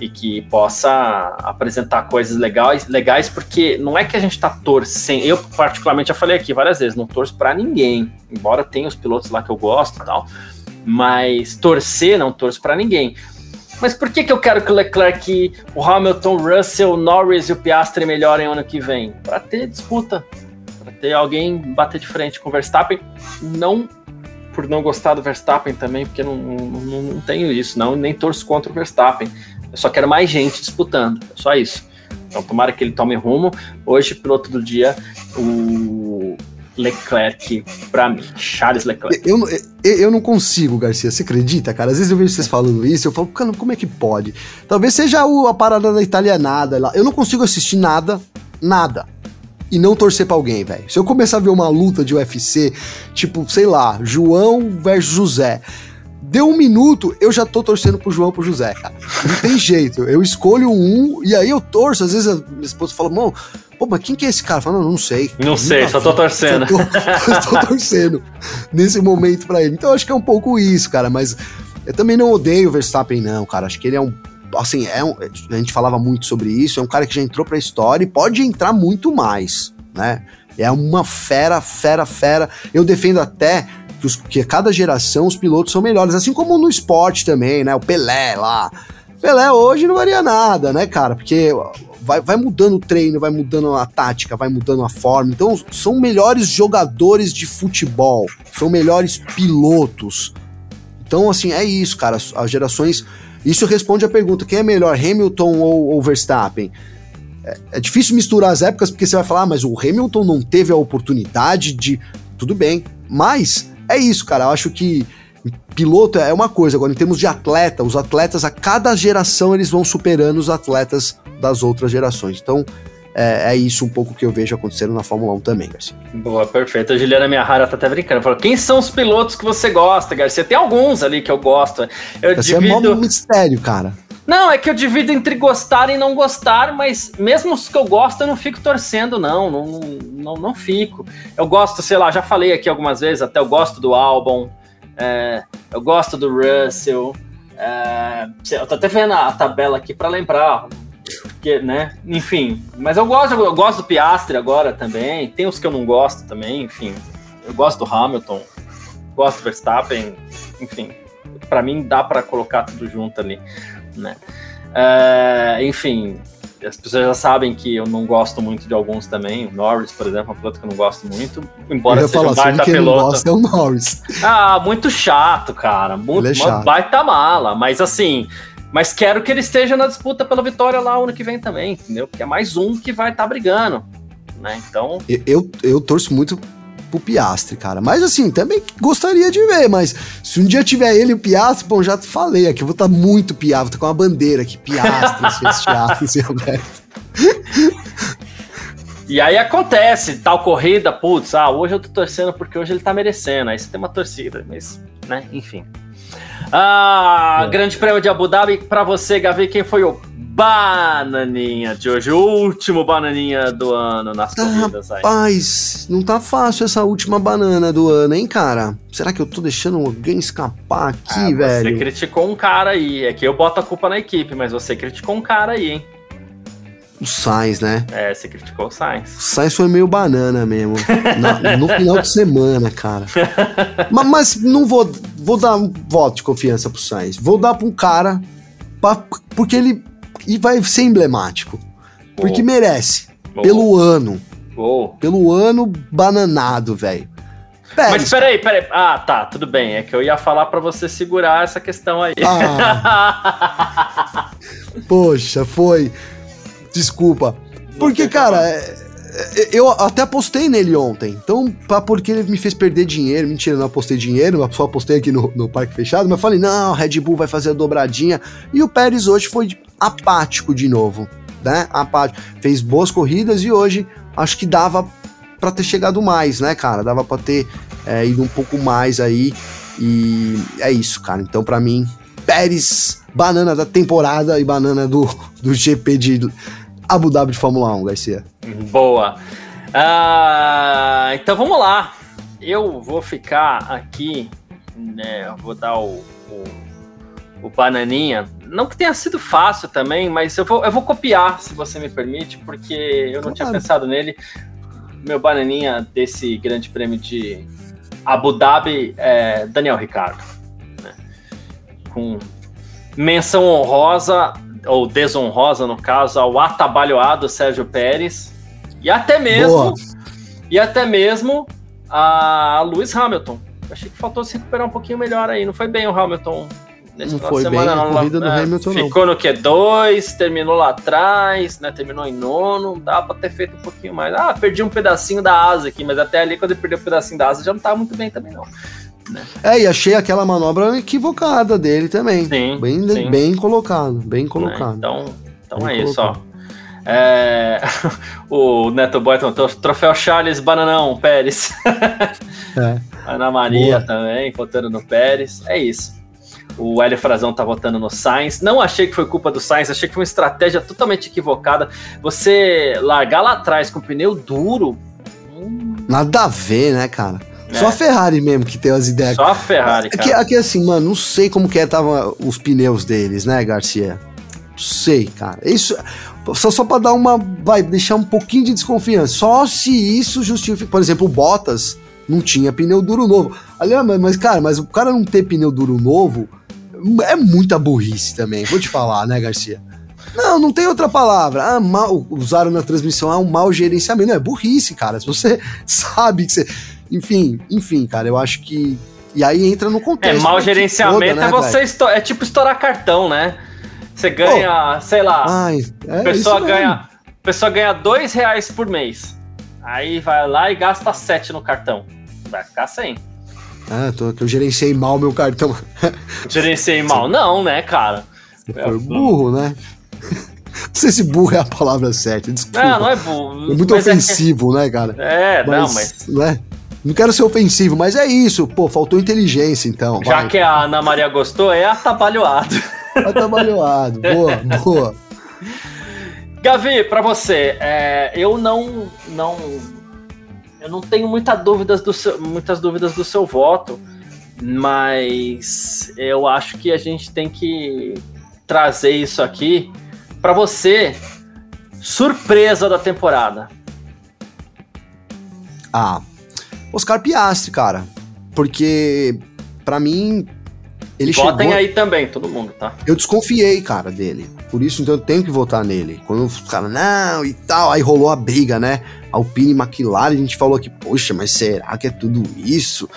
Speaker 1: e que possa apresentar coisas legais, legais, porque não é que a gente está torcendo. Eu, particularmente, já falei aqui várias vezes, não torço para ninguém, embora tenha os pilotos lá que eu gosto e tal, mas torcer, não torço para ninguém. Mas por que, que eu quero que o Leclerc, o Hamilton, Russell, Norris e o Piastri melhorem ano que vem? Para ter disputa, para ter alguém bater de frente com o Verstappen, não por não gostar do Verstappen também, porque não, não, não tenho isso, não, nem torço contra o Verstappen. Eu só quero mais gente disputando. É só isso. Então, tomara que ele tome rumo. Hoje, piloto do dia, o Leclerc para mim. Charles Leclerc.
Speaker 2: Eu, eu, eu, não consigo, Garcia. Você acredita, cara? Às vezes eu vejo vocês falando isso, eu falo, cara, como é que pode? Talvez seja o, a parada da italianada lá. Eu não consigo assistir nada, nada. E não torcer pra alguém, velho. Se eu começar a ver uma luta de UFC, tipo, sei lá, João versus José. Deu um minuto, eu já tô torcendo pro João pro José, cara. Não tem jeito. Eu escolho um e aí eu torço. Às vezes a minha esposa fala, mano, pô, mas quem que é esse cara? Fala, não, não sei.
Speaker 1: Não sei, só tô torcendo.
Speaker 2: Só tô, tô torcendo nesse momento para ele. Então acho que é um pouco isso, cara. Mas eu também não odeio o Verstappen, não, cara. Acho que ele é um. Assim, é um, a gente falava muito sobre isso. É um cara que já entrou pra história e pode entrar muito mais, né? É uma fera, fera, fera. Eu defendo até que, os, que cada geração os pilotos são melhores, assim como no esporte também, né? O Pelé lá. Pelé hoje não varia nada, né, cara? Porque vai, vai mudando o treino, vai mudando a tática, vai mudando a forma. Então, são melhores jogadores de futebol, são melhores pilotos. Então, assim, é isso, cara. As, gerações. Isso responde a pergunta: quem é melhor, Hamilton ou, ou Verstappen? é, é difícil misturar as épocas porque você vai falar, ah, mas o Hamilton não teve a oportunidade de. Tudo bem, mas é isso, cara. Eu acho que piloto é uma coisa, agora em termos de atleta, os atletas a cada geração eles vão superando os atletas das outras gerações. Então, é, é, isso um pouco que eu vejo acontecendo na Fórmula 1 também, Garcia.
Speaker 1: Boa, perfeito. A Juliana Miahara tá até brincando. Falou, quem são os pilotos que você gosta, Garcia? Tem alguns ali que eu gosto. Eu
Speaker 2: Esse divido... é um mistério, cara.
Speaker 1: Não, é que eu divido entre gostar e não gostar, mas mesmo os que eu gosto, eu não fico torcendo, não. Não, não, não fico. Eu gosto, sei lá, já falei aqui algumas vezes, até eu gosto do álbum, é, eu gosto do Russell. É, eu tô até vendo a tabela aqui para lembrar porque, né? Enfim, mas eu gosto, eu gosto do Piastri agora também. Tem os que eu não gosto também, enfim. Eu gosto do Hamilton, gosto do Verstappen, enfim. Para mim dá para colocar tudo junto ali, né? É, enfim, as pessoas já sabem que eu não gosto muito de alguns também. O Norris, por exemplo, é um piloto que eu não gosto muito. Embora seja falar, um baita
Speaker 2: que
Speaker 1: piloto.
Speaker 2: Gosta é o Norris.
Speaker 1: Ah, muito chato, cara. Muito, é chato. baita mala. Mas assim, mas quero que ele esteja na disputa pela vitória lá ano que vem também, entendeu? Porque é mais um que vai estar tá brigando, né? Então.
Speaker 2: Eu, eu, eu torço muito pro Piastre, cara. Mas assim, também gostaria de ver, mas se um dia tiver ele e o Piastre, bom, já falei aqui, eu vou estar tá muito piado, vou tá com uma bandeira aqui, Piastre, Piastre, Roberto.
Speaker 1: E aí acontece, tal corrida, putz, ah, hoje eu tô torcendo porque hoje ele tá merecendo. Aí você tem uma torcida, mas, né, enfim. Ah, é. Grande Prêmio de Abu Dhabi para você, Gavi. Quem foi o bananinha de hoje? O último bananinha do ano nas ah, corridas
Speaker 2: aí. Rapaz, não tá fácil essa última banana do ano, hein, cara? Será que eu tô deixando alguém escapar aqui, ah, velho?
Speaker 1: Você criticou um cara aí. É que eu boto a culpa na equipe, mas você criticou um cara aí, hein?
Speaker 2: O Sainz, né?
Speaker 1: É, você criticou o Sainz.
Speaker 2: O Sainz foi meio banana mesmo. na, no final de semana, cara. mas, mas, não vou. Vou dar um voto de confiança pro Sainz. Vou dar pra um cara. Pra, porque ele. E vai ser emblemático. Porque merece. Pelo ano. Pelo ano bananado, velho.
Speaker 1: Mas peraí, peraí. Ah, tá, tudo bem. É que eu ia falar para você segurar essa questão aí.
Speaker 2: Ah. Poxa, foi. Desculpa. Porque, cara, é, eu até apostei nele ontem. Então, porque ele me fez perder dinheiro. Mentira, não apostei dinheiro, só apostei aqui no, no parque fechado. Mas falei, não, Red Bull vai fazer a dobradinha. E o Pérez hoje foi apático de novo, né? Apático. Fez boas corridas e hoje acho que dava para ter chegado mais, né, cara? Dava para ter é, ido um pouco mais aí. E é isso, cara. Então, para mim, Pérez, banana da temporada e banana do, do GP de Abu Dhabi de Fórmula 1, Garcia.
Speaker 1: Boa. Uh, então vamos lá. Eu vou ficar aqui, né? Vou dar o, o, o, bananinha. Não que tenha sido fácil também, mas eu vou, eu vou copiar, se você me permite, porque eu não claro. tinha pensado nele. Meu bananinha desse grande prêmio de Abu Dhabi é Daniel Ricardo. Né? Com menção honrosa ou desonrosa no caso, ao atabalhoado Sérgio Pérez e até mesmo Boa. e até mesmo a Lewis Hamilton. Achei que faltou se recuperar um pouquinho melhor aí. Não foi bem o Hamilton
Speaker 2: nesse não foi semana, bem a corrida do é, Hamilton
Speaker 1: Ficou não. no Q2, terminou lá atrás, né? Terminou em nono, dá para ter feito um pouquinho mais. Ah, perdi um pedacinho da asa aqui, mas até ali quando ele perdeu um pedacinho da asa já não tava muito bem também não.
Speaker 2: Né? É, e achei aquela manobra equivocada dele também. Sim. Bem, sim. bem colocado, bem colocado.
Speaker 1: É, então, então bem é colocado. isso, ó. É... o Neto Boyton, troféu Charles Bananão Pérez. é. Ana Maria Boa. também, votando no Pérez. É isso. O Hélio Frazão tá votando no Sainz. Não achei que foi culpa do Sainz, achei que foi uma estratégia totalmente equivocada. Você largar lá atrás com pneu duro.
Speaker 2: Hum... Nada a ver, né, cara? Só a Ferrari mesmo que tem as ideias.
Speaker 1: Só a Ferrari,
Speaker 2: cara. Aqui, aqui assim, mano, não sei como que é, tava os pneus deles, né, Garcia? Não sei, cara. Isso só, só pra dar uma. Vai deixar um pouquinho de desconfiança. Só se isso justifica. Por exemplo, o Bottas não tinha pneu duro novo. Aliás, mas, cara, mas o cara não ter pneu duro novo é muita burrice também. Vou te falar, né, Garcia? Não, não tem outra palavra. Ah, mal, usaram na transmissão, ah, um mau gerenciamento. Não, é burrice, cara. Se você sabe que você enfim, enfim, cara, eu acho que. E aí entra no contexto.
Speaker 1: É, mau gerenciamento toda, né, é você. É tipo estourar cartão, né? Você ganha, oh, sei lá. Ai, é pessoa ganha. Pessoa ganha dois reais por mês. Aí vai lá e gasta sete no cartão. Vai ficar sem.
Speaker 2: Ah, tô, eu gerenciei mal meu cartão.
Speaker 1: Gerenciei mal. Não, né, cara?
Speaker 2: Você foi burro, né? Não sei se burro é a palavra certa, desculpa.
Speaker 1: Não, não é burro.
Speaker 2: É muito
Speaker 1: mas
Speaker 2: ofensivo, né, cara?
Speaker 1: É, é não, mas.
Speaker 2: Né? Não quero ser ofensivo, mas é isso. Pô, faltou inteligência, então.
Speaker 1: Já vai. que a Ana Maria gostou, é atabalhoado.
Speaker 2: Atabalhoado. boa, boa.
Speaker 1: Gavi, para você, é, eu não, não, eu não tenho muita dúvidas do seu, muitas dúvidas do seu voto, mas eu acho que a gente tem que trazer isso aqui para você. Surpresa da temporada.
Speaker 2: Ah, Oscar Piastri, cara. Porque, para mim, ele
Speaker 1: Votem
Speaker 2: chegou...
Speaker 1: aí também, todo mundo, tá?
Speaker 2: Eu desconfiei, cara, dele. Por isso, então, eu tenho que votar nele. Quando os caras, não, e tal, aí rolou a briga, né? Alpine e McLaren, a gente falou aqui, poxa, mas será que é tudo isso?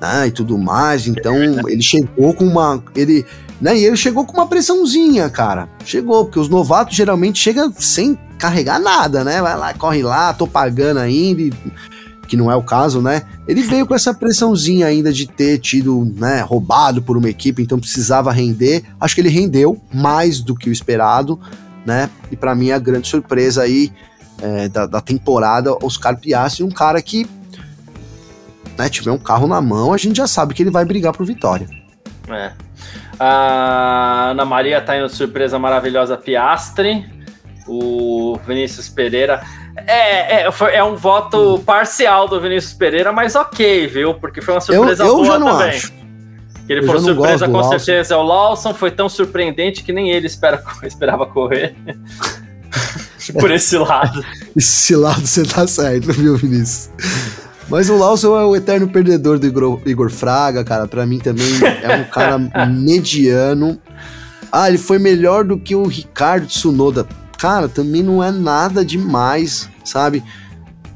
Speaker 2: Ah, e tudo mais. Então, ele chegou com uma. Ele. Né, e ele chegou com uma pressãozinha, cara. Chegou, porque os novatos geralmente chegam sem carregar nada, né? Vai lá, corre lá, tô pagando ainda. E que não é o caso, né? Ele veio com essa pressãozinha ainda de ter tido, né, roubado por uma equipe, então precisava render. Acho que ele rendeu mais do que o esperado, né? E para mim a grande surpresa aí é, da, da, temporada, Oscar Piastri, um cara que, né, tiver um carro na mão, a gente já sabe que ele vai brigar por vitória.
Speaker 1: É. A Ana Maria tá indo surpresa maravilhosa Piastre. O Vinícius Pereira é, é, foi, é um voto parcial do Vinícius Pereira, mas ok, viu? Porque foi uma surpresa
Speaker 2: eu, eu
Speaker 1: boa
Speaker 2: já não
Speaker 1: também.
Speaker 2: Acho.
Speaker 1: Ele foi surpresa com Lawson. certeza é o Lawson, foi tão surpreendente que nem ele espera, esperava correr. Por esse lado.
Speaker 2: esse lado você tá certo, viu, Vinícius? Mas o Lawson é o eterno perdedor do Igor, Igor Fraga, cara. Para mim também é um cara mediano. Ah, ele foi melhor do que o Ricardo Tsunoda cara, também não é nada demais, sabe?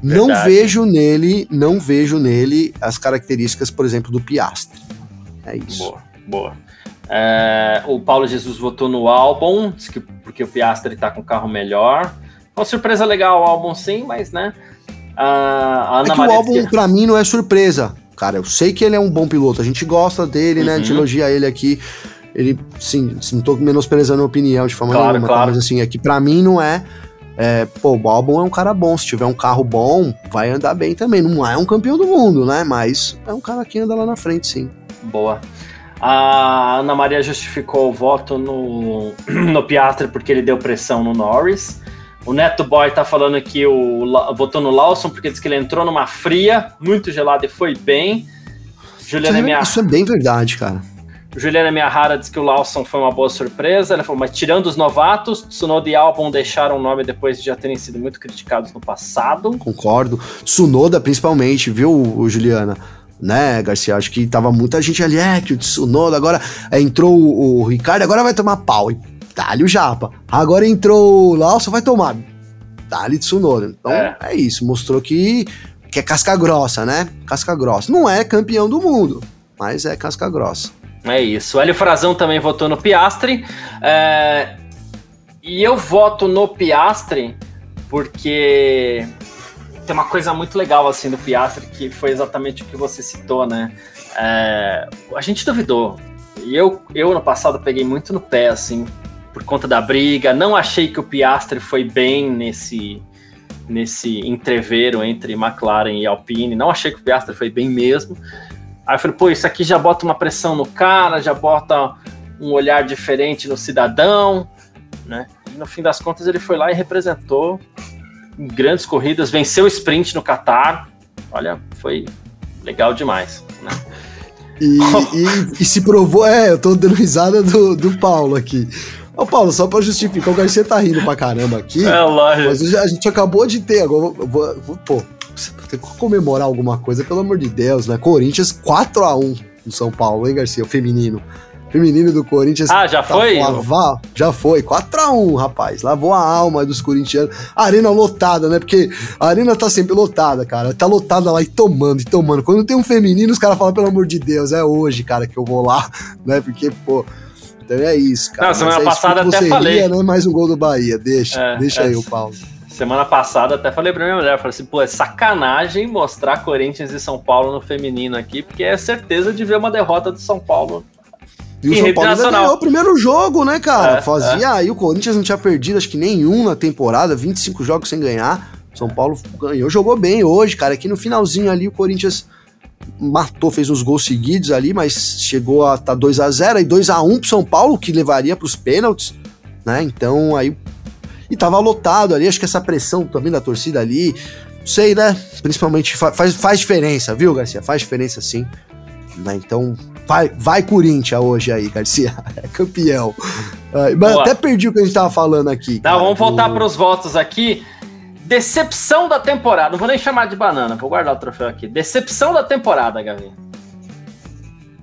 Speaker 2: Verdade. Não vejo nele, não vejo nele as características, por exemplo, do Piastre. É isso.
Speaker 1: Boa, boa. É, o Paulo Jesus votou no álbum, que, porque o Piastre tá com o carro melhor. Uma surpresa legal o álbum, sim, mas né.
Speaker 2: A, Ana é que Maria o álbum, que... pra mim, não é surpresa. Cara, eu sei que ele é um bom piloto, a gente gosta dele, uhum. né? A gente uhum. elogia ele aqui ele, sim, não tô menosprezando a opinião de forma
Speaker 1: claro,
Speaker 2: nenhuma,
Speaker 1: tá? claro.
Speaker 2: Tá? mas assim, é que pra mim não é, é, pô, o Albon é um cara bom, se tiver um carro bom, vai andar bem também, não é um campeão do mundo, né, mas é um cara que anda lá na frente, sim.
Speaker 1: Boa. A Ana Maria justificou o voto no, no Piastre porque ele deu pressão no Norris. O Neto Boy tá falando que o, votou no Lawson porque diz que ele entrou numa fria, muito gelada e foi bem.
Speaker 2: Juliana isso, é, isso é bem verdade, cara.
Speaker 1: Juliana Miyahara diz que o Lawson foi uma boa surpresa. Ela falou, mas tirando os novatos, Tsunoda e Albon deixaram o nome depois de já terem sido muito criticados no passado.
Speaker 2: Concordo. Tsunoda, principalmente, viu, Juliana? Né, Garcia? Acho que tava muita gente ali, é, que o Tsunoda agora é, entrou o, o, Ricardo, agora vai tomar pau. E dá-lhe o Japa. Agora entrou o Lawson, vai tomar. Dá-lhe Tsunoda. Então é. é isso, mostrou que, que é casca grossa, né? Casca grossa. Não é campeão do mundo, mas é casca grossa.
Speaker 1: É isso. O Hélio Frazão também votou no Piastre. É... E eu voto no Piastre porque tem uma coisa muito legal assim do Piastre que foi exatamente o que você citou, né? É... A gente duvidou. E eu, eu no passado peguei muito no pé, assim, por conta da briga. Não achei que o Piastre foi bem nesse nesse entreveiro entre McLaren e Alpine. Não achei que o Piastre foi bem mesmo. Aí eu falei, pô, isso aqui já bota uma pressão no cara, já bota um olhar diferente no cidadão, né? E no fim das contas ele foi lá e representou em grandes corridas, venceu o sprint no Qatar. Olha, foi legal demais, né?
Speaker 2: E, e, e, se provou, é, eu tô dando risada do, do Paulo aqui. Ô, Paulo, só pra justificar, o Garcia tá rindo pra caramba aqui.
Speaker 1: É, lógico.
Speaker 2: Mas a gente acabou de ter, agora, vou, vou, pô, tem que comemorar alguma coisa, pelo amor de Deus, né? Corinthians 4 a 1 no São Paulo, hein, Garcia? O feminino. Feminino do Corinthians.
Speaker 1: Ah, já tá, foi?
Speaker 2: Lavar, já foi. 4x1, rapaz. Lavou a alma dos corintianos. Arena lotada, né? Porque a arena tá sempre lotada, cara. Tá lotada lá e tomando, e tomando. Quando tem um feminino, os caras falam, pelo amor de Deus, é hoje, cara, que eu vou lá, né? Porque, pô. Então é isso, cara.
Speaker 1: Não, semana é passada até falei.
Speaker 2: Ria, né? Mais um gol do Bahia. Deixa, é, deixa é. aí o Paulo.
Speaker 1: Semana passada até falei pra minha mulher, falei assim, pô, é sacanagem mostrar Corinthians e São Paulo no feminino aqui, porque é certeza de ver uma derrota do São Paulo.
Speaker 2: E o São Paulo ainda ganhou o primeiro jogo, né, cara? É, Fazia é. aí, o Corinthians não tinha perdido, acho que nenhum na temporada, 25 jogos sem ganhar. São Paulo ganhou, jogou bem hoje, cara. Aqui no finalzinho ali o Corinthians matou, fez uns gols seguidos ali, mas chegou a tá 2 a 0 e 2 a 1 pro São Paulo, que levaria para os pênaltis, né? Então aí e tava lotado ali, acho que essa pressão também da torcida ali, não sei, né? Principalmente faz, faz diferença, viu, Garcia? Faz diferença sim. Né? Então, vai, vai Corinthians hoje aí, Garcia. É campeão. Mas até perdi o que a gente tava falando aqui.
Speaker 1: Tá, cara. vamos voltar para os votos aqui. Decepção da temporada. Não vou nem chamar de banana, vou guardar o troféu aqui. Decepção da temporada, Gavi.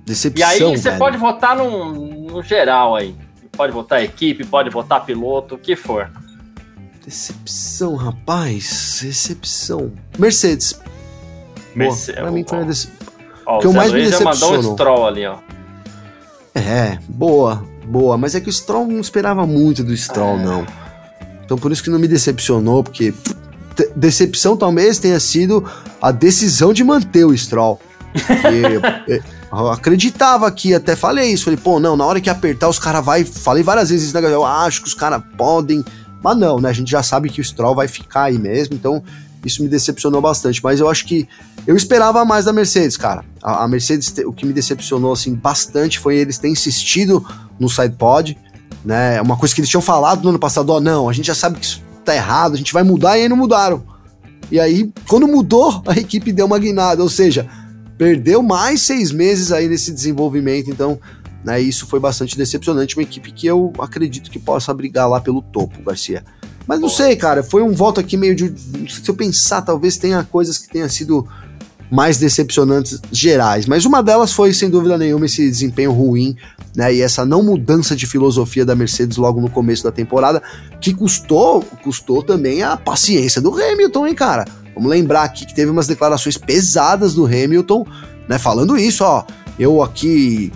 Speaker 2: Decepção.
Speaker 1: E aí você velho. pode votar no, no geral aí. Pode votar equipe, pode votar piloto, o que for.
Speaker 2: Decepção, rapaz. Decepção. Mercedes.
Speaker 1: Mercedes.
Speaker 2: Pra mim foi a decepção. O que eu mais Luiz me decepcionou. mandou
Speaker 1: um Stroll ali, ó.
Speaker 2: É, boa, boa. Mas é que o Stroll não esperava muito do Stroll, é. não. Então por isso que não me decepcionou, porque decepção talvez tenha sido a decisão de manter o Stroll. É, eu acreditava que até falei isso, falei, pô, não, na hora que apertar os caras vai, falei várias vezes, né, eu acho que os caras podem, mas não, né, a gente já sabe que o Stroll vai ficar aí mesmo, então isso me decepcionou bastante, mas eu acho que eu esperava mais da Mercedes, cara. A, a Mercedes, o que me decepcionou assim bastante foi eles terem insistido no side pod, né? É uma coisa que eles tinham falado no ano passado, ó, oh, não, a gente já sabe que isso tá errado, a gente vai mudar e aí não mudaram. E aí, quando mudou, a equipe deu uma guinada, ou seja, perdeu mais seis meses aí nesse desenvolvimento, então, né, isso foi bastante decepcionante, uma equipe que eu acredito que possa brigar lá pelo topo, Garcia. Mas não sei, cara, foi um voto aqui meio de. Se eu pensar, talvez tenha coisas que tenham sido mais decepcionantes gerais. Mas uma delas foi, sem dúvida nenhuma, esse desempenho ruim, né? E essa não mudança de filosofia da Mercedes logo no começo da temporada, que custou, custou também a paciência do Hamilton, hein, cara? Vamos lembrar aqui que teve umas declarações pesadas do Hamilton, né? Falando isso, ó. Eu aqui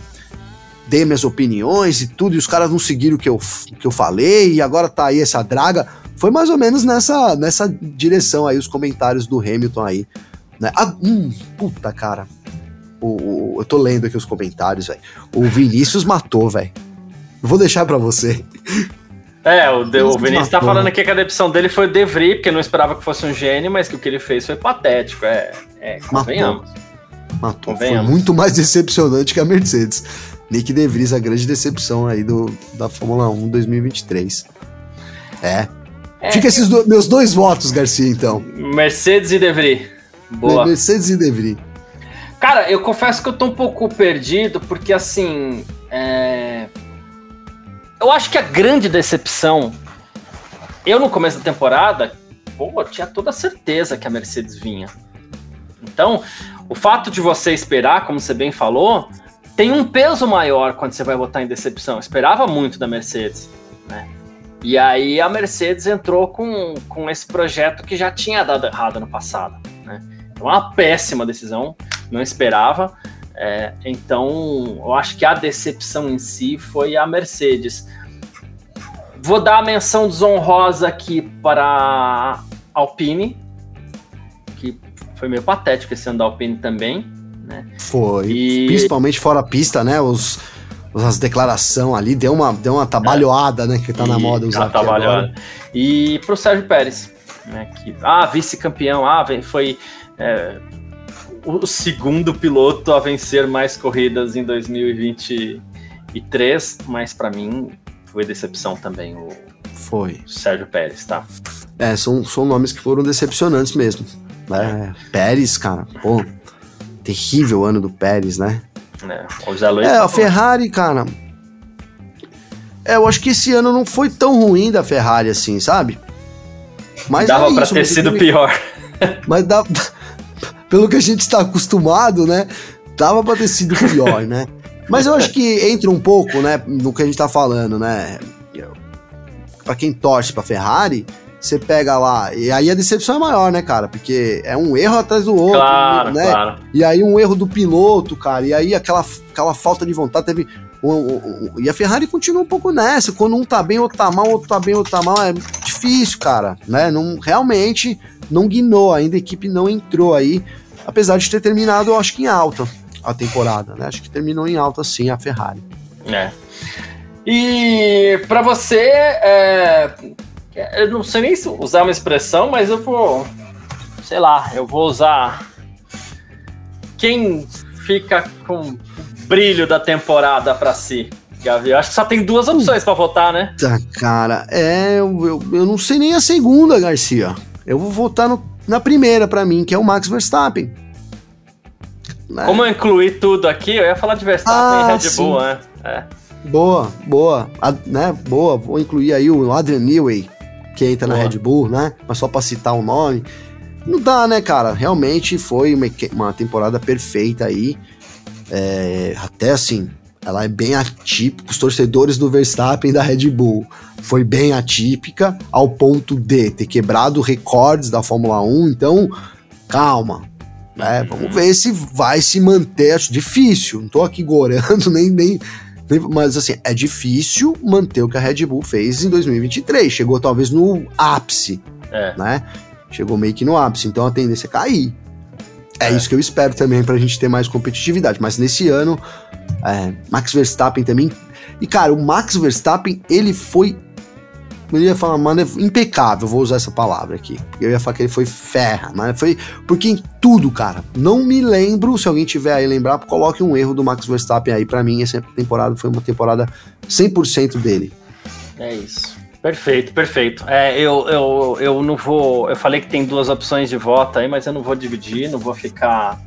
Speaker 2: dei minhas opiniões e tudo, e os caras não seguiram o que eu, que eu falei, e agora tá aí essa draga. Foi mais ou menos nessa, nessa direção aí, os comentários do Hamilton aí. Né? Ah, hum, puta, cara. O, o, eu tô lendo aqui os comentários, velho. O Vinícius matou, velho. Vou deixar para você.
Speaker 1: É, o, o, o Vinícius tá falando aqui que a decepção dele foi o De Vries, porque não esperava que fosse um gênio, mas que o que ele fez foi patético. É, é convenhamos.
Speaker 2: Matou. Matou. Foi muito mais decepcionante que a Mercedes. Nick De Vries, a grande decepção aí do, da Fórmula 1 2023. É. é Fica esses do, meus dois votos, Garcia, então.
Speaker 1: Mercedes e De Vries. Boa.
Speaker 2: Mercedes e De Vries.
Speaker 1: Cara, eu confesso que eu tô um pouco perdido, porque assim. É... Eu acho que a grande decepção. Eu, no começo da temporada, pô, tinha toda a certeza que a Mercedes vinha. Então, o fato de você esperar, como você bem falou, tem um peso maior quando você vai votar em decepção. Esperava muito da Mercedes, né? E aí a Mercedes entrou com, com esse projeto que já tinha dado errado no passado, né? Então, uma péssima decisão, não esperava. É, então, eu acho que a decepção em si foi a Mercedes. Vou dar a menção desonrosa aqui para a Alpine, que foi meio patético esse ano da Alpine também né?
Speaker 2: Foi. E... Principalmente fora a pista, né? Os, as declarações ali, deu uma, deu uma tabalhoada, né? Que tá na moda usar aqui agora.
Speaker 1: E pro Sérgio Pérez, né? Que, ah, vice-campeão, ah, foi é, o segundo piloto a vencer mais corridas em 2023, mas para mim foi decepção também o
Speaker 2: foi.
Speaker 1: Sérgio Pérez, tá?
Speaker 2: É, são, são nomes que foram decepcionantes mesmo. Né? Pérez, cara, pô, terrível ano do Pérez, né?
Speaker 1: É, o Zé Luiz
Speaker 2: é a Ferrari, cara. É, eu acho que esse ano não foi tão ruim da Ferrari assim, sabe?
Speaker 1: Mas Dava é pra ter sido pior.
Speaker 2: Mas dá, pelo que a gente está acostumado, né? Dava pra ter sido pior, né? Mas eu acho que entra um pouco, né, no que a gente tá falando, né? Pra quem torce pra Ferrari, você pega lá, e aí a decepção é maior, né, cara? Porque é um erro atrás do outro,
Speaker 1: claro,
Speaker 2: né?
Speaker 1: Claro.
Speaker 2: E aí um erro do piloto, cara, e aí aquela, aquela falta de vontade teve. Um, um, um, e a Ferrari continua um pouco nessa. Quando um tá bem, outro tá mal, outro tá bem, outro tá mal. É difícil, cara, né? Não, realmente não guinou, ainda a equipe não entrou aí, apesar de ter terminado, eu acho que em alta a temporada, né? Acho que terminou em alta sim a Ferrari.
Speaker 1: É. E para você, é, eu não sei nem usar uma expressão, mas eu vou, sei lá, eu vou usar quem fica com o brilho da temporada para si. Gavi, eu acho que só tem duas opções para votar, né?
Speaker 2: Tá, cara, é, eu, eu, eu, não sei nem a segunda, Garcia. Eu vou votar no, na primeira para mim, que é o Max Verstappen.
Speaker 1: Né? Como eu incluí tudo aqui, eu ia falar de Verstappen ah, e Red Bull, né? É.
Speaker 2: Boa, boa, a, né? Boa, vou incluir aí o Adrian Newey, que entra boa. na Red Bull, né? Mas só para citar o nome. Não dá, né, cara? Realmente foi uma, uma temporada perfeita aí. É, até assim, ela é bem atípica. Os torcedores do Verstappen da Red Bull foi bem atípica ao ponto de ter quebrado recordes da Fórmula 1. Então, calma. Né? Vamos ver se vai se manter. Acho difícil. Não tô aqui gorando, nem, nem, nem. Mas assim, é difícil manter o que a Red Bull fez em 2023. Chegou talvez no ápice. É. Né? Chegou meio que no ápice. Então a tendência é cair. É, é. isso que eu espero também pra gente ter mais competitividade. Mas nesse ano, é, Max Verstappen também. E cara, o Max Verstappen, ele foi. Eu ia falar, mano, é impecável, vou usar essa palavra aqui. Eu ia falar que ele foi ferra, mas foi. Porque em tudo, cara. Não me lembro, se alguém tiver aí lembrar, coloque um erro do Max Verstappen aí. para mim, essa temporada foi uma temporada 100% dele.
Speaker 1: É isso. Perfeito, perfeito. É, eu, eu, eu não vou. Eu falei que tem duas opções de voto aí, mas eu não vou dividir, não vou ficar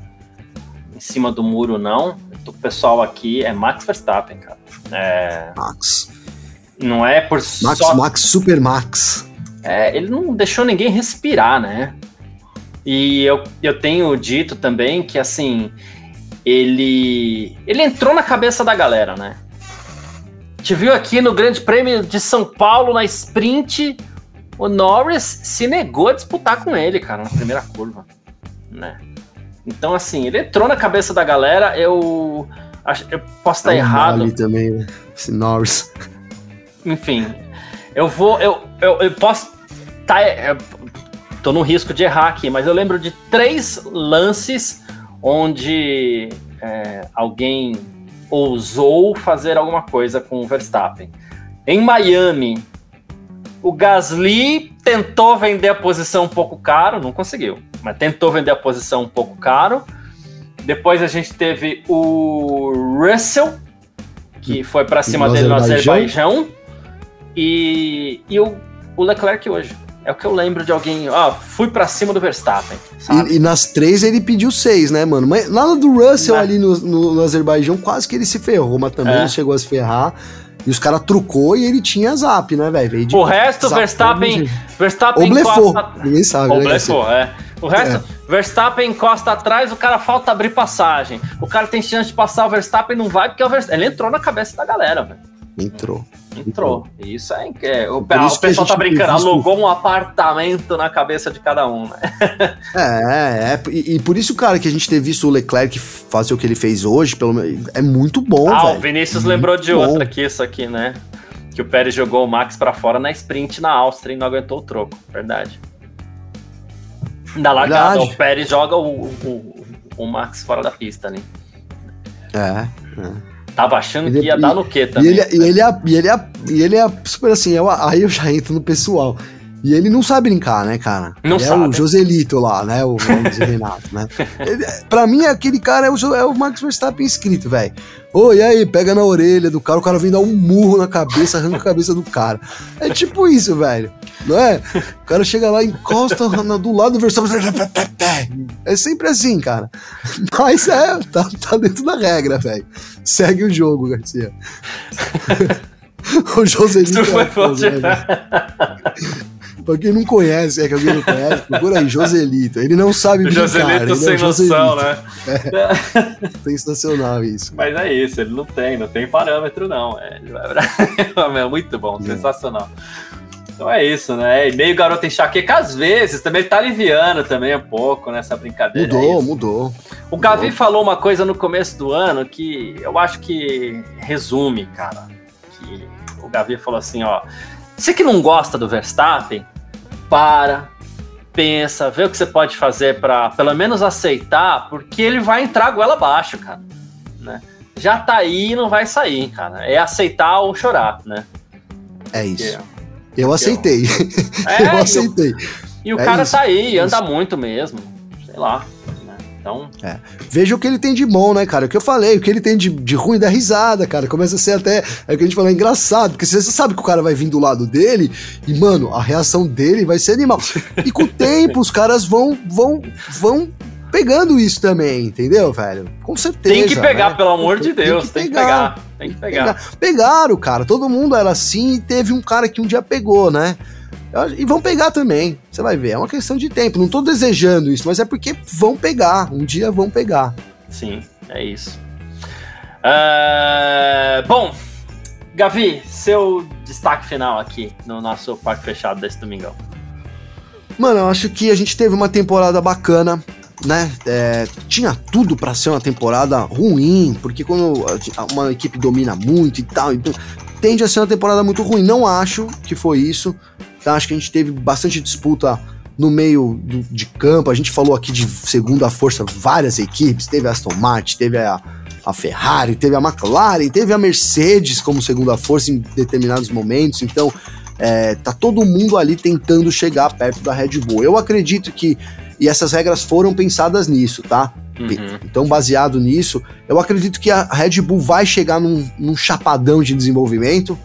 Speaker 1: em cima do muro, não. O pessoal aqui é Max Verstappen, cara. É,
Speaker 2: Max.
Speaker 1: Não é por
Speaker 2: Max, só... Max, Super Max.
Speaker 1: É, ele não deixou ninguém respirar, né? E eu, eu tenho dito também que, assim, ele, ele entrou na cabeça da galera, né? Te viu aqui no Grande Prêmio de São Paulo na sprint. O Norris se negou a disputar com ele, cara, na primeira curva, né? Então, assim, ele entrou na cabeça da galera. Eu, eu posso estar é errado.
Speaker 2: também, né? Esse Norris.
Speaker 1: Enfim, eu vou. Eu, eu, eu posso. Tá, eu, tô no risco de errar aqui, mas eu lembro de três lances onde é, alguém ousou fazer alguma coisa com o Verstappen. Em Miami, o Gasly tentou vender a posição um pouco caro, não conseguiu, mas tentou vender a posição um pouco caro. Depois a gente teve o Russell, que foi para cima no dele no Azerbaijão, e, e o, o Leclerc hoje. É o que eu lembro de alguém, ó, fui para cima do Verstappen.
Speaker 2: E, e, nas três ele pediu seis, né, mano? Mas lá do Russell, ali no, no, no, Azerbaijão, quase que ele se ferrou, mas também é. não chegou a se ferrar. E os caras trucou e ele tinha zap, né, velho?
Speaker 1: O resto, Verstappen. Verstappen
Speaker 2: Ou blefou. Ninguém sabe,
Speaker 1: né? Blefou, é. O resto, é. Verstappen encosta atrás, o cara falta abrir passagem. O cara tem chance de passar o Verstappen não vai porque o Verstappen. Ele entrou na cabeça da galera, velho.
Speaker 2: Entrou.
Speaker 1: Entrou. Isso é. é o, o pessoal tá brincando, visto... alugou um apartamento na cabeça de cada um, né?
Speaker 2: é, é. E, e, por isso, cara, que a gente ter visto o Leclerc fazer o que ele fez hoje, pelo é muito bom,
Speaker 1: Ah,
Speaker 2: véio.
Speaker 1: o Vinícius lembrou de bom. outra aqui, isso aqui, né? Que o Pérez jogou o Max para fora na sprint na Áustria e não aguentou o troco. Verdade. Na largada, Verdade. o Pérez joga o, o, o Max fora da pista, né?
Speaker 2: É, é.
Speaker 1: Tava achando ele, que ia e, dar no quê também.
Speaker 2: E ele, e ele, é, e ele, é, e ele é super assim, eu, aí eu já entro no pessoal. E ele não sabe brincar, né, cara?
Speaker 1: Não
Speaker 2: ele
Speaker 1: sabe.
Speaker 2: É o Joselito lá, né? O Renato, né? Ele, pra mim, aquele cara é o, é o Max Verstappen inscrito, velho. Ô, e aí, pega na orelha do cara, o cara vem dar um murro na cabeça, arranca a cabeça do cara. É tipo isso, velho. Não é? O cara chega lá, encosta do lado do Verstappen. É sempre assim, cara. Mas é, tá, tá dentro da regra, velho. Segue o jogo, Garcia. o Joselito. Isso foi é forte. Pra quem não conhece, é que alguém não conhece, procura aí, Joselito. Ele não sabe brincar.
Speaker 1: Joselito sem é noção, né?
Speaker 2: É. Sensacional isso.
Speaker 1: Mas é isso, ele não tem, não tem parâmetro, não. É, é muito bom, é. sensacional. Então é isso, né? E meio garoto enxaqueca, às vezes, também ele tá aliviando também um pouco nessa brincadeira.
Speaker 2: Mudou, é mudou.
Speaker 1: O Gavi falou uma coisa no começo do ano que eu acho que resume, cara. Que o Gavi falou assim, ó Você que não gosta do Verstappen, para, pensa, vê o que você pode fazer para pelo menos aceitar, porque ele vai entrar goela abaixo, cara. Né? Já tá aí e não vai sair, cara. É aceitar ou chorar, né?
Speaker 2: É isso. Eu aceitei. É, eu aceitei.
Speaker 1: E o, é cara isso, tá aí, anda muito mesmo. Sei lá. Então.
Speaker 2: É. Veja o que ele tem de bom, né, cara? O que eu falei, o que ele tem de, de ruim da risada, cara. Começa a ser até. É o que a gente falou, é engraçado, porque você sabe que o cara vai vir do lado dele e, mano, a reação dele vai ser animal. E com o tempo, os caras vão, vão, vão pegando isso também, entendeu, velho? Com certeza.
Speaker 1: Tem que pegar, né? pelo amor de Deus. Tem que, tem pegar, que pegar. Tem que pegar.
Speaker 2: Pegaram, cara. Todo mundo era assim e teve um cara que um dia pegou, né? E vão pegar também. Você vai ver. É uma questão de tempo. Não tô desejando isso, mas é porque vão pegar. Um dia vão pegar.
Speaker 1: Sim, é isso. Uh, bom, Gavi, seu destaque final aqui no nosso parque fechado desse domingão.
Speaker 2: Mano, eu acho que a gente teve uma temporada bacana, né? É, tinha tudo para ser uma temporada ruim, porque quando uma equipe domina muito e tal, então, tende a ser uma temporada muito ruim. Não acho que foi isso. Então acho que a gente teve bastante disputa no meio do, de campo. A gente falou aqui de segunda força várias equipes. Teve a Aston Martin, teve a, a Ferrari, teve a McLaren, teve a Mercedes como segunda força em determinados momentos. Então é, tá todo mundo ali tentando chegar perto da Red Bull. Eu acredito que e essas regras foram pensadas nisso, tá? Uhum. Então, baseado nisso, eu acredito que a Red Bull vai chegar num, num chapadão de desenvolvimento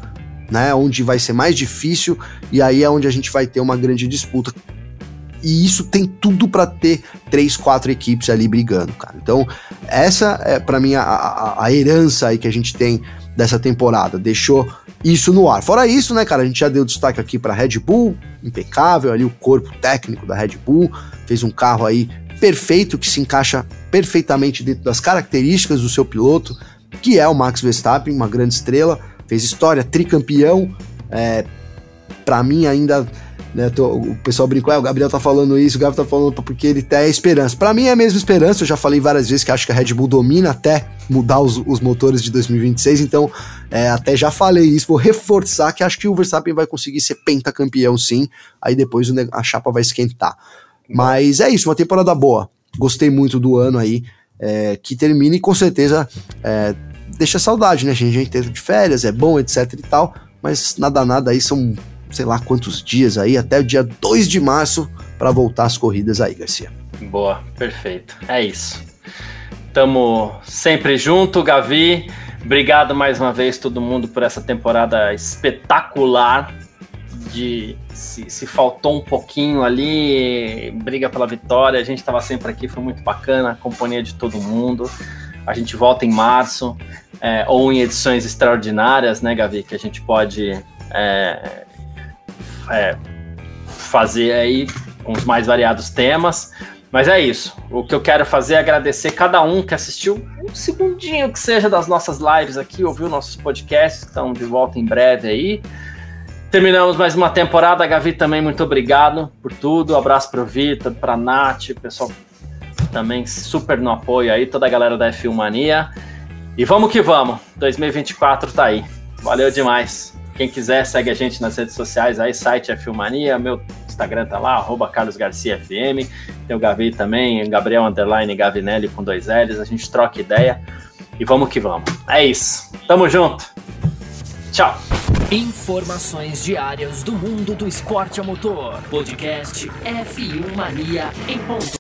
Speaker 2: né? Onde vai ser mais difícil e aí é onde a gente vai ter uma grande disputa. E isso tem tudo para ter três, quatro equipes ali brigando, cara. Então, essa é para mim a, a, a, herança aí que a gente tem dessa temporada. Deixou isso no ar. Fora isso, né, cara, a gente já deu destaque aqui para Red Bull, impecável ali o corpo técnico da Red Bull, fez um carro aí perfeito que se encaixa perfeitamente dentro das características do seu piloto, que é o Max Verstappen, uma grande estrela fez história, tricampeão. É, para mim ainda, né, tô, o pessoal brincou, é, o Gabriel tá falando isso, o Gabriel tá falando porque ele tem esperança. Para mim é a mesma esperança, eu já falei várias vezes que acho que a Red Bull domina até mudar os, os motores de 2026, então é, até já falei isso, vou reforçar que acho que o Verstappen vai conseguir ser pentacampeão sim, aí depois a chapa vai esquentar. Mas é isso, uma temporada boa. Gostei muito do ano aí, é, que termine com certeza é, deixa saudade, né? A gente teve de férias, é bom, etc e tal, mas nada, nada aí são sei lá quantos dias aí, até o dia 2 de março para voltar as corridas aí, Garcia.
Speaker 1: Boa, perfeito. É isso. Tamo sempre junto, Gavi. Obrigado mais uma vez todo mundo por essa temporada espetacular. De se, se faltou um pouquinho ali, briga pela vitória. A gente estava sempre aqui, foi muito bacana, a companhia de todo mundo. A gente volta em março é, ou em edições extraordinárias, né, Gavi, que a gente pode é, é, fazer aí com os mais variados temas. Mas é isso. O que eu quero fazer é agradecer cada um que assistiu um segundinho que seja das nossas lives aqui, ouviu nossos podcasts, estão de volta em breve aí. Terminamos mais uma temporada. Gavi, também muito obrigado por tudo. Um abraço para o Vitor, para a Nath, pessoal também super no apoio aí, toda a galera da F1 Mania. E vamos que vamos, 2024 tá aí. Valeu demais. Quem quiser, segue a gente nas redes sociais aí, site F1 Mania, meu Instagram tá lá, arroba Carlos Garcia FM. Tem o Gavi também, Gabriel Underline Gavinelli com dois L's. A gente troca ideia e vamos que vamos. É isso. Tamo junto. Tchau.
Speaker 3: Informações diárias do mundo do esporte a motor. Podcast F1 Mania em ponto.